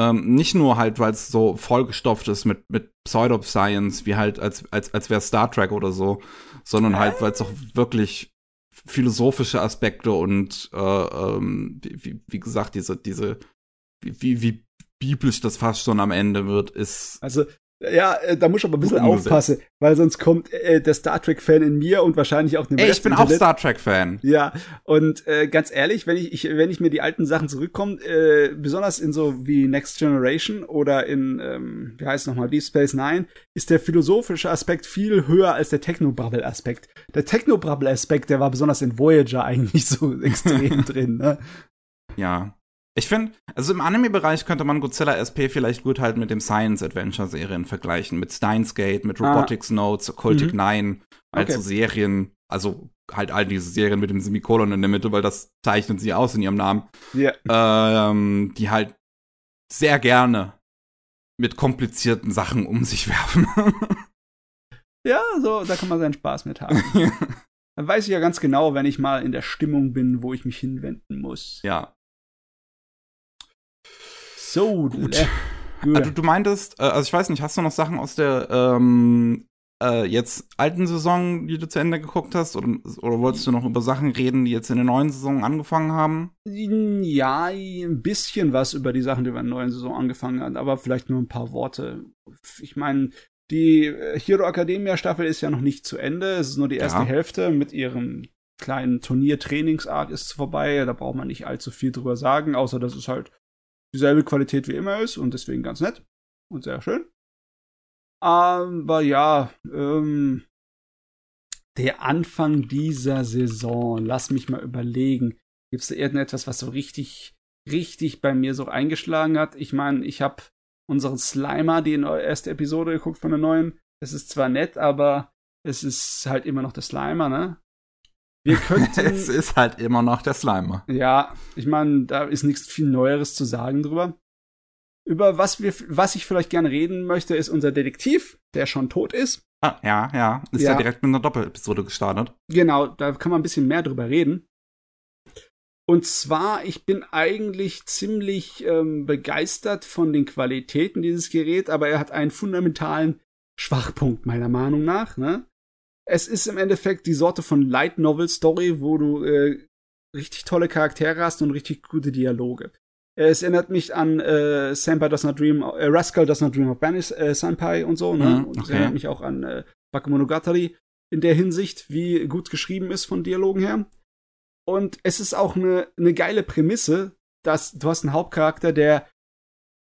Ähm, nicht nur halt, weil es so vollgestopft ist mit, mit Pseudoscience, wie halt, als, als, als wäre Star Trek oder so, sondern halt, weil es auch wirklich philosophische Aspekte und, äh, ähm, wie, wie, gesagt, diese, diese, wie, wie, wie biblisch das fast schon am Ende wird, ist Also, ja, äh, da muss ich aber ein bisschen umgesetzt. aufpassen, weil sonst kommt äh, der Star Trek-Fan in mir und wahrscheinlich auch in dem Ey, ich bin auch. Star Trek-Fan. Ja, und äh, ganz ehrlich, wenn ich, ich, wenn ich mir die alten Sachen zurückkomme, äh, besonders in so wie Next Generation oder in, ähm, wie heißt es nochmal, Deep Space Nine, ist der philosophische Aspekt viel höher als der Technobubble-Aspekt. Der Technobubble-Aspekt, der war besonders in Voyager eigentlich so extrem drin, ne? Ja. Ich finde, also im Anime-Bereich könnte man Godzilla SP vielleicht gut halt mit dem Science-Adventure-Serien vergleichen. Mit Steins Gate, mit Ah. Robotics Notes, Occultic Mhm. Nine, also Okay. Serien, also halt all diese Serien mit dem Semikolon in der Mitte, weil das zeichnen sie aus in ihrem Namen, Ja. ähm, die halt sehr gerne mit komplizierten Sachen um sich werfen. Ja, so, da kann man seinen Spaß mit haben. Dann weiß ich ja ganz genau, wenn ich mal in der Stimmung bin, wo ich mich hinwenden muss. ja. So, Gut. le- gut. Also du meintest, äh, also ich weiß nicht, hast du noch Sachen aus der ähm, äh, jetzt alten Saison, die du zu Ende geguckt hast? Oder, oder wolltest du noch über Sachen reden, die jetzt in der neuen Saison angefangen haben? Ja, ein bisschen was über die Sachen, die wir in der neuen Saison angefangen haben, aber vielleicht nur ein paar Worte. Ich meine, die äh, Hero Academia Staffel ist ja noch nicht zu Ende. Es ist nur die erste Ja. Hälfte mit ihrem kleinen Turnier-Trainingsarg ist vorbei. Da braucht man nicht allzu viel drüber sagen, außer dass es halt dieselbe Qualität wie immer ist und deswegen ganz nett und sehr schön. Aber ja, ähm, der Anfang dieser Saison, lass mich mal überlegen. Gibt es da irgendetwas, was so richtig, richtig bei mir so eingeschlagen hat? Ich meine, ich habe unseren Slimer, die erste Episode geguckt von der neuen. Es ist zwar nett, aber es ist halt immer noch der Slimer, ne? Wir könnten. es ist halt immer noch der Slimer. Ja, ich meine, da ist nichts viel Neueres zu sagen drüber. Über was wir, was ich vielleicht gerne reden möchte, ist unser Detektiv, der schon tot ist. Ah, ja, ja. Ist ja. Ja. direkt mit einer Doppelepisode gestartet. Genau, da kann man ein bisschen mehr drüber reden. Und zwar, ich bin eigentlich ziemlich ähm, begeistert von den Qualitäten dieses Gerät, aber er hat einen fundamentalen Schwachpunkt meiner Meinung nach. Ne? Es ist im Endeffekt die Sorte von Light Novel Story, wo du äh, richtig tolle Charaktere hast und richtig gute Dialoge. Es erinnert mich an äh, Senpai Does Not Dream, äh, Rascal Does Not Dream of Banis, äh, Senpai und so. Ne? Mhm, und es okay. erinnert mich auch an äh, Bakemonogatari in der Hinsicht, wie gut geschrieben ist von Dialogen her. Und es ist auch eine, eine geile Prämisse, dass du hast einen Hauptcharakter, der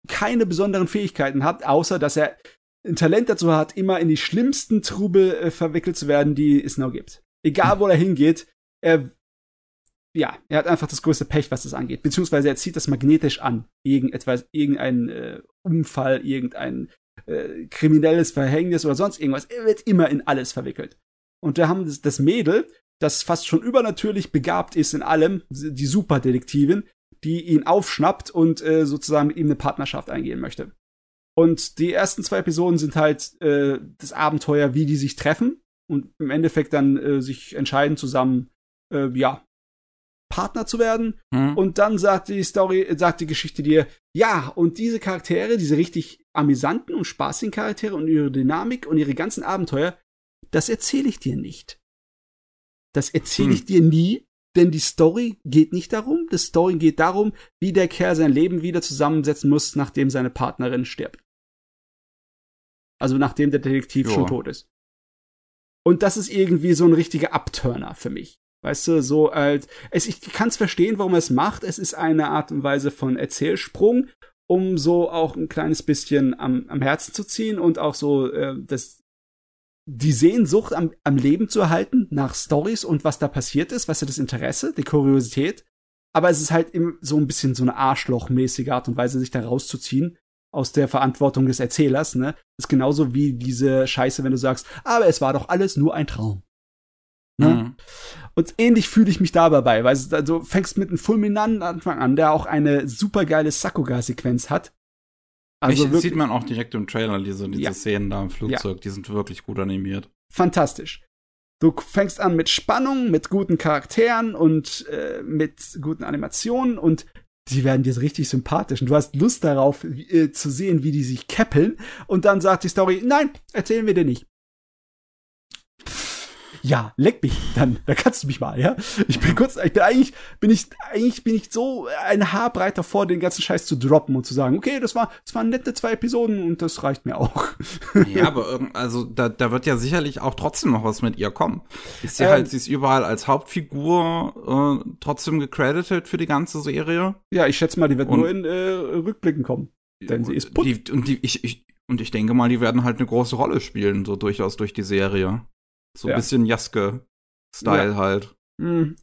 keine besonderen Fähigkeiten hat, außer dass er ein Talent dazu hat, immer in die schlimmsten Trubel äh, verwickelt zu werden, die es noch gibt. Egal, wo er hingeht, er, ja, er hat einfach das größte Pech, was das angeht. Beziehungsweise er zieht das magnetisch an. Irgendetwas, irgendein äh, Unfall, irgendein äh, kriminelles Verhängnis oder sonst irgendwas. Er wird immer in alles verwickelt. Und wir haben das, das Mädel, das fast schon übernatürlich begabt ist in allem, die Superdetektivin, die ihn aufschnappt und äh, sozusagen mit ihm eine Partnerschaft eingehen möchte. Und die ersten zwei Episoden sind halt äh, das Abenteuer, wie die sich treffen und im Endeffekt dann äh, sich entscheiden, zusammen, äh, ja, Partner zu werden. Hm? Und dann sagt die Story, sagt die Geschichte dir, ja, und diese Charaktere, diese richtig amüsanten und spaßigen Charaktere und ihre Dynamik und ihre ganzen Abenteuer, das erzähle ich dir nicht. Das erzähle ich dir nie, denn die Story geht nicht darum. Die Story geht darum, wie der Kerl sein Leben wieder zusammensetzen muss, nachdem seine Partnerin stirbt. Also nachdem der Detektiv Ja. schon tot ist. Und das ist irgendwie so ein richtiger Abturner für mich. Weißt du, so als es, ich kann es verstehen, warum er es macht. Es ist eine Art und Weise von Erzählsprung, um so auch ein kleines bisschen am, am Herzen zu ziehen und auch so äh, das die Sehnsucht am, am Leben zu erhalten nach Stories und was da passiert ist, weißt du, das Interesse, die Kuriosität. aber es ist halt so ein bisschen so eine Arschlochmäßige Art und Weise, sich da rauszuziehen aus der Verantwortung des Erzählers, ne? ist genauso wie diese Scheiße, wenn du sagst, aber es war doch alles nur ein Traum. Ne? Mhm. Und ähnlich fühle ich mich dabei, weil du also fängst mit einem fulminanten Anfang an, der auch eine supergeile Sakuga-Sequenz hat. Also ich, sieht man auch direkt im Trailer, diese, diese ja. Szenen da im Flugzeug, ja. die sind wirklich gut animiert. Fantastisch. Du fängst an mit Spannung, mit guten Charakteren und äh, mit guten Animationen und die werden dir richtig sympathisch. Und du hast Lust darauf äh, zu sehen, wie die sich keppeln und dann sagt die Story, nein, erzählen wir dir nicht ja, leck mich, dann, da kannst du mich mal, ja. Ich bin kurz, ich bin eigentlich, bin ich, eigentlich bin ich so ein Haar breiter vor, den ganzen Scheiß zu droppen und zu sagen, okay, das war, das waren nette zwei Episoden und das reicht mir auch. Ja, aber also da, da wird ja sicherlich auch trotzdem noch was mit ihr kommen. Ist sie ähm, halt, sie ist überall als Hauptfigur äh, trotzdem gecredited für die ganze Serie. Ja, ich schätze mal, die wird und, nur in äh, Rückblicken kommen. Denn sie ist put. Die, und die, ich, ich, und ich denke mal, die werden halt eine große Rolle spielen, so durchaus durch die Serie. So ein ja. bisschen Jaske-Style ja. halt. Hm.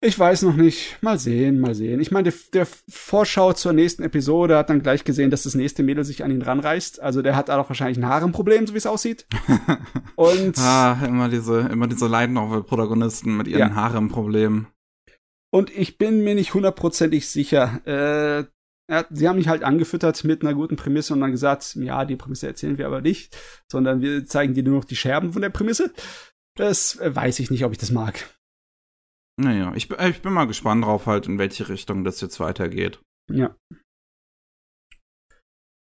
Ich weiß noch nicht. Mal sehen, mal sehen. Ich meine, der, der, Vorschau zur nächsten Episode hat dann gleich gesehen, dass das nächste Mädel sich an ihn ranreißt. Also der hat da doch wahrscheinlich ein Haarenproblem, so wie es aussieht. Und ah, immer diese, immer diese Light Novel-Protagonisten mit ihren ja. Haremproblemen. Und ich bin mir nicht hundertprozentig sicher. Äh, ja, sie haben mich halt angefüttert mit einer guten Prämisse und dann gesagt, ja, die Prämisse erzählen wir aber nicht, sondern wir zeigen dir nur noch die Scherben von der Prämisse. Das äh, weiß ich nicht, ob ich das mag. Naja, ich, ich bin mal gespannt drauf halt, in welche Richtung das jetzt weitergeht. Ja.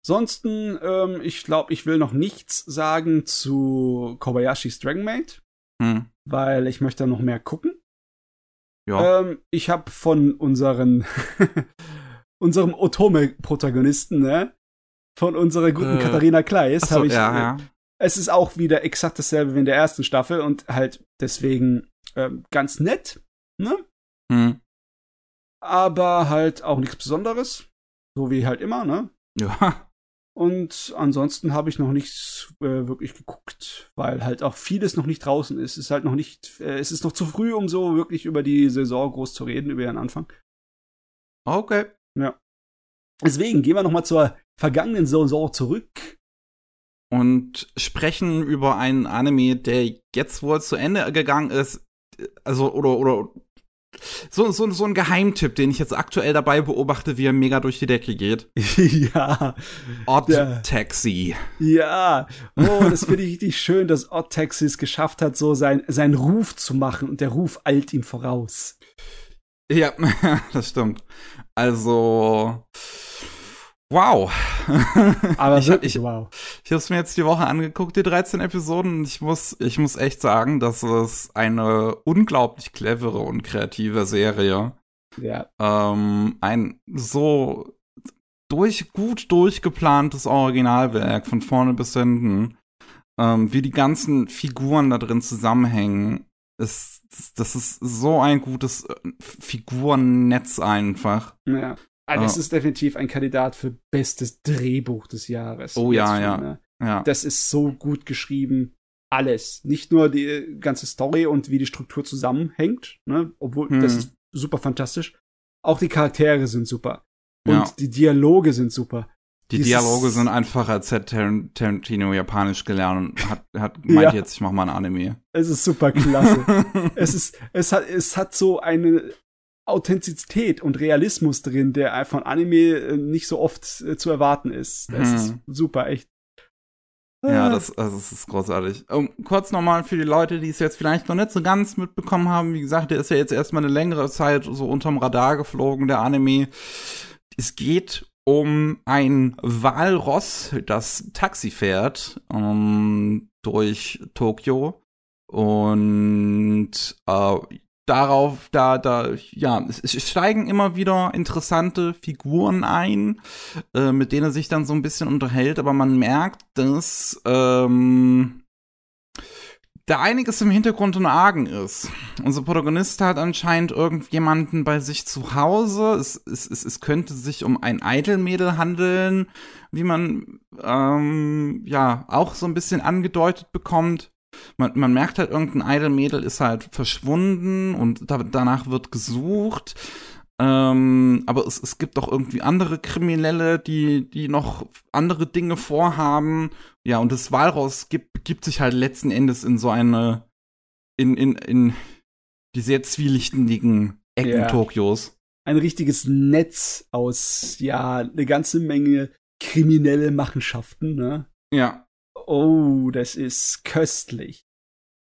Ansonsten, ähm, ich glaube, ich will noch nichts sagen zu Kobayashi's Dragon Maid, hm. weil ich möchte noch mehr gucken. Ja. Ähm, ich habe von unseren unserem Otome-Protagonisten, ne? Von unserer guten äh, Katharina Kleis so, habe ich. Ja, ja. Es ist auch wieder exakt dasselbe wie in der ersten Staffel und halt deswegen ähm, ganz nett, ne? Hm. Aber halt auch nichts Besonderes. So wie halt immer, ne? Ja. Und ansonsten habe ich noch nichts äh, wirklich geguckt, weil halt auch vieles noch nicht draußen ist. Es ist halt noch nicht, äh, es ist noch zu früh, um so wirklich über die Saison groß zu reden, über ihren Anfang. Okay. Ja. Deswegen gehen wir noch mal zur vergangenen Saison zurück und sprechen über einen Anime, der jetzt wohl zu Ende gegangen ist. Also, oder, oder, so, so, so ein Geheimtipp, den ich jetzt aktuell dabei beobachte, wie er mega durch die Decke geht. ja. Odd ja. Taxi. Ja. Oh, das finde ich richtig schön, dass Odd Taxi es geschafft hat, so sein, seinen Ruf zu machen und der Ruf eilt ihm voraus. Ja, das stimmt. Also, wow. Aber ich, wirklich, ich, wow. Ich habe es mir jetzt die Woche angeguckt, die 13 Episoden, ich muss, ich muss echt sagen, dass es eine unglaublich clevere und kreative Serie. Ja. Ähm, ein so durch, gut durchgeplantes Originalwerk von vorne bis hinten. Ähm, wie die ganzen Figuren da drin zusammenhängen, ist das ist so ein gutes äh, Figurennetz einfach. Ja. Also das oh. ist definitiv ein Kandidat für bestes Drehbuch des Jahres. Oh ja, schon, ja. Ne? ja. Das ist so gut geschrieben. Alles. Nicht nur die ganze Story und wie die Struktur zusammenhängt, ne? Obwohl, hm. das ist super fantastisch. Auch die Charaktere sind super. Und ja. die Dialoge sind super. Die Dieses Dialoge sind einfach, als hätte Tarantino Japanisch gelernt und hat, hat meint ja. jetzt, ich mach mal ein Anime. Es ist super klasse. es ist, es hat, es hat so eine Authentizität und Realismus drin, der von Anime äh, nicht so oft äh, zu erwarten ist. Das hm. ist super, echt. Ja, ah. das, also das ist großartig. Um, kurz nochmal für die Leute, die es jetzt vielleicht noch nicht so ganz mitbekommen haben. Wie gesagt, der ist ja jetzt erstmal eine längere Zeit so unterm Radar geflogen, der Anime. Es geht um ein Walross, das Taxi fährt ähm, durch Tokio. Und äh, darauf, da, da, ja, es, es, steigen immer wieder interessante Figuren ein, äh, mit denen er sich dann so ein bisschen unterhält, aber man merkt, dass ähm, da einiges im Hintergrund und Argen ist. Unser Protagonist hat anscheinend irgendjemanden bei sich zu Hause. Es, es, es, es könnte sich um ein Eidelmädel handeln, wie man ähm, ja auch so ein bisschen angedeutet bekommt. man, man merkt halt, irgendein Idol-Mädel ist halt verschwunden und da, danach wird gesucht. Ähm, aber es, es gibt auch irgendwie andere Kriminelle, die, die noch andere Dinge vorhaben. Ja, und das Walross gibt, gibt sich halt letzten Endes in so eine, in, in, in die sehr zwielichtigen Ecken Ja. Tokios. Ein richtiges Netz aus, ja, eine ganze Menge kriminelle Machenschaften, ne? Ja. Oh, das ist köstlich.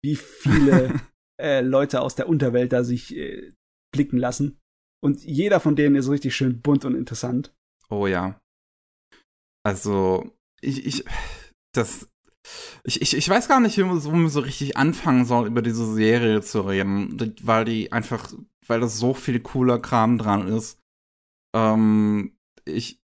Wie viele äh, Leute aus der Unterwelt da sich äh, blicken lassen. Und jeder von denen ist richtig schön bunt und interessant. Oh ja. Also, ich, ich, das, ich, ich, ich weiß gar nicht, wie man so, richtig anfangen soll, über diese Serie zu reden, weil die einfach, weil das so viel cooler Kram dran ist. Ähm, ich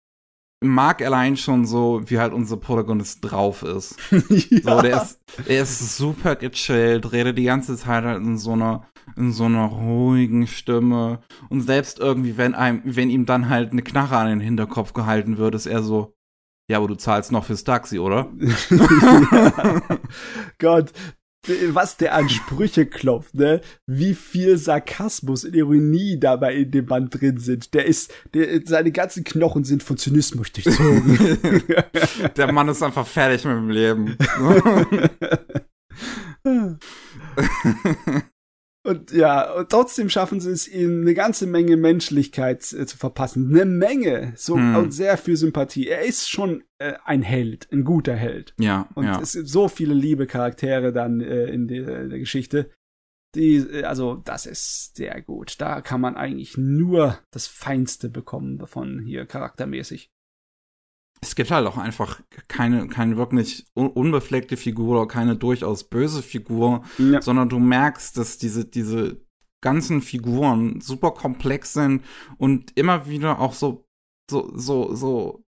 mag allein schon so, wie halt unser Protagonist drauf ist. So, der ist, er ist super gechillt, redet die ganze Zeit halt in so einer, in so einer ruhigen Stimme. Und selbst irgendwie, wenn einem, wenn ihm dann halt eine Knarre an den Hinterkopf gehalten wird, ist er so, ja, aber du zahlst noch fürs Taxi, oder? ja. Gott, was der an Sprüche klopft, ne? Wie viel Sarkasmus und Ironie dabei in dem Band drin sind. Der ist, der, seine ganzen Knochen sind von Zynismus durchzogen. Der Mann ist einfach fertig mit dem Leben. Und ja, und trotzdem schaffen sie es, ihm eine ganze Menge Menschlichkeit äh, zu verpassen. Eine Menge. So, Hm. und sehr viel Sympathie. Er ist schon äh, ein Held, ein guter Held. ja, Und ja. es gibt so viele liebe Charaktere dann äh, in der, der Geschichte. Die, äh, also, das ist sehr gut. Da kann man eigentlich nur das Feinste bekommen davon hier charaktermäßig. Es gibt halt auch einfach keine, keine wirklich un unbefleckte Figur oder keine durchaus böse Figur, Ja. sondern du merkst, dass diese, diese ganzen Figuren super komplex sind und immer wieder auch so, so, so, so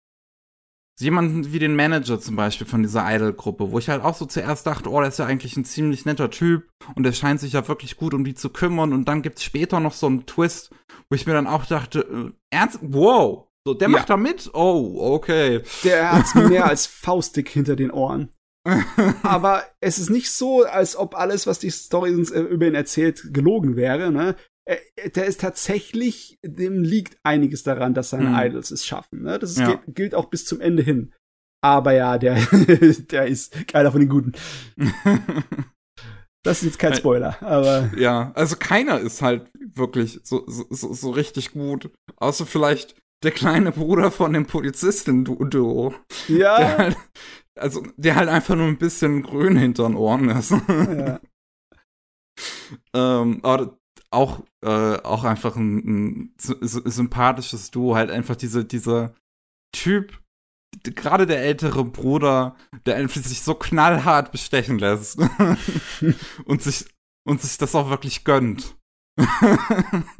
jemanden wie den Manager zum Beispiel von dieser Idol-Gruppe, wo ich halt auch so zuerst dachte, oh, der ist ja eigentlich ein ziemlich netter Typ und der scheint sich ja wirklich gut um die zu kümmern und dann gibt's später noch so einen Twist, wo ich mir dann auch dachte, äh, ernst, wow, so, der Ja. macht da mit? Oh, okay. Der hat's mehr als faustdick hinter den Ohren. Aber es ist nicht so, als ob alles, was die Story uns äh, über ihn erzählt, gelogen wäre. Ne? Er- Der ist tatsächlich, dem liegt einiges daran, dass seine Hm. Idols es schaffen. Ne? Das Ja. gilt, gilt auch bis zum Ende hin. Aber ja, der, der ist keiner von den Guten. Das ist jetzt kein Äh, Spoiler, aber Ja, also keiner ist halt wirklich so, so, so richtig gut. Außer vielleicht der kleine Bruder von dem Polizisten-Duo. Der ja, halt, also, der halt einfach nur ein bisschen grün hinter den Ohren ist. ja. ähm, aber auch, äh, auch einfach ein, ein sy- sy- sympathisches Duo. Halt einfach diese, dieser Typ, gerade der ältere Bruder, der einfach sich so knallhart bestechen lässt. und sich, und sich das auch wirklich gönnt.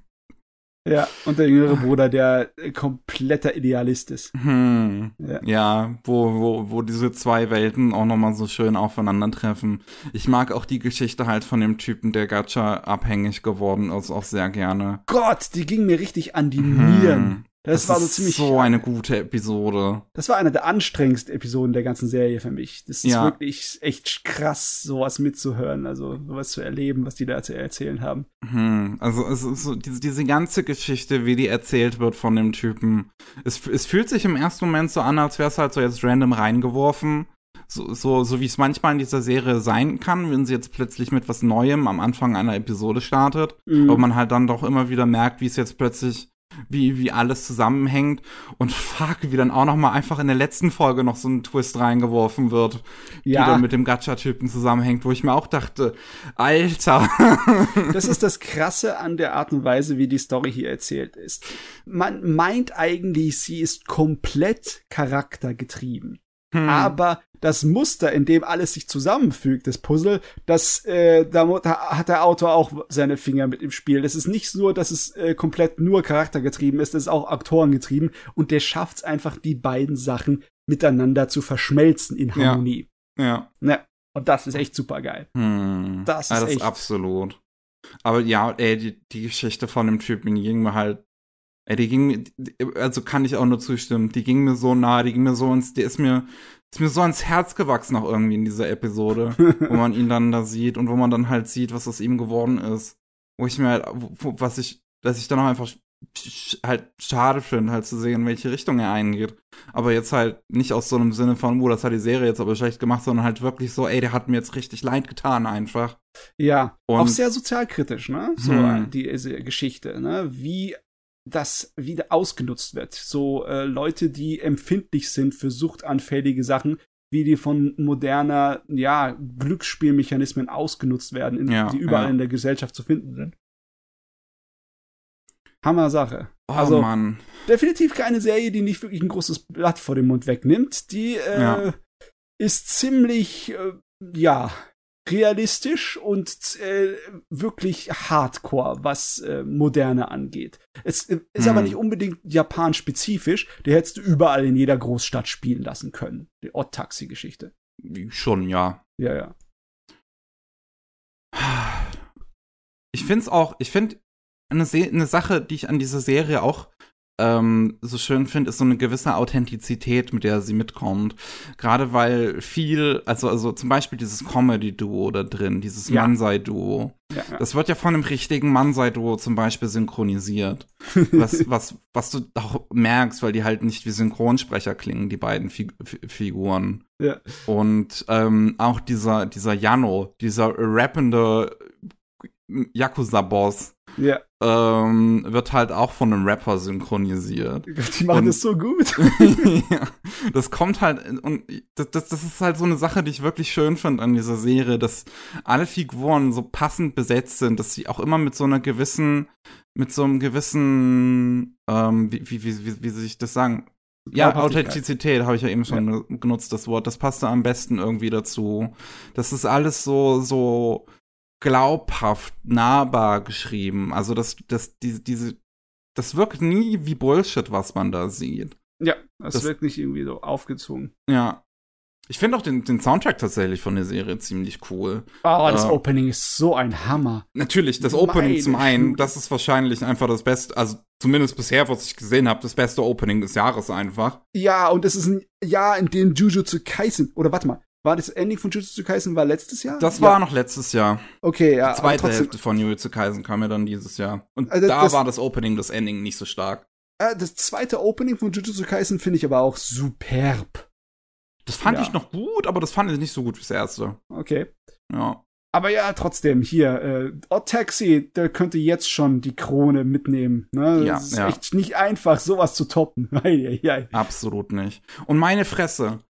ja. Und der jüngere Bruder, der kompletter Idealist ist. Hm. Ja. Ja, wo, wo, wo diese zwei Welten auch nochmal so schön aufeinandertreffen. Ich mag auch die Geschichte halt von dem Typen, der Gacha abhängig geworden ist, auch sehr gerne. Gott, die ging mir richtig an die Hm. Nieren. Das, war so ziemlich. so eine gute Episode. Das war eine der anstrengendsten Episoden der ganzen Serie für mich. Das ist Ja. wirklich echt krass, sowas mitzuhören, also sowas zu erleben, was die da zu erzählen haben. Hm. Also es ist so, diese, diese ganze Geschichte, wie die erzählt wird von dem Typen. Es, es fühlt sich im ersten Moment so an, als wäre es halt so jetzt random reingeworfen. So, so, so wie es manchmal in dieser Serie sein kann, wenn sie jetzt plötzlich mit was Neuem am Anfang einer Episode startet. Mhm. Aber man halt dann doch immer wieder merkt, wie es jetzt plötzlich, wie, wie alles zusammenhängt. Und fuck, wie dann auch noch mal einfach in der letzten Folge noch so ein Twist reingeworfen wird, die Ja. dann mit dem Gacha-Typen zusammenhängt, wo ich mir auch dachte, Alter. Das ist das Krasse an der Art und Weise, wie die Story hier erzählt ist. Man meint eigentlich, sie ist komplett charaktergetrieben. Hm. Aber das Muster, in dem alles sich zusammenfügt, das Puzzle, das, äh, da, hat der Autor auch seine Finger mit im Spiel. Das ist nicht nur, dass es äh, komplett nur charaktergetrieben ist, das ist auch autorengetrieben. Und der schafft es einfach, die beiden Sachen miteinander zu verschmelzen in Ja. Harmonie. ja. Ja. Und das ist echt super geil. Hm. Das ja, ist das echt- absolut. Aber ja, ey, die, die Geschichte von dem Typen, ging mir halt, ey, die ging mir, also kann ich auch nur zustimmen, die ging mir so nah, die ging mir so ins, die ist mir ist mir so ans Herz gewachsen auch irgendwie in dieser Episode, wo man ihn dann da sieht und wo man dann halt sieht, was aus ihm geworden ist. Wo ich mir halt, wo, was ich, dass ich dann auch einfach halt schade finde, halt zu sehen, in welche Richtung er eingeht. Aber jetzt halt nicht aus so einem Sinne von, oh, das hat die Serie jetzt aber schlecht gemacht, sondern halt wirklich so, ey, der hat mir jetzt richtig leid getan einfach. Ja, und auch sehr sozialkritisch, ne? So hm. diese Geschichte, ne? Wie das wieder ausgenutzt wird. So äh, Leute, die empfindlich sind für suchtanfällige Sachen, wie die von moderner, ja, Glücksspielmechanismen ausgenutzt werden, in, ja, die überall ja. in der Gesellschaft zu finden sind. Hammer Sache. Oh, also, Mann. definitiv keine Serie, die nicht wirklich ein großes Blatt vor dem Mund wegnimmt. Die äh, ja. ist ziemlich, äh, ja, realistisch und äh, wirklich hardcore, was äh, Moderne angeht. Es äh, ist hm. aber nicht unbedingt Japan-spezifisch. Der hättest du überall in jeder Großstadt spielen lassen können. Die Odd-Taxi-Geschichte. Schon, ja. Ja, ja. Ich finde es auch, ich finde eine, eine Sache, die ich an dieser Serie auch ähm, so schön finde, ist so eine gewisse Authentizität, mit der sie mitkommt. Gerade weil viel, also, also zum Beispiel dieses Comedy-Duo da drin, dieses ja. Mansei-Duo. Ja, ja. Das wird ja von einem richtigen Mansei-Duo zum Beispiel synchronisiert. was, was, was du auch merkst, weil die halt nicht wie Synchronsprecher klingen, die beiden Fig Figuren. Ja. Und ähm, auch dieser, dieser Jano, dieser rappende Yakuza-Boss, ja. ähm, wird halt auch von einem Rapper synchronisiert. Die machen und, das so gut. ja, das kommt halt, und das, das, das ist halt so eine Sache, die ich wirklich schön finde an dieser Serie, dass alle Figuren so passend besetzt sind, dass sie auch immer mit so einer gewissen, mit so einem gewissen, ähm, wie, wie, wie, wie, wie soll ich das sagen? Ja, Authentizität habe ich ja eben schon ja. genutzt, das Wort. Das passt da am besten irgendwie dazu. Das ist alles so, so, glaubhaft, nahbar geschrieben. Also das, das, die, diese, das wirkt nie wie Bullshit, was man da sieht. Ja, das, das wirkt nicht irgendwie so aufgezwungen. Ja. Ich finde auch den, den Soundtrack tatsächlich von der Serie ziemlich cool. Oh, das äh, Opening ist so ein Hammer. Natürlich, das Opening Meine zum einen, das ist wahrscheinlich einfach das Beste, also zumindest bisher, was ich gesehen habe, das beste Opening des Jahres einfach. Ja, und es ist ein Jahr, in dem Jujutsu Kaisen, oder warte mal, war das Ending von Jujutsu Kaisen war letztes Jahr? Das war noch letztes Jahr. Okay, ja. Die zweite Hälfte von Jujutsu Kaisen kam ja dann dieses Jahr. Und also da das, war das Opening, das Ending nicht so stark. Äh, das zweite Opening von Jujutsu Kaisen finde ich aber auch superb. Das fand ja. ich noch gut, aber das fand ich nicht so gut wie das erste. Okay. Ja. Aber ja, trotzdem, hier, äh, Odd Taxi, der könnte jetzt schon die Krone mitnehmen. Ne? Ja, das ist ja. echt nicht einfach, sowas zu toppen. Absolut nicht. Und meine Fresse,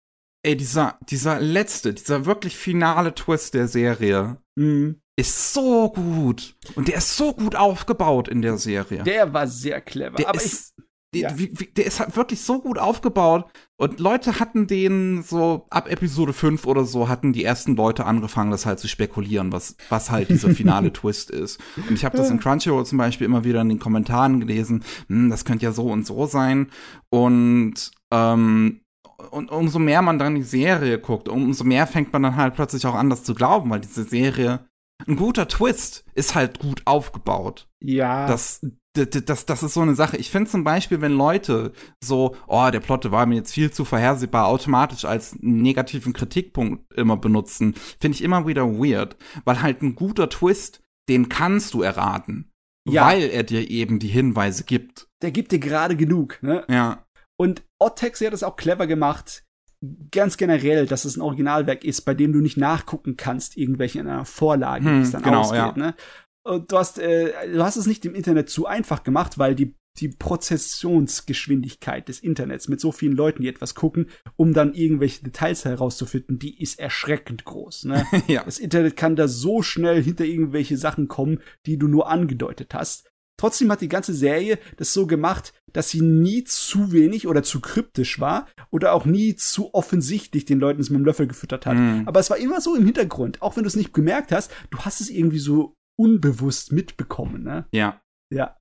ey, dieser, dieser letzte, dieser wirklich finale Twist der Serie mhm. ist so gut. Und der ist so gut aufgebaut in der Serie. Der war sehr clever. Der aber ist, ich, der, ja. wie, wie, der ist halt wirklich so gut aufgebaut. Und Leute hatten den so ab Episode 5 oder so, hatten die ersten Leute angefangen, das halt zu spekulieren, was, was halt dieser finale Twist ist. Und ich habe das in Crunchyroll zum Beispiel immer wieder in den Kommentaren gelesen, hm, das könnte ja so und so sein. Und ähm, und umso mehr man dann die Serie guckt, umso mehr fängt man dann halt plötzlich auch an, das zu glauben, weil diese Serie, ein guter Twist ist halt gut aufgebaut. Ja. Das, das, das, das ist so eine Sache. Ich finde zum Beispiel, wenn Leute so, oh, der Plot war mir jetzt viel zu vorhersehbar, automatisch als negativen Kritikpunkt immer benutzen, finde ich immer wieder weird. Weil halt ein guter Twist, den kannst du erraten. Ja. Weil er dir eben die Hinweise gibt. Der gibt dir gerade genug, ne? Ja. Und Oddtaxi hat es auch clever gemacht, ganz generell, dass es ein Originalwerk ist, bei dem du nicht nachgucken kannst, irgendwelche in einer Vorlage, hm, wie es dann genau, ausgeht. Ja. Ne? Und du hast, äh, du hast es nicht im Internet zu einfach gemacht, weil die die Prozessionsgeschwindigkeit des Internets mit so vielen Leuten, die etwas gucken, um dann irgendwelche Details herauszufinden, die ist erschreckend groß. Ne? ja. Das Internet kann da so schnell hinter irgendwelche Sachen kommen, die du nur angedeutet hast. Trotzdem hat die ganze Serie das so gemacht, dass sie nie zu wenig oder zu kryptisch war oder auch nie zu offensichtlich den Leuten es mit dem Löffel gefüttert hat. Mm. Aber es war immer so im Hintergrund, auch wenn du es nicht gemerkt hast, du hast es irgendwie so unbewusst mitbekommen, ne? Ja. Ja.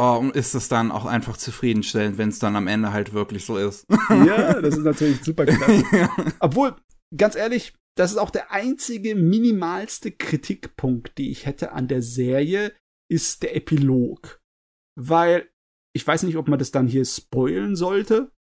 Oh, und ist es dann auch einfach zufriedenstellend, wenn es dann am Ende halt wirklich so ist. ja, das ist natürlich super klasse. ja. Obwohl, ganz ehrlich, das ist auch der einzige minimalste Kritikpunkt, die ich hätte an der Serie, ist der Epilog. Weil ich weiß nicht, ob man das dann hier spoilen sollte.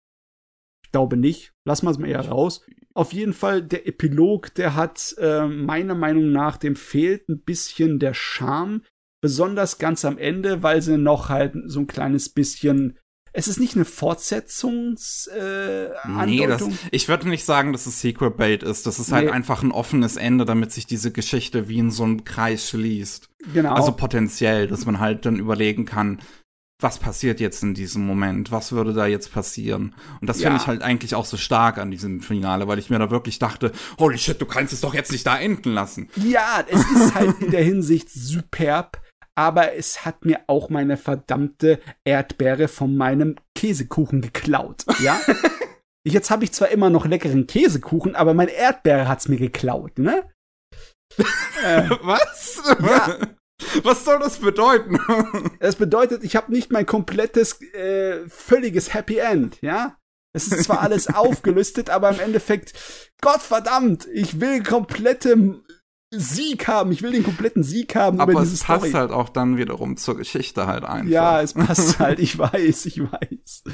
glaube nicht. Lassen wir es mal eher raus. Auf jeden Fall, der Epilog, der hat äh, meiner Meinung nach, dem fehlt ein bisschen der Charme. Besonders ganz am Ende, weil sie noch halt so ein kleines bisschen es ist nicht eine Fortsetzungs äh, Nee, das, ich würde nicht sagen, dass es Secret Bait ist. Das ist halt nee. einfach ein offenes Ende, damit sich diese Geschichte wie in so einem Kreis schließt. Genau. Also potenziell, dass man halt dann überlegen kann, was passiert jetzt in diesem Moment? Was würde da jetzt passieren? Und das ja. finde ich halt eigentlich auch so stark an diesem Finale, weil ich mir da wirklich dachte, holy shit, du kannst es doch jetzt nicht da enden lassen. Ja, es ist halt in der Hinsicht superb aber es hat mir auch meine verdammte Erdbeere von meinem Käsekuchen geklaut, ja? Jetzt habe ich zwar immer noch leckeren Käsekuchen, aber meine Erdbeere hat's mir geklaut, ne? äh, Was? Ja. Was soll das bedeuten? Es bedeutet, ich habe nicht mein komplettes, äh, völliges Happy End, ja? Es ist zwar alles aufgelistet, aber im Endeffekt, Gott verdammt, ich will komplette Sieg haben. Ich will den kompletten Sieg haben. Aber es passt Story. halt auch dann wiederum zur Geschichte halt einfach. Ja, es passt halt. Ich weiß, ich weiß.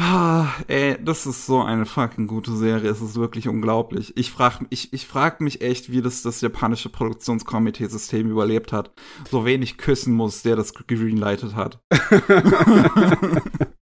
ah, ey, das ist so eine fucking gute Serie. Es ist wirklich unglaublich. Ich frag, ich, ich frag mich echt, wie das das japanische Produktionskomitee-System überlebt hat. So wenig küssen muss, der das greenlightet hat.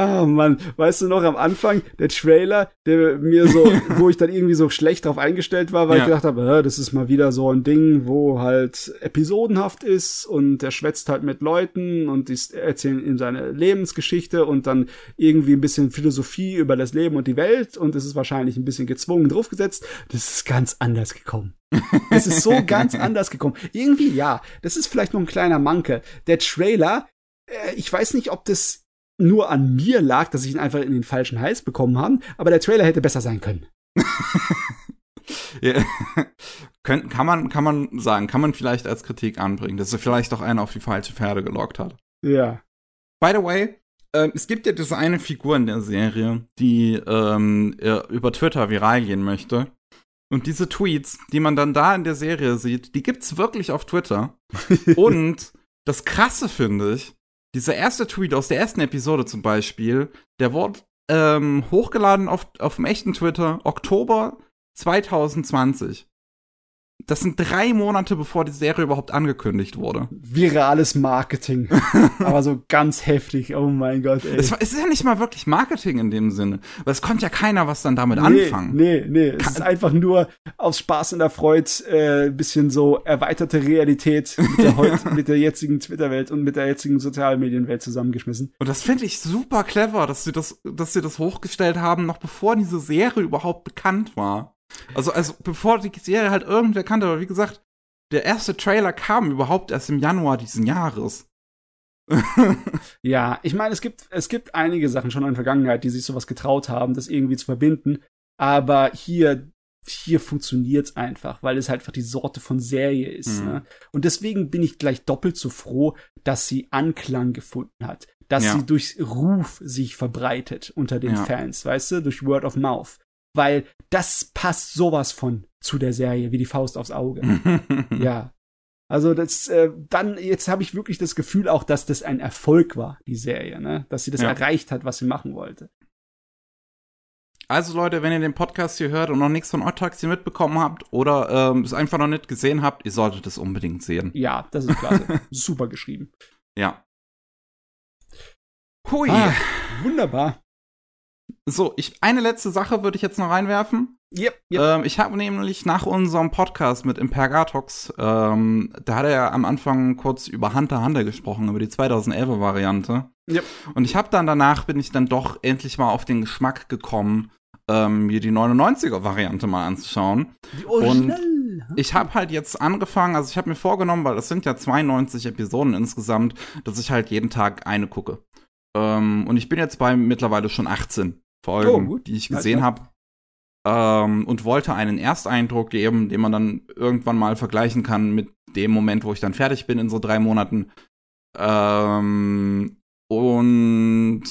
Ah, Mann, weißt du noch am Anfang, der Trailer, der mir so, wo ich dann irgendwie so schlecht drauf eingestellt war, weil ja. ich gedacht habe, das ist mal wieder so ein Ding, wo halt episodenhaft ist und der schwätzt halt mit Leuten und die erzählen ihm seine Lebensgeschichte und dann irgendwie ein bisschen Philosophie über das Leben und die Welt und es ist wahrscheinlich ein bisschen gezwungen draufgesetzt. Das ist ganz anders gekommen. Es ist so ganz anders gekommen. Irgendwie ja, das ist vielleicht noch ein kleiner Manke. Der Trailer, äh, ich weiß nicht, ob das nur an mir lag, dass ich ihn einfach in den falschen Hals bekommen habe, aber der Trailer hätte besser sein können. ja. Kön kann, man, kann man sagen, kann man vielleicht als Kritik anbringen, dass er vielleicht auch einen auf die falsche Pferde gelockt hat. Ja. By the way, äh, es gibt ja diese eine Figur in der Serie, die ähm, über Twitter viral gehen möchte. Und diese Tweets, die man dann da in der Serie sieht, die gibt's wirklich auf Twitter. Und das Krasse finde ich, dieser erste Tweet aus der ersten Episode zum Beispiel, der wurde ähm, hochgeladen auf, auf dem echten Twitter, Oktober 2020. Das sind drei Monate, bevor die Serie überhaupt angekündigt wurde. Virales Marketing. Aber so ganz heftig. Oh mein Gott, ey. Es, es, ist ja nicht mal wirklich Marketing in dem Sinne. Weil es konnte ja keiner was dann damit nee, anfangen. Nee, nee. Es ist einfach nur aus Spaß und der Freude äh, bisschen so erweiterte Realität mit der, heut, mit der jetzigen Twitter-Welt und mit der jetzigen Sozialmedienwelt zusammengeschmissen. Und das finde ich super clever, dass sie das, dass sie das hochgestellt haben, noch bevor diese Serie überhaupt bekannt war. Also, also bevor die Serie halt irgendwer kannte, aber wie gesagt, der erste Trailer kam überhaupt erst im Januar diesen Jahres. ja, ich meine, es gibt, es gibt einige Sachen schon in der Vergangenheit, die sich sowas getraut haben, das irgendwie zu verbinden. Aber hier, hier funktioniert's einfach, weil es halt einfach die Sorte von Serie ist. Mhm. Ne? Und deswegen bin ich gleich doppelt so froh, dass sie Anklang gefunden hat. Dass ja. sie durch Ruf sich verbreitet unter den ja. Fans, weißt du, durch Word of Mouth weil das passt sowas von zu der Serie wie die Faust aufs Auge. ja. Also das äh, dann jetzt habe ich wirklich das Gefühl auch, dass das ein Erfolg war, die Serie, ne? Dass sie das ja. erreicht hat, was sie machen wollte. Also Leute, wenn ihr den Podcast hier hört und noch nichts von Ottaxi mitbekommen habt oder ähm, es einfach noch nicht gesehen habt, ihr solltet es unbedingt sehen. Ja, das ist klasse. Super geschrieben. Ja. Hui. Ah, wunderbar. So, ich, eine letzte Sache würde ich jetzt noch reinwerfen. Yep, yep. Ähm, ich habe nämlich nach unserem Podcast mit Impergatox, ähm, da hat er ja am Anfang kurz über Hunter Hunter gesprochen, über die 2011er Variante. Yep. Und ich habe dann danach, bin ich dann doch endlich mal auf den Geschmack gekommen, ähm, mir die 99er Variante mal anzuschauen. Die Original. Und ich habe halt jetzt angefangen, also ich habe mir vorgenommen, weil das sind ja 92 Episoden insgesamt, dass ich halt jeden Tag eine gucke. Ähm, und ich bin jetzt bei mittlerweile schon 18 Folgen, oh, die ich gesehen habe. Ähm, und wollte einen Ersteindruck geben, den man dann irgendwann mal vergleichen kann mit dem Moment, wo ich dann fertig bin in so drei Monaten. Ähm, und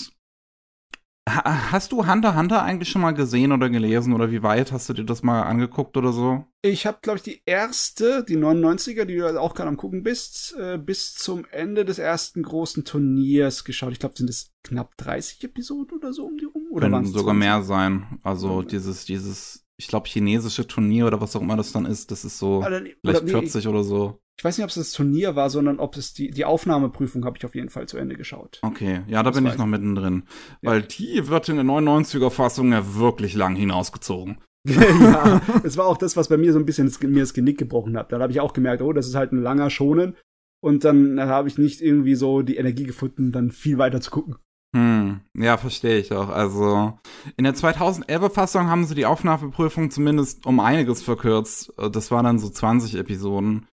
hast du Hunter Hunter eigentlich schon mal gesehen oder gelesen oder wie weit hast du dir das mal angeguckt oder so? Ich habe, glaube ich, die erste, die 99er, die du auch gerade am gucken bist, äh, bis zum Ende des ersten großen Turniers geschaut. Ich glaube, sind es knapp 30 Episoden oder so um die rum? Oder Können sogar 20? mehr sein. Also dieses, dieses, ich glaube, chinesische Turnier oder was auch immer das dann ist, das ist so oder, vielleicht oder, 40 nee, oder so. Ich weiß nicht, ob es das Turnier war, sondern ob es die, die Aufnahmeprüfung habe ich auf jeden Fall zu Ende geschaut. Okay, ja, da das bin ich noch mittendrin. Ja. Weil die wird in der 99er-Fassung ja wirklich lang hinausgezogen. ja, es war auch das, was bei mir so ein bisschen das, mir das Genick gebrochen hat. Dann habe ich auch gemerkt, oh, das ist halt ein langer Schonen. Und dann habe ich nicht irgendwie so die Energie gefunden, dann viel weiter zu gucken. Hm, ja, verstehe ich auch. Also in der 2011er Fassung haben sie die Aufnahmeprüfung zumindest um einiges verkürzt. Das waren dann so 20 Episoden.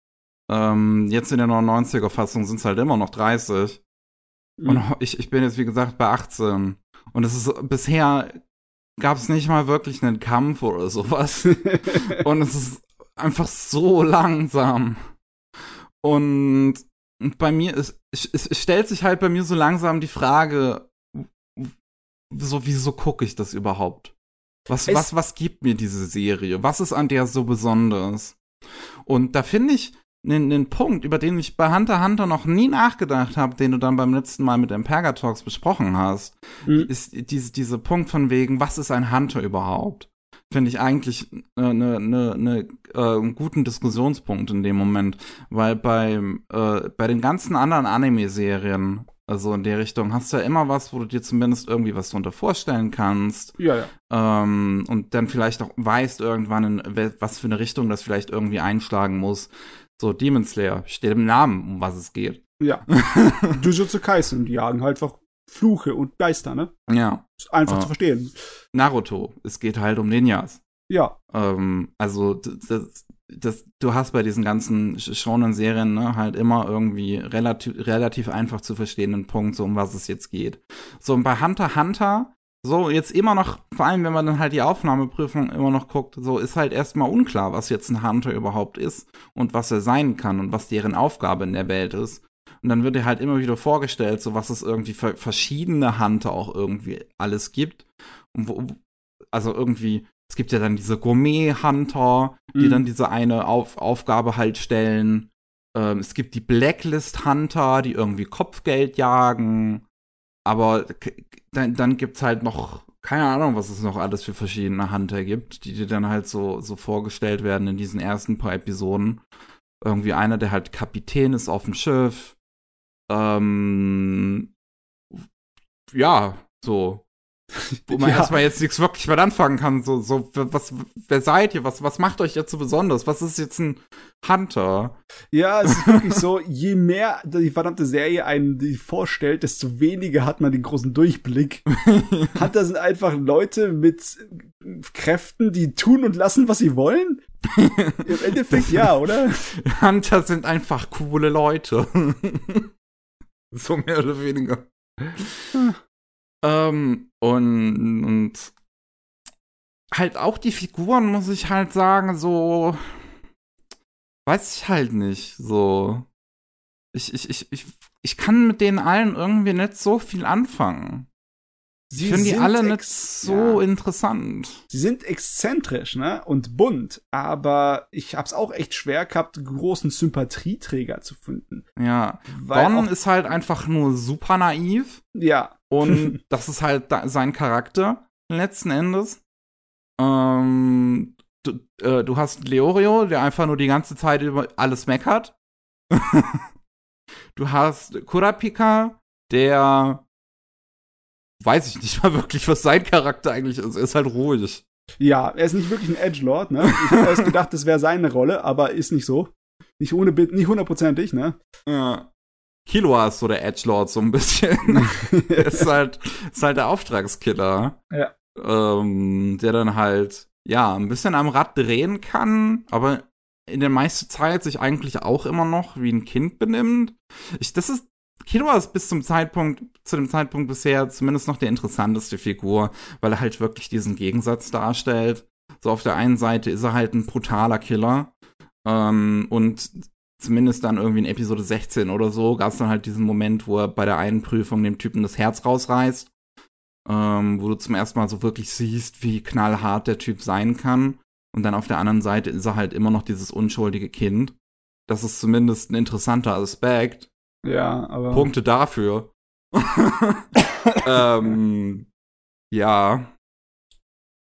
Ähm, jetzt in der 99er Fassung sind es halt immer noch 30. Mhm. Und ich, ich bin jetzt, wie gesagt, bei 18. Und es ist bisher gab es nicht mal wirklich einen Kampf oder sowas. und es ist einfach so langsam. Und bei mir ist, es, es stellt sich halt bei mir so langsam die Frage, so, wieso gucke ich das überhaupt? Was, was, was gibt mir diese Serie? Was ist an der so besonders? Und da finde ich, einen, einen Punkt, über den ich bei Hunter Hunter noch nie nachgedacht habe, den du dann beim letzten Mal mit Emperga Talks besprochen hast, mhm. ist diese, diese Punkt von wegen, was ist ein Hunter überhaupt? Finde ich eigentlich eine, eine, eine, äh, einen guten Diskussionspunkt in dem Moment, weil bei, äh, bei den ganzen anderen Anime-Serien also in der Richtung hast du ja immer was, wo du dir zumindest irgendwie was drunter vorstellen kannst. Ja, ja. Ähm, und dann vielleicht auch weißt irgendwann, in was für eine Richtung das vielleicht irgendwie einschlagen muss. So, Demon Slayer, steht im Namen, um was es geht. Ja. Jujutsu Kaisen, die jagen halt einfach Fluche und Geister, ne? Ja. Ist einfach uh, zu verstehen. Naruto, es geht halt um Ninjas. Ja. Ähm, also, das, das, du hast bei diesen ganzen Shonen-Serien ne, halt immer irgendwie relativ, relativ einfach zu verstehenden Punkt, so um was es jetzt geht. So, und bei Hunter Hunter so jetzt immer noch, vor allem wenn man dann halt die Aufnahmeprüfung immer noch guckt, so ist halt erstmal unklar, was jetzt ein Hunter überhaupt ist und was er sein kann und was deren Aufgabe in der Welt ist. Und dann wird dir halt immer wieder vorgestellt, so was es irgendwie für verschiedene Hunter auch irgendwie alles gibt. Und wo, also irgendwie, es gibt ja dann diese Gourmet-Hunter, die mhm. dann diese eine Auf Aufgabe halt stellen. Ähm, es gibt die Blacklist-Hunter, die irgendwie Kopfgeld jagen. Aber dann, dann gibt's halt noch, keine Ahnung, was es noch alles für verschiedene Hunter gibt, die dir dann halt so, so vorgestellt werden in diesen ersten paar Episoden. Irgendwie einer, der halt Kapitän ist auf dem Schiff. Ähm, ja, so. Wo man ja. erstmal jetzt nichts wirklich mit anfangen kann. So, so, was, wer seid ihr? Was, was macht euch jetzt so besonders? Was ist jetzt ein Hunter? Ja, es ist wirklich so, je mehr die verdammte Serie einen die vorstellt, desto weniger hat man den großen Durchblick. Hunter sind einfach Leute mit Kräften, die tun und lassen, was sie wollen. Im Endeffekt ja, oder? Hunter sind einfach coole Leute. so mehr oder weniger. Hm. Ähm, und, und halt auch die Figuren, muss ich halt sagen, so weiß ich halt nicht. So. Ich, ich, ich, ich, ich kann mit denen allen irgendwie nicht so viel anfangen. Sie ich finde die alle nicht so ja. interessant. Sie sind exzentrisch, ne? Und bunt, aber ich hab's auch echt schwer gehabt, großen Sympathieträger zu finden. Ja. Weil Bon ist halt einfach nur super naiv. Ja. Und das ist halt sein Charakter, letzten Endes. Ähm, du, äh, du hast Leorio, der einfach nur die ganze Zeit über alles meckert. du hast Kurapika, der weiß ich nicht mal wirklich, was sein Charakter eigentlich ist. Er ist halt ruhig. Ja, er ist nicht wirklich ein Edgelord, ne? Ich hätte erst gedacht, das wäre seine Rolle, aber ist nicht so. Nicht ohne nicht hundertprozentig, ne? Ja. Killua ist so der Edgelord so ein bisschen. ist halt, ist halt der Auftragskiller. Ja. Ähm, der dann halt, ja, ein bisschen am Rad drehen kann, aber in der meisten Zeit sich eigentlich auch immer noch wie ein Kind benimmt. Ich, das ist Killua ist bis zum Zeitpunkt, zu dem Zeitpunkt bisher zumindest noch der interessanteste Figur, weil er halt wirklich diesen Gegensatz darstellt. So auf der einen Seite ist er halt ein brutaler Killer ähm, und zumindest dann irgendwie in Episode 16 oder so gab es dann halt diesen Moment, wo er bei der einen Prüfung dem Typen das Herz rausreißt. ähm, wo du zum ersten Mal so wirklich siehst, wie knallhart der Typ sein kann. Und dann auf der anderen Seite ist er halt immer noch dieses unschuldige Kind. Das ist zumindest ein interessanter Aspekt. Ja, aber. Punkte dafür. ähm, ja.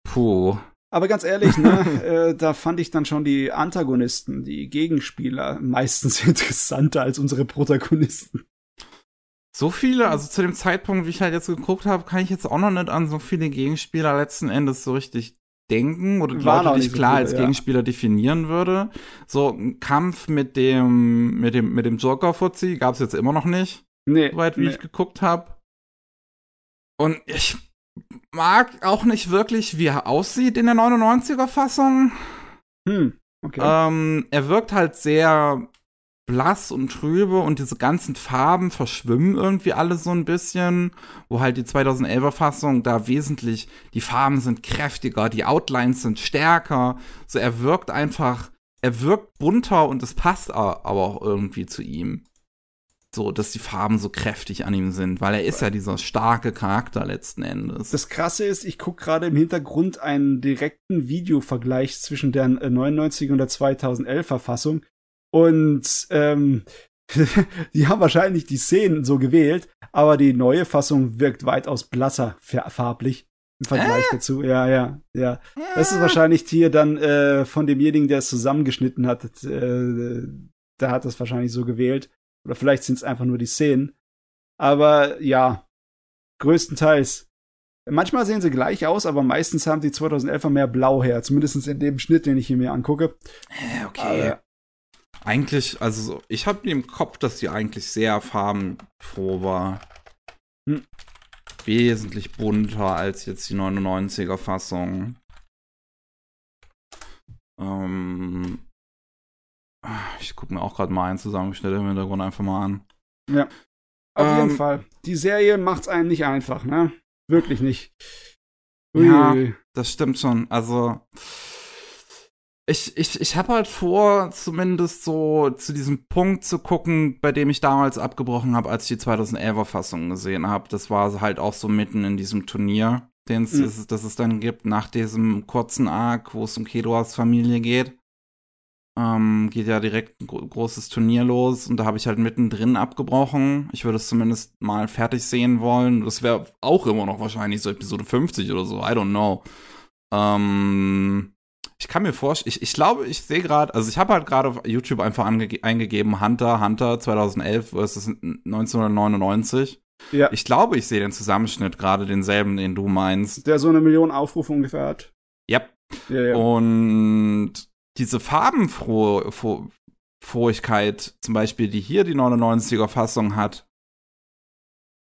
Puh. Aber ganz ehrlich, ne, äh, da fand ich dann schon die Antagonisten, die Gegenspieler, meistens interessanter als unsere Protagonisten. So viele, also zu dem Zeitpunkt, wie ich halt jetzt geguckt habe, kann ich jetzt auch noch nicht an so viele Gegenspieler letzten Endes so richtig denken oder die Waren Leute, die ich so klar viele, als ja. Gegenspieler definieren würde. So ein Kampf mit dem mit dem mit dem Joker-Fuzzi gab es jetzt immer noch nicht, Nee. soweit wie nee. ich geguckt habe. Und ich mag auch nicht wirklich, wie er aussieht in der 99er Fassung. Hm, okay. Ähm, er wirkt halt sehr blass und trübe und diese ganzen Farben verschwimmen irgendwie alle so ein bisschen, wo halt die 2011er Fassung da wesentlich, die Farben sind kräftiger, die Outlines sind stärker, so er wirkt einfach, er wirkt bunter und es passt aber auch irgendwie zu ihm. So, dass die Farben so kräftig an ihm sind, weil er ist ja dieser starke Charakter letzten Endes. Das Krasse ist, ich gucke gerade im Hintergrund einen direkten Videovergleich zwischen der äh, 99 und der 2011er Fassung. Und ähm, die haben wahrscheinlich die Szenen so gewählt, aber die neue Fassung wirkt weitaus blasser fa- farblich im Vergleich dazu. Ja, ja, ja. Das ist wahrscheinlich hier dann äh, von demjenigen, der es zusammengeschnitten hat. Äh, der hat das wahrscheinlich so gewählt. Oder vielleicht sind es einfach nur die Szenen. Aber ja, größtenteils. Manchmal sehen sie gleich aus, aber meistens haben die 2011er mehr Blau her. Zumindest in dem Schnitt, den ich hier mir angucke. Äh, okay. Aber, Eigentlich, also so, ich habe im Kopf, dass die eigentlich sehr farbenfroh war. Hm. Wesentlich bunter als jetzt die 99er Fassung. Ähm, ich gucke mir auch gerade mal einen Zusammenschnitt im Hintergrund einfach mal an. auf jeden Ähm, Fall. Die Serie macht's einen nicht einfach, ne? Wirklich nicht. Ja. Ui. Das stimmt schon. Also, ich, ich, ich habe halt vor, zumindest so zu diesem Punkt zu gucken, bei dem ich damals abgebrochen habe, als ich die 2011er Fassung gesehen habe. Das war halt auch so mitten in diesem Turnier, den es, Mhm. das es- das es dann gibt, nach diesem kurzen Arc, wo es um Kedoas Familie geht. Ähm, geht ja direkt ein gro großes Turnier los und da habe ich halt mittendrin abgebrochen. Ich würde es zumindest mal fertig sehen wollen. Das wäre auch immer noch wahrscheinlich so Episode 50 oder so, I don't know. Ähm, ich kann mir vorstellen, ich, ich glaube, ich sehe gerade, also ich habe halt gerade auf YouTube einfach eingegeben, Hunter, Hunter 2011 versus 1999. Ja. Ich glaube, ich sehe den Zusammenschnitt, gerade denselben, den du meinst. Der so eine Million Aufrufe ungefähr hat. Yep. Ja, ja. Und diese Farbenfrohigkeit, zum Beispiel, die hier die 99er Fassung hat,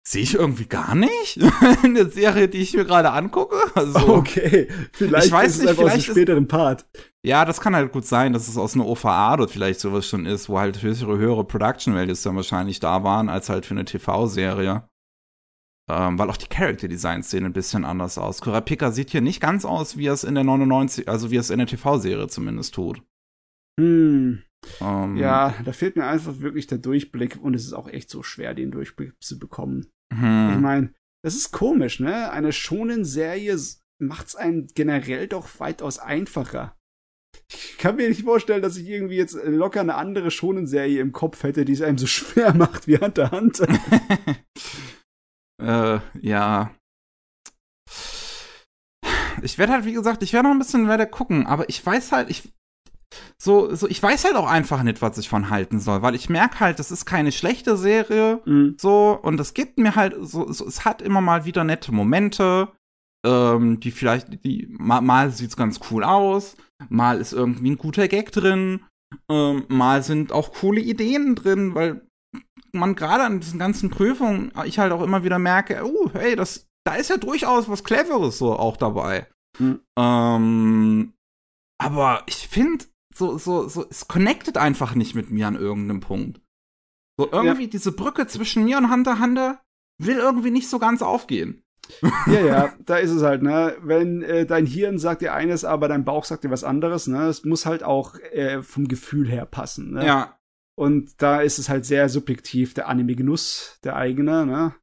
sehe ich irgendwie gar nicht in der Serie, die ich mir gerade angucke. Also, Okay, vielleicht Ich weiß ist es nicht, aus dem vielleicht ist- späteren Part. ja, das kann halt gut sein, dass es aus einer OVA dort vielleicht sowas schon ist, wo halt höhere, höhere Production Values dann wahrscheinlich da waren, als halt für eine TV-Serie. Ähm, weil auch die Character Designs sehen ein bisschen anders aus. Kurapika sieht hier nicht ganz aus, wie es in der 99, also wie es in der TV-Serie zumindest tut. Hm. Ähm, Ja, da fehlt mir einfach wirklich der Durchblick und es ist auch echt so schwer, den Durchblick zu bekommen. Ich Hm. meine, das ist komisch, ne? Eine schonen Serie macht's einem generell doch weitaus einfacher. Ich kann mir nicht vorstellen, dass ich irgendwie jetzt locker eine andere schonen Serie im Kopf hätte, die es einem so schwer macht wie Hunter x Hunter. Äh, ja. Ich werde halt, wie gesagt, ich werde noch ein bisschen weiter gucken, aber ich weiß halt, ich. So, so, ich weiß halt auch einfach nicht, was ich von halten soll, weil ich merke halt, das ist keine schlechte Serie, Mhm. so, und es gibt mir halt, so, so es hat immer mal wieder nette Momente, ähm, die vielleicht, die, mal, mal sieht's ganz cool aus, mal ist irgendwie ein guter Gag drin, ähm, mal sind auch coole Ideen drin, weil man gerade an diesen ganzen Prüfungen, ich halt auch immer wieder merke, oh, hey, das, da ist ja durchaus was Cleveres so auch dabei. Hm. Ähm, aber ich finde, so, so, so, es connectet einfach nicht mit mir an irgendeinem Punkt. So irgendwie diese Brücke zwischen mir und Hunter Hunter will irgendwie nicht so ganz aufgehen. Ja, ja, da ist es halt, ne? Wenn äh, dein Hirn sagt dir eines, aber dein Bauch sagt dir was anderes, ne? Es muss halt auch äh, vom Gefühl her passen, ne? Ja, Und da ist es halt sehr subjektiv, der Anime-Genuss, der eigene, ne?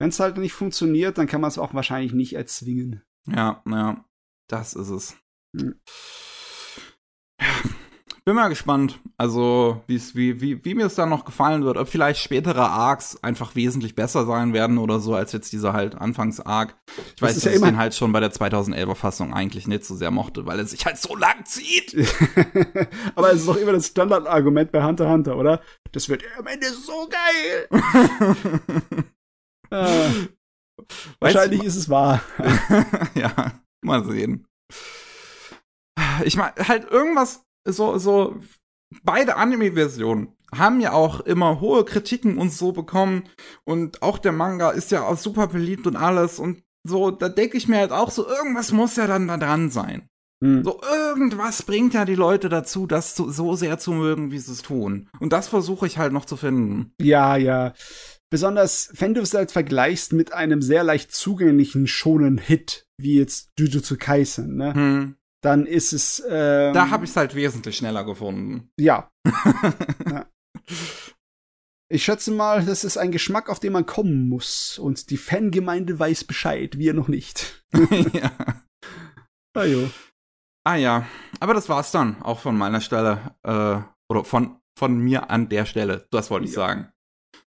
Wenn es halt nicht funktioniert, dann kann man es auch wahrscheinlich nicht erzwingen. Ja, ja, das ist es. Hm. Bin mal gespannt, also wie, wie, wie mir es dann noch gefallen wird, ob vielleicht spätere Arcs einfach wesentlich besser sein werden oder so, als jetzt dieser halt Anfangs-Arc. Ich weiß, dass ja ich den halt schon bei der 2011er Fassung eigentlich nicht so sehr mochte, weil er sich halt so lang zieht. Aber es ist doch immer das Standardargument bei Hunter x Hunter, oder? Das wird am Ende so geil. äh, wahrscheinlich ist es wahr. ja, mal sehen. Ich meine, halt irgendwas, so, so, beide Anime-Versionen haben ja auch immer hohe Kritiken und so bekommen. Und auch der Manga ist ja auch super beliebt und alles. Und so, da denke ich mir halt auch so, irgendwas muss ja dann da dran sein. Hm. So, irgendwas bringt ja die Leute dazu, das so, so sehr zu mögen, wie sie es tun. Und das versuche ich halt noch zu finden. Ja, ja. Besonders, wenn du es halt vergleichst mit einem sehr leicht zugänglichen schonen Hit, wie jetzt Jujutsu Kaisen, ne? Hm. Dann ist es, ähm, Da habe ich es halt wesentlich schneller gefunden. Ja. ja. Ich schätze mal, das ist ein Geschmack, auf den man kommen muss. Und die Fangemeinde weiß Bescheid, wir noch nicht. ja. Ah, jo. Ah ja, aber das war's dann auch von meiner Stelle. Äh, oder von, von mir an der Stelle. Das wollte ich Ja. sagen.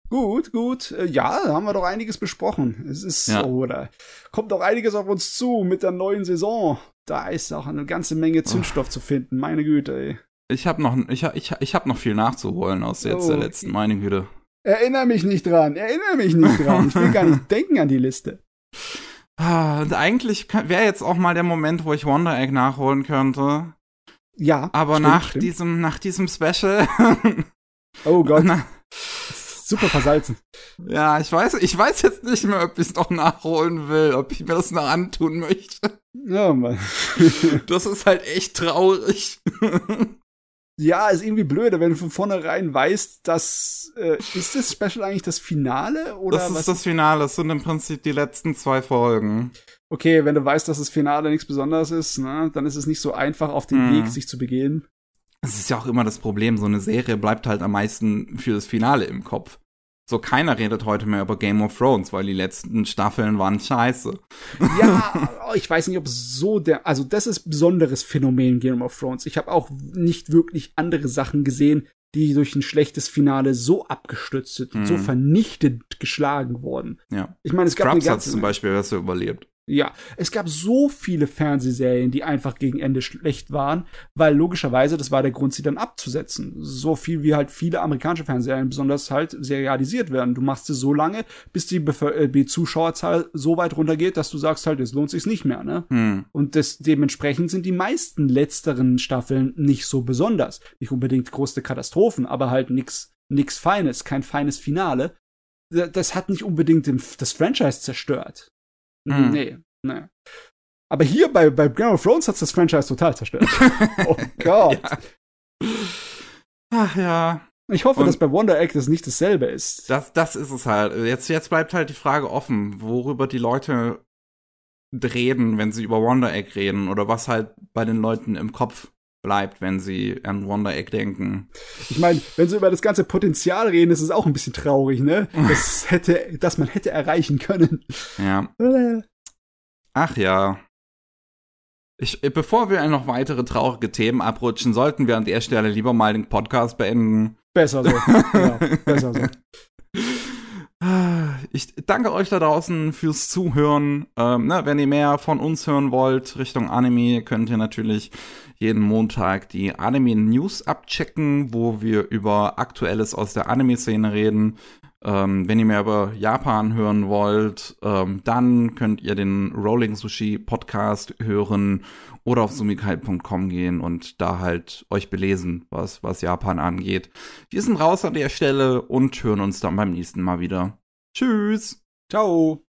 Gut, gut. Äh, Ja, da haben wir doch einiges besprochen. Es ist Ja. so, da kommt doch einiges auf uns zu mit der neuen Saison. Da ist auch eine ganze Menge Zündstoff zu finden. Meine Güte, ey. Ich habe noch, ich, ich, ich hab noch viel nachzuholen aus jetzt der Oh, letzten, meine Güte. Erinnere mich nicht dran. Erinnere mich nicht dran. Ich will gar nicht denken an die Liste. Ah, Und eigentlich wäre jetzt auch mal der Moment, wo ich Wonder Egg nachholen könnte. Ja. Aber stimmt, nach stimmt. diesem, nach diesem Special. Oh Gott, na, super versalzen. ja, ich weiß, ich weiß jetzt nicht mehr, ob ich es noch nachholen will, ob ich mir das noch antun möchte. Ja, Mann. Das ist halt echt traurig. Ja, ist irgendwie blöde, wenn du von vornherein weißt, dass äh, ist das Special eigentlich das Finale oder das ist was? das Finale, das sind im Prinzip die letzten zwei Folgen. okay, wenn du weißt, dass das Finale nichts Besonderes ist, ne, dann ist es nicht so einfach auf den Hm. Weg sich zu begehen. Es ist ja auch immer das Problem, so eine Serie bleibt halt am meisten für das Finale im Kopf. So keiner redet heute mehr über Game of Thrones, weil die letzten Staffeln waren scheiße. Ja, oh, ich weiß nicht, ob so der, also das ist besonderes Phänomen Game of Thrones. Ich habe auch nicht wirklich andere Sachen gesehen, die durch ein schlechtes Finale so abgestützt sind, und so Mhm. vernichtend geschlagen wurden. Ja. Ich meine, es gab eine Scrubs hat ganze zum Beispiel besser überlebt. Ja, es gab so viele Fernsehserien, die einfach gegen Ende schlecht waren, weil logischerweise das war der Grund, sie dann abzusetzen. So viel wie halt viele amerikanische Fernsehserien besonders halt serialisiert werden. Du machst es so lange, bis die, Bevölker äh, die Zuschauerzahl so weit runtergeht, dass du sagst halt, es lohnt sich nicht mehr, ne? Hm. Und das, dementsprechend sind die meisten letzteren Staffeln nicht so besonders. Nicht unbedingt große Katastrophen, aber halt nix, nix Feines, kein feines Finale. Das hat nicht unbedingt das Franchise zerstört. Mhm. Nee, nee. Aber hier bei, bei Game of Thrones hat das Franchise total zerstört. oh Gott. Ja. Ach ja, Ich hoffe, Und- dass bei Wonder Egg das nicht dasselbe ist. das, das ist es halt. Jetzt, jetzt bleibt halt die Frage offen, worüber die Leute reden, wenn sie über Wonder Egg reden oder was halt bei den Leuten im Kopf bleibt, wenn sie an Wonder Egg denken. Ich meine, wenn sie über das ganze Potenzial reden, ist es auch ein bisschen traurig, ne? Das hätte, dass man hätte erreichen können. Ja. Äh. Ach ja. Ich, äh, bevor wir noch weitere traurige Themen abrutschen, sollten wir an der Stelle lieber mal den Podcast beenden. Besser so. ja, besser so. Ich danke euch da draußen fürs Zuhören. Ähm, ne, wenn ihr mehr von uns hören wollt Richtung Anime, könnt ihr natürlich jeden Montag die Anime News abchecken, wo wir über Aktuelles aus der Anime-Szene reden. Ähm, wenn ihr mehr über Japan hören wollt, ähm, dann könnt ihr den Rolling Sushi Podcast hören oder auf sumikai.com gehen und da halt euch belesen, was, was Japan angeht. Wir sind raus an der Stelle und hören uns dann beim nächsten Mal wieder. Tschüss! Ciao.